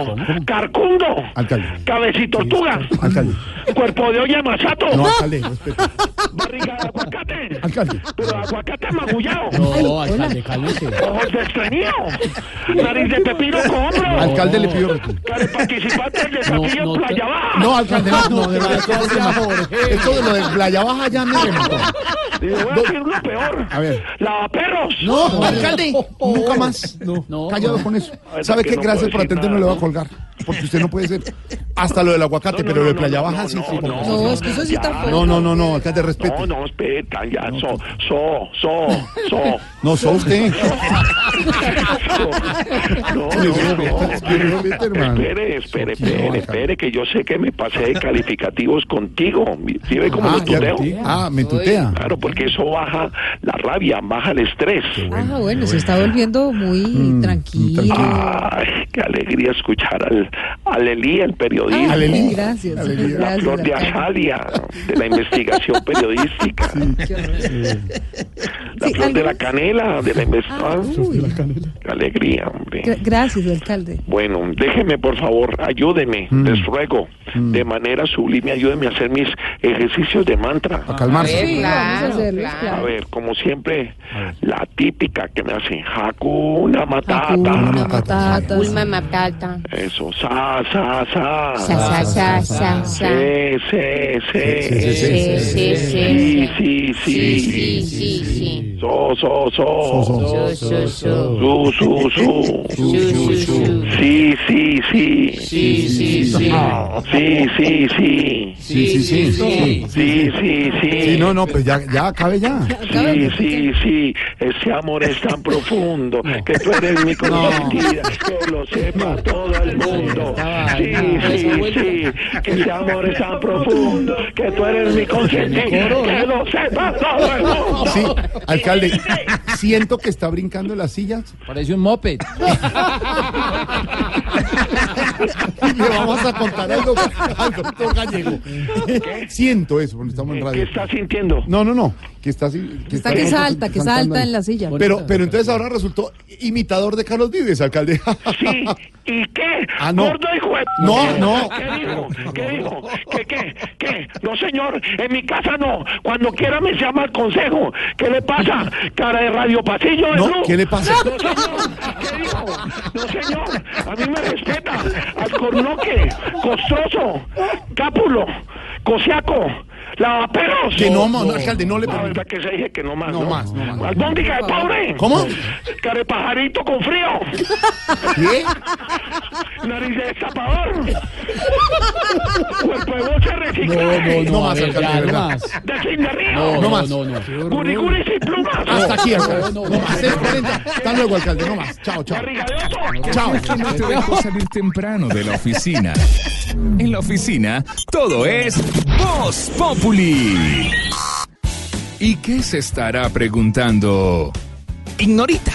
Carcundo. Alcalde. Cabecitortuga. Alcalde. Cuerpo de olla masato. No, alcalde, respete. Barriga de aguacate. Alcalde. Pero aguacate magullado. No, alcalde, cálmese. Ojos de estreñido. Nariz de pepino compro. Alcalde le pido respeto. Care participante del desafío no Playa Baja. No, alcalde, no, no, de verdad, esto se llama- esto de lo de Playa Baja ya me remató. Y le voy a decir lo peor. A ver. Lavaperros. No, alcalde, nunca más. No, callado con eso. ¿Sabe qué? no Gracias por atenderme, le voy a colgar. Porque usted no puede ser. Hasta lo del aguacate, pero lo de Playa Baja sí, sí. no, No, es que eso sí está fuerte. No, no, no, no, alcalde, respete. No, no, espera, ya, so, so, so, so. No, sos usted. No, no, no. Hermano. Espere, espere, espere, espere, que yo sé que me pasé de calificativos contigo. ¿Sí ve cómo Ah, lo tuteo? ah, me tutea. Claro, porque eso baja la rabia, baja el estrés. Ah, bueno, se está volviendo muy Mm, tranquilo. Ay, qué alegría escuchar al, al Elí, el periodista. Ay, gracias, La gracias. flor de. Azalia, de la investigación periodística. La Sí, flor de la canela, de la Ah, investigación. Qué alegría, hombre. Gra- Gracias, alcalde. Bueno, déjeme por favor, ayúdeme, Mm. les ruego, de manera sublime, ayúdeme a hacer mis ejercicios de mantra. A calmarse. Sí, a hacerlo, A claro. ver, como siempre, la típica que me hacen Hakuna Matata. Hakuna Matata. Ulma Matata. Eso, sa, sa, sa. Sa, sa, sa, sa, sa. Sí, sí, sí. Sí, sí, sí, sí. Sí, sí, Sí, sí. sí, sí. So, so, so. So, so, so. Su, su, su. Su, su, su. Sí, sí, sí. Sí, sí, sí. Sí, sí, sí. Sí, sí, sí. Sí, sí, sí. Sí, no, no, pues ya, ya, acabe ya. Sí, sí, sí, ese amor es tan profundo que tú eres mi consentida, que lo sepa todo el mundo. Sí, sí, sí, que ese amor es tan profundo que tú eres mi consentida, que lo sepa todo el mundo. Sí, alcalde, siento que está brincando en las sillas. Parece un moped. Y le vamos a contar algo al doctor Gallego. Siento eso, porque estamos en ¿Qué radio. estás sintiendo? No, no, no, que está así. Está que salta, que salta en la silla. Pero, pero entonces ahora resultó imitador de Carlos Vives, alcalde. Sí, ¿y qué? Ah, no. Gordo hijo de- No, no. ¿Qué dijo? ¿Qué dijo? ¿Qué, qué, qué? No, señor, en mi casa no. Cuando quiera me llama al consejo. ¿Qué le pasa? Cara de radio pasillo de No. ¿qué le pasa? No, señor. ¿Qué dijo? No, señor. A mí me respeta. Alcornoque, Costroso, Cápulo, Cosiaco, Lavaperos. Que no, no, alcalde, no le La verdad que se dije que no más, No ¿no? más, no más. Albóndiga de pobre. ¿Cómo? Carepajarito con frío. ¿Qué? Nariz de destapador. Cuerpo de bocha reciclado. No, no, No no, más, alcalde, no más. De fin de río. No, No no, más. no, no. Guriguris y plumas. Hasta aquí, No, alcalde. no, No más. 6:40. Hasta luego, alcalde. No más. Chao, chao. Chao. No te dejó salir temprano de la oficina. En la oficina, todo es Voz ¿Y qué se estará preguntando? Ignorita.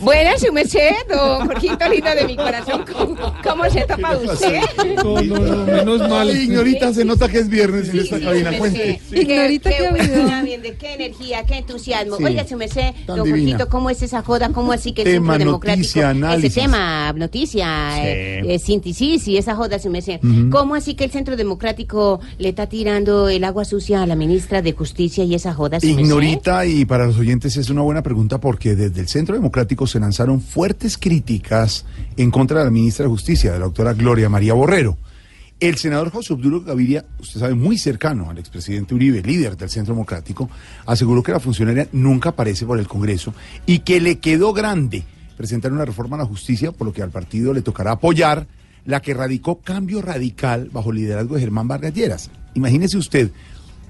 Buenas, su merced, don Jorgito lindo de mi corazón. ¿Cómo, cómo se topa usted? No, no, no, menos mal. Ignorita, se nota que es viernes en esta cabina. Cuente. Ignorita qué, qué bien, de qué energía, qué entusiasmo. Sí. Oiga, su merced, don divina. Jorgito, ¿cómo es esa joda? ¿Cómo así que el Tema, Centro Democrático? noticia, análisis. Ese tema, noticia, Sí. eh, eh, síntesis y esa joda, su merced. ¿Cómo así que el Centro Democrático le está tirando el agua sucia a la ministra de Justicia y esa joda, su merced? Ignorita, y para los oyentes es una buena pregunta porque desde el Centro Democrático se lanzaron fuertes críticas en contra de la ministra de Justicia, de la doctora Gloria María Borrero. El senador José Obduro Gaviria, usted sabe, muy cercano al expresidente Uribe, líder del Centro Democrático, aseguró que la funcionaria nunca aparece por el Congreso y que le quedó grande presentar una reforma a la justicia, por lo que al partido le tocará apoyar la que radicó Cambio Radical bajo el liderazgo de Germán Vargas Lleras. Imagínese usted,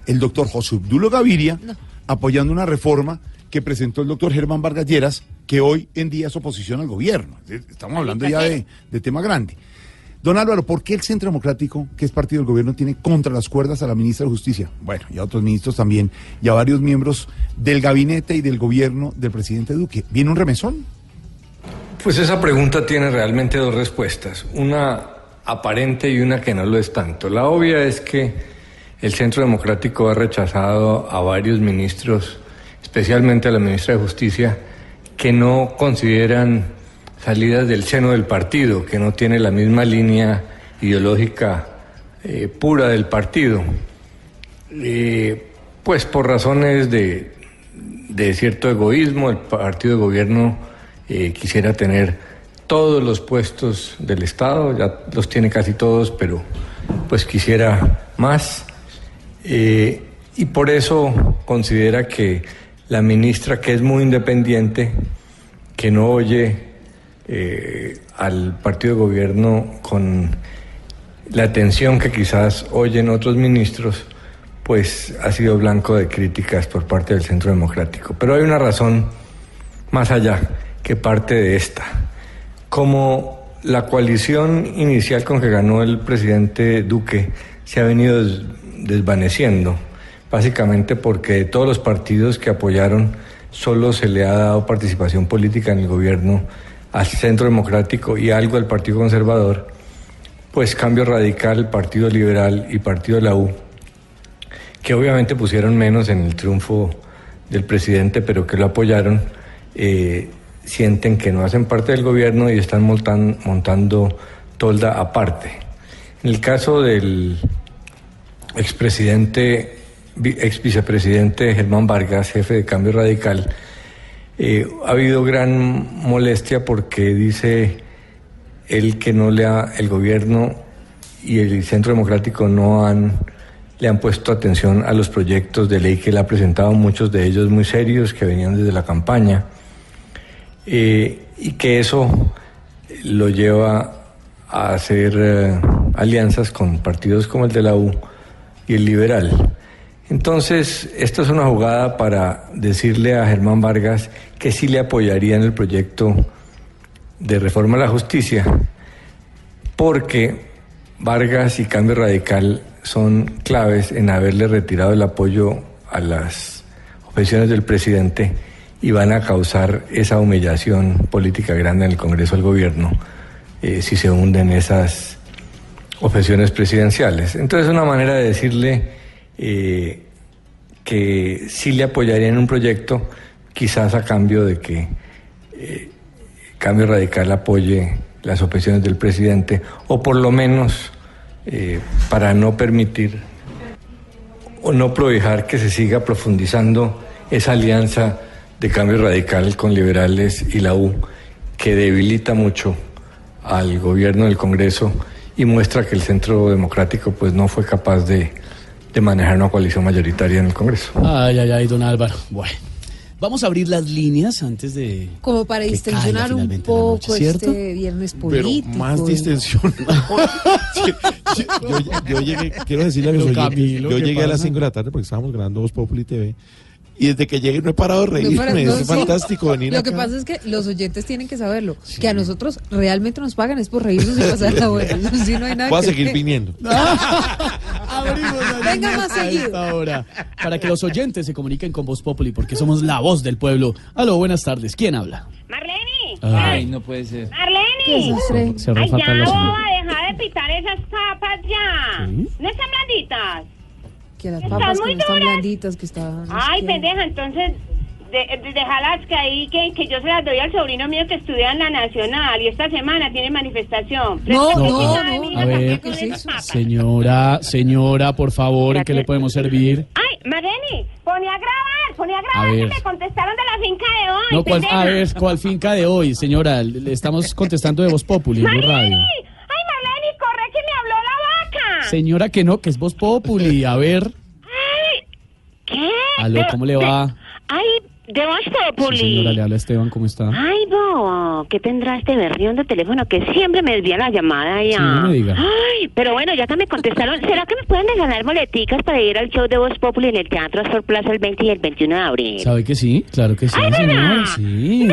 el doctor José Obdulo Gaviria apoyando una reforma que presentó el doctor Germán Vargas Lleras, que hoy en día es oposición al gobierno. Estamos hablando ya de, de tema grande. Don Álvaro, ¿por qué el Centro Democrático, que es partido del gobierno, tiene contra las cuerdas a la ministra de Justicia? Bueno, y a otros ministros también, y a varios miembros del gabinete y del gobierno del presidente Duque. ¿Viene un remesón? Pues esa pregunta tiene realmente dos respuestas, una aparente y una que no lo es tanto. La obvia es que el Centro Democrático ha rechazado a varios ministros, especialmente a la ministra de Justicia, que no consideran salidas del seno del partido, que no tiene la misma línea ideológica eh, pura del partido. Eh, pues por razones de, de cierto egoísmo, el partido de gobierno eh, quisiera tener todos los puestos del Estado, ya los tiene casi todos, pero pues quisiera más. Y por eso considera que la ministra, que es muy independiente, que no oye eh, al partido de gobierno con la atención que quizás oyen otros ministros, pues ha sido blanco de críticas por parte del Centro Democrático. Pero hay una razón más allá que parte de esta. Como la coalición inicial con que ganó el presidente Duque se ha venido des- desvaneciendo, básicamente porque de todos los partidos que apoyaron solo se le ha dado participación política en el gobierno al Centro Democrático y algo al Partido Conservador, pues Cambio Radical, Partido Liberal y Partido de la U, que obviamente pusieron menos en el triunfo del presidente, pero que lo apoyaron, eh, sienten que no hacen parte del gobierno y están montan- montando tolda aparte. En el caso del expresidente, ex vicepresidente Germán Vargas, jefe de Cambio Radical, eh, ha habido gran molestia porque dice él que no le ha, el gobierno y el Centro Democrático no han le han puesto atención a los proyectos de ley que él ha presentado, muchos de ellos muy serios que venían desde la campaña, eh, y que eso lo lleva a hacer eh, alianzas con partidos como el de la U y el liberal. Entonces, esto es una jugada para decirle a Germán Vargas que sí le apoyaría en el proyecto de reforma a la justicia, porque Vargas y Cambio Radical son claves en haberle retirado el apoyo a las objeciones del presidente y van a causar esa humillación política grande en el Congreso del Gobierno eh, si se hunden esas objeciones presidenciales. Entonces, una manera de decirle eh, que sí le apoyaría en un proyecto, quizás a cambio de que eh, Cambio Radical apoye las objeciones del presidente, o por lo menos eh, para no permitir o no prohijar que se siga profundizando esa alianza de cambio radical con liberales y la U, que debilita mucho al gobierno del Congreso y muestra que el Centro Democrático pues no fue capaz de, de manejar una coalición mayoritaria en el Congreso. Ay, ay, ay, don Álvaro. Bueno, vamos a abrir las líneas antes de... Como para distensionar un poco noche, ¿cierto? este viernes Pero político. más distensión. yo, yo llegué, quiero decirle a mis Pero, oyentes, yo ¿qué llegué a las pasa? 5 de la tarde porque estábamos grabando Voz Populi TV. Y desde que llegué no he parado de No, reírme. para- no, es sí. fantástico venir Lo acá. que pasa es que los oyentes tienen que saberlo. Que a nosotros realmente nos pagan es por reírnos y pasar la buena. Sí, no hay nada Voy a que seguir hacer. viniendo. Abrimos Venga más a seguido. esta hora para que los oyentes se comuniquen con Voz Populi porque somos la voz del pueblo. Aló, buenas tardes. ¿Quién habla? Marlene, Ay, no puede ser. Marlene. Se- se Ay, ya, boba, deja de pitar esas papas ya. ¿Sí? ¿No están blanditas? Que las Están papas que no están blanditas, que están... Ay, que- pendeja, entonces de, de- dejalas que ahí, que, que yo se las doy al sobrino mío que estudia en la Nacional y esta semana tiene manifestación. No, no, no, A ver, con esas papas. señora, señora, por favor, ¿en qué le podemos servir? Ay, Marlene, ponía a grabar, ponía a grabar A que ver. me contestaron de la finca de hoy, No, ¿cuál, pendeja. a ver, ¿cuál finca de hoy, señora? Le estamos contestando de Voz Populi, en Radio. Marlene, ay, Marlene, corre que me habló la vaca. Señora, que no, que es Voz Populi. A ver, Ay, ¿qué? aló, ¿cómo le va? Ay, de Voz Sí, Populi. señora, le habla Esteban, ¿cómo está? Ay, Bo, ¿qué tendrá este berrión de teléfono que siempre me desvía la llamada ya? Sí, no me diga. Ay, pero bueno, ya que me contestaron, ¿será que me pueden regalar boleticas para ir al show de Voz Populi en el Teatro Astor Plaza el 20 y el 21 de abril? ¿Sabe que sí? Claro que sí, ¡Ay, señora. nena! Sí.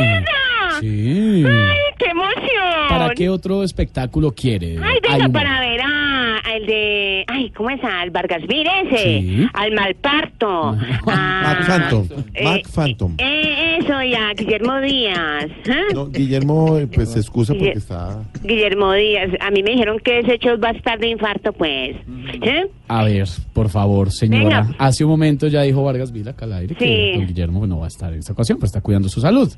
Sí. ¡Ay, qué emoción! ¿Para qué otro espectáculo quiere? Ay, venga, para ver a, al de... Ay, ¿cómo es? Al Vargas Vir ese. Sí. Al Malparto. a- Mac Phantom. eh, Mac Phantom. eh, eso, ya, Guillermo Díaz. ¿ah? No, Guillermo, eh, pues se excusa porque Guille- está. Guillermo Díaz. A mí me dijeron que ese show va a estar de infarto, pues. ¿Eh? A ver, por favor, señora. Venga. Hace un momento ya dijo Vargas Vila acá al aire que Sí. don Guillermo no va a estar en esta ocasión, pero está cuidando su salud.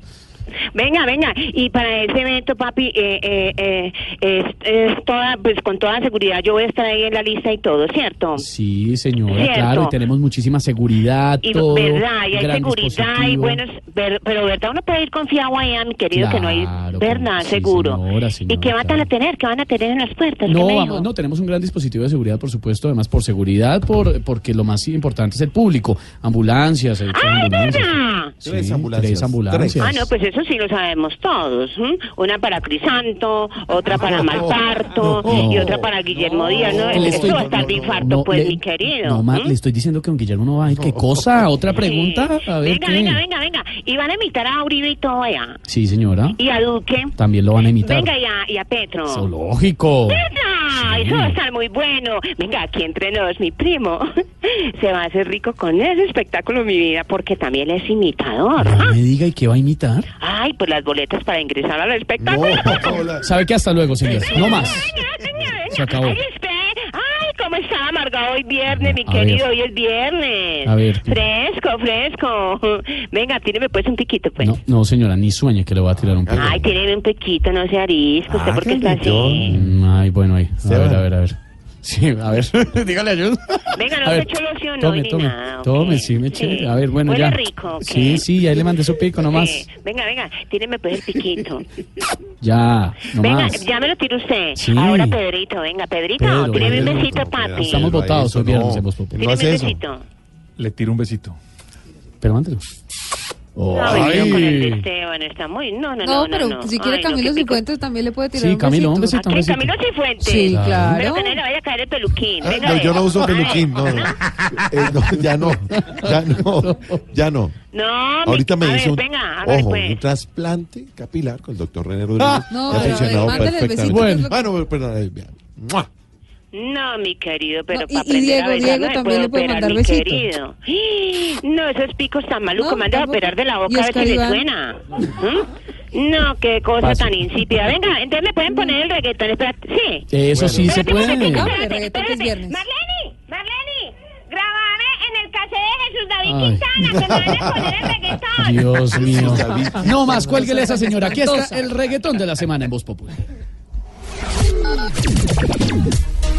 Venga, venga. Y para ese evento, papi, eh, eh, eh, es, es toda, pues con toda seguridad yo voy a estar ahí en la lista y todo, ¿cierto? Sí, señora, Cierto. claro, y tenemos muchísima seguridad, Y todo. verdad, y hay seguridad y buenos, ver- pero verdad uno puede ir confiado allá, mi querido, que no hay, verdad, sí, seguro. señora, ¿Y qué van a tener? ¿Qué van a tener en las puertas? ¿Qué No, vamos, no, tenemos un gran dispositivo de seguridad, por supuesto, además por seguridad, por porque lo más importante es el público. Ambulancias, eh, ambulancias. verdad! Sí, tres ambulancias. Ah, no, pues eso sí lo sabemos todos. Una para Crisanto, otra para Malparto no. y otra para Guillermo Díaz. ¿no? Esto va a estar de infarto, no, pues, le- mi querido. No, ¿m? le estoy diciendo que don Guillermo no va a ir. ¿Qué cosa? ¿Otra pregunta? A ver, Venga, ¿qué? venga, venga, venga. Y van a invitar a Uribe y todo allá. Sí, señora. Y a Duque. También lo van a imitar. Venga, y a, y a Petro. Zoológico. ¡Verdad! Eso va a estar muy bueno. Venga, aquí entre nos, mi primo. Se va a hacer rico con ese espectáculo, mi vida, porque también es imitador. No me diga, ¿y qué va a imitar? Ay, pues las boletas para ingresar al espectáculo. ¿Sabe qué? Hasta luego, señor. No más. Se acabó. Ay, cómo está amargado hoy viernes, mi A querido. ver. Hoy es viernes. A ver. Fresco, fresco. Venga, tíreme pues un piquito, pues. No, no, señora, ni sueñe que le va a tirar un pico. Ay, tíreme un piquito, no sea arisco. ¿Usted por qué está así? Mm, Ay, bueno, ahí. A ver, a ver, a ver. Sí, a ver. Dígale ayuda. Venga, no se loción Tome, ni tome. nada. Tome, sí, me eché. Sí. A ver, bueno, Huele ya. Sí, sí, ahí le mandé su pico nomás. Sí. Venga, venga, tíreme pues el piquito. Ya, venga, ya me lo tiro usted. Sí. Ahora Pedrito, venga, Pedrito, Pedro, tíreme un besito, papi. Estamos votados hoy viernes en Voz. Tíreme un besito. Le tiro un besito. Pero mándelo. No, venido con el de Esteban, está muy... No, no, no, No, pero no, si quiere Ay, Camilo. Cifuentes también le puede tirar Sí, un Camilo, besito. ¿A besito. Camilo Cifuentes? Sí, claro. Pero que no le vaya a caer el peluquín. Ah, Venga, no, yo no venga. uso peluquín, no, no. Eh, no, ya no, ya no, ya no. No, Ahorita me a hizo ver, un, venga, ojo, pues. un trasplante capilar con el doctor René Rodríguez. Ah, no, ha funcionado perfectamente. besito, Bueno, bueno, perdón, eh. ¡Mua! No, mi querido, pero No, para y aprender Diego, a besar Diego no le puede operar, mandar mi besito. querido. No, esos picos tan malucos, No, me han de tampoco. operar de la ¿Y boca a ver si le suena. ¿Mm? No, qué cosa Paso. tan insípida. Venga, entonces me pueden poner el reggaetón, espérate. Sí. Eso sí se puede. Marlene, Marlene, grabame en el cassette de Jesús David Ay. Quintana, que me van a poner el reggaetón. Dios mío. No más, cuélguele a esa señora. Aquí está el reggaetón de la semana en Voz Populi.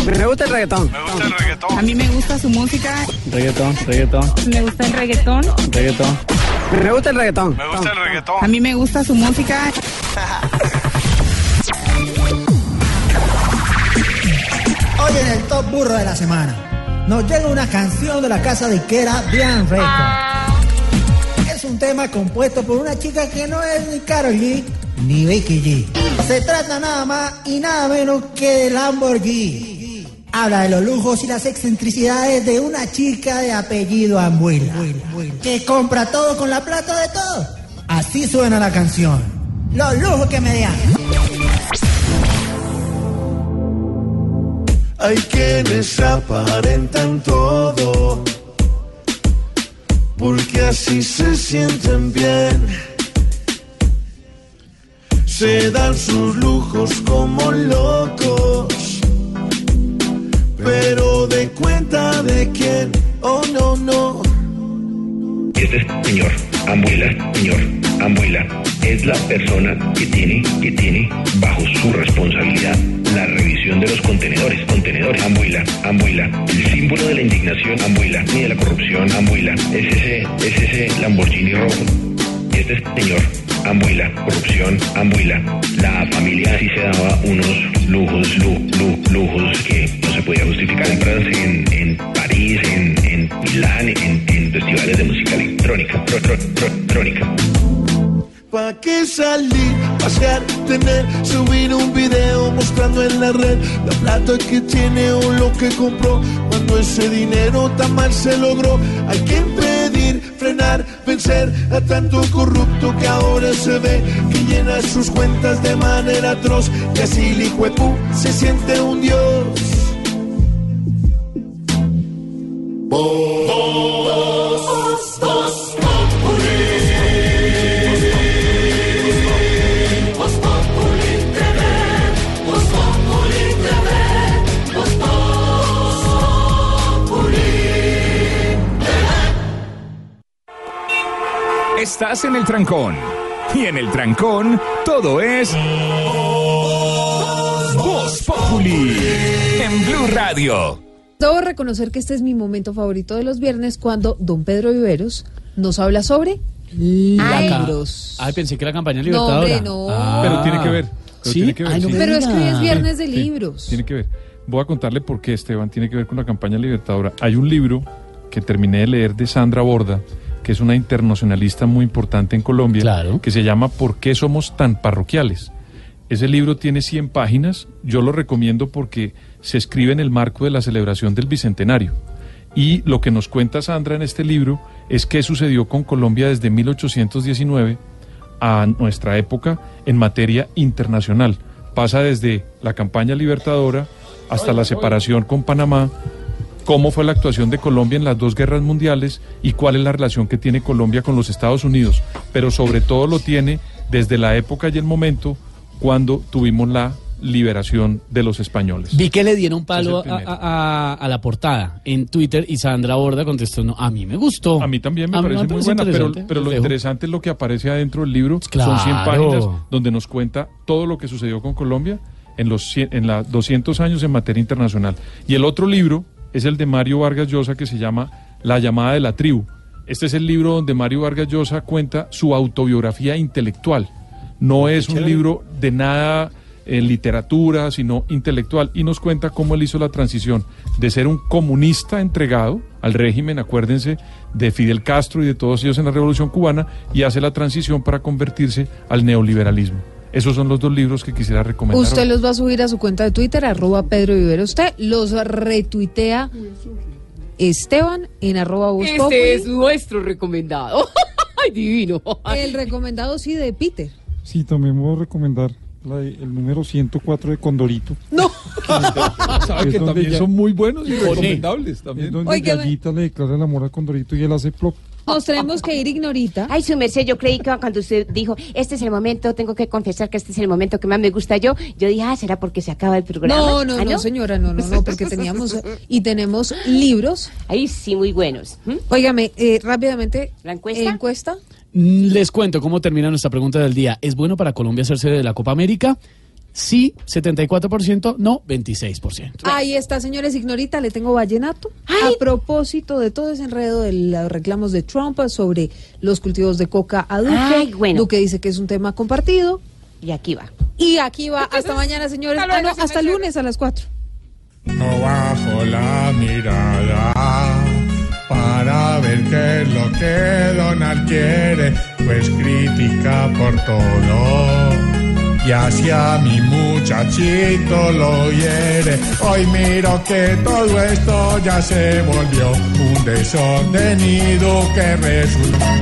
Me gusta el reggaetón. Me gusta el reggaetón. A mí me gusta su música. Reggaetón, reggaetón, Me gusta el reggaetón. reggaetón. Me gusta el reggaetón. Me gusta el reggaetón. A mí me gusta su música. Hoy en el Top Burro de la Semana nos llega una canción de la casa disquera Bien Records. Es un tema compuesto por una chica que no es ni Karol G ni Becky G. Se trata nada más y nada menos que de Lamborghini. Habla de los lujos y las excentricidades de una chica de apellido Ambuela, que compra todo con la plata de todo. Así suena la canción. Los lujos que me dan. Hay quienes aparentan todo, porque así se sienten bien. Se dan sus lujos como locos, pero de cuenta de quién, oh no, no. Este señor, Ambuela, señor, Ambuela, es la persona que tiene, que tiene bajo su responsabilidad la revisión de los contenedores, contenedores, Ambuela, Ambuela, el símbolo de la indignación, Ambuela, ni de la corrupción, Ambuela, es ese, es ese Lamborghini rojo. Este señor, Ambuela, corrupción, Ambuela, la familia sí se daba unos lujos, lu, lu- lujos que no se podía justificar compras en, en París, en, Milán, en, festivales de música electrónica. ¿Pa' qué salir, pasear, tener, subir un video mostrando en la red la plata que tiene o lo que compró? Cuando ese dinero tan mal se logró, hay que impedir, frenar, vencer a tanto corrupto que ahora se ve que llena sus cuentas de manera atroz. Y así el hijo se siente un dios. Voz, Estás en el trancón. Y en el trancón, todo es. Voz Populi. En Blue Radio. Debo reconocer que este es mi momento favorito de los viernes cuando don Pedro Viveros nos habla sobre libros. Ay, pensé que era campaña No, libertadora. hombre, no. Ah. Pero tiene que ver. Pero ¿Sí? tiene que ver, Ay, no sí. me Pero es que hoy es viernes de Sí, libros. Tiene que ver. Voy a contarle por qué, Esteban, tiene que ver con la campaña libertadora. Hay un libro que terminé de leer de Sandra Borda, que es una internacionalista muy importante en Colombia, que se llama ¿Por qué somos tan parroquiales? Ese libro tiene 100 páginas, yo lo recomiendo porque se escribe en el marco de la celebración del Bicentenario. Y lo que nos cuenta Sandra en este libro es qué sucedió con Colombia desde 1819 a nuestra época en materia internacional. Pasa desde la campaña libertadora hasta la separación con Panamá, cómo fue la actuación de Colombia en las dos guerras mundiales y cuál es la relación que tiene Colombia con los Estados Unidos, pero sobre todo lo tiene desde la época y el momento cuando tuvimos la liberación de los españoles. Vi que le dieron palo a, a- a la portada en Twitter y Sandra Borda contestó, no, a mí me gustó. A mí también me parece muy parece buena, pero, pero lo interesante es lo que aparece adentro del libro. Claro. Son 100 páginas donde nos cuenta todo lo que sucedió con Colombia en los 100 en la 200 años en materia internacional. Y el otro libro es el de Mario Vargas Llosa que se llama La llamada de la tribu. Este es el libro donde Mario Vargas Llosa cuenta su autobiografía intelectual. No es un libro de nada en literatura, sino intelectual, y nos cuenta cómo él hizo la transición de ser un comunista entregado al régimen, acuérdense, de Fidel Castro y de todos ellos en la Revolución Cubana, y hace la transición para convertirse al neoliberalismo. Esos son los dos libros que quisiera recomendar. Usted hoy. los va a subir a su cuenta de Twitter, arroba Pedro Vivero. Usted los retuitea Esteban en arroba Populi. Este es nuestro recomendado. Ay, divino. El recomendado sí de Peter. Sí, también voy a recomendar la de- el número 104 de Condorito. No. Sabe Es que donde también ya- son muy buenos y Pone. recomendables también. Donde. Gallita le declara el amor a Condorito y él hace plop. Nos tenemos que ir, Ignorita. Ay, su merced, yo creí que cuando usted dijo, este es el momento, tengo que confesar que este es el momento que más me gusta yo, yo dije, ah, ¿será porque se acaba el programa? No, no, ¿Ah, no, señora, no, no, no, porque teníamos y tenemos libros. Ahí sí, muy buenos. Óigame, eh, rápidamente. ¿La encuesta? encuesta? Mm, Les cuento cómo termina nuestra pregunta del día. ¿Es bueno para Colombia ser sede de la Copa América? Sí, 74%, no, 26%. Ahí está, señores, Ignorita, le tengo vallenato. A propósito de todo ese enredo de los reclamos de Trump sobre los cultivos de coca a Duque. Ay, bueno. Duque dice que es un tema compartido. Y aquí va. Y aquí va. Hasta mañana, señores. Hasta Ah, luego, no, hasta señor. lunes a las 4. No bajo la mirada para ver qué es lo que Donald quiere, pues critica por todo. Y hacia mi muchachito lo hiere. Hoy miro que todo esto ya se volvió un desordenido que resulta.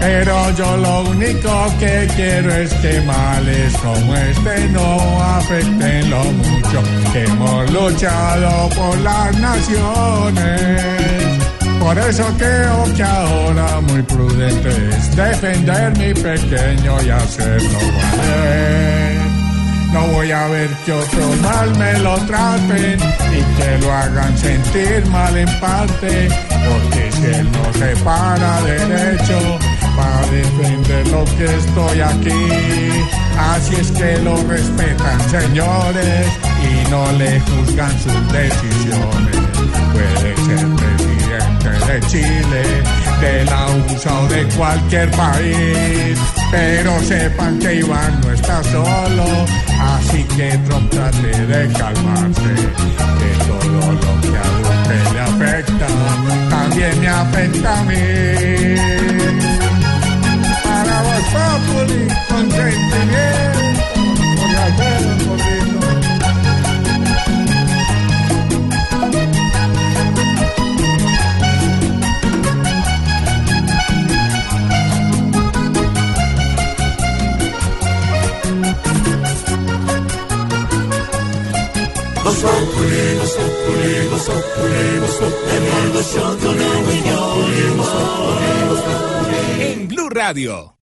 Pero yo lo único que quiero es que males como este no afecten lo mucho que hemos luchado por las naciones. Por eso creo que ahora muy prudente es defender mi pequeño y hacerlo valer. No voy a ver que otro mal me lo traten y que lo hagan sentir mal en parte, porque si él no se para derecho para defender lo que estoy aquí, así es que lo respetan señores y no le juzgan sus decisiones. Puede ser presidente de Chile, de la USA o de cualquier país, pero sepan que Iván no está solo, así que Trump de calmarse, que todo lo que a usted le afecta, también me afecta a mí. Para vos, Populi, con En Blue Radio.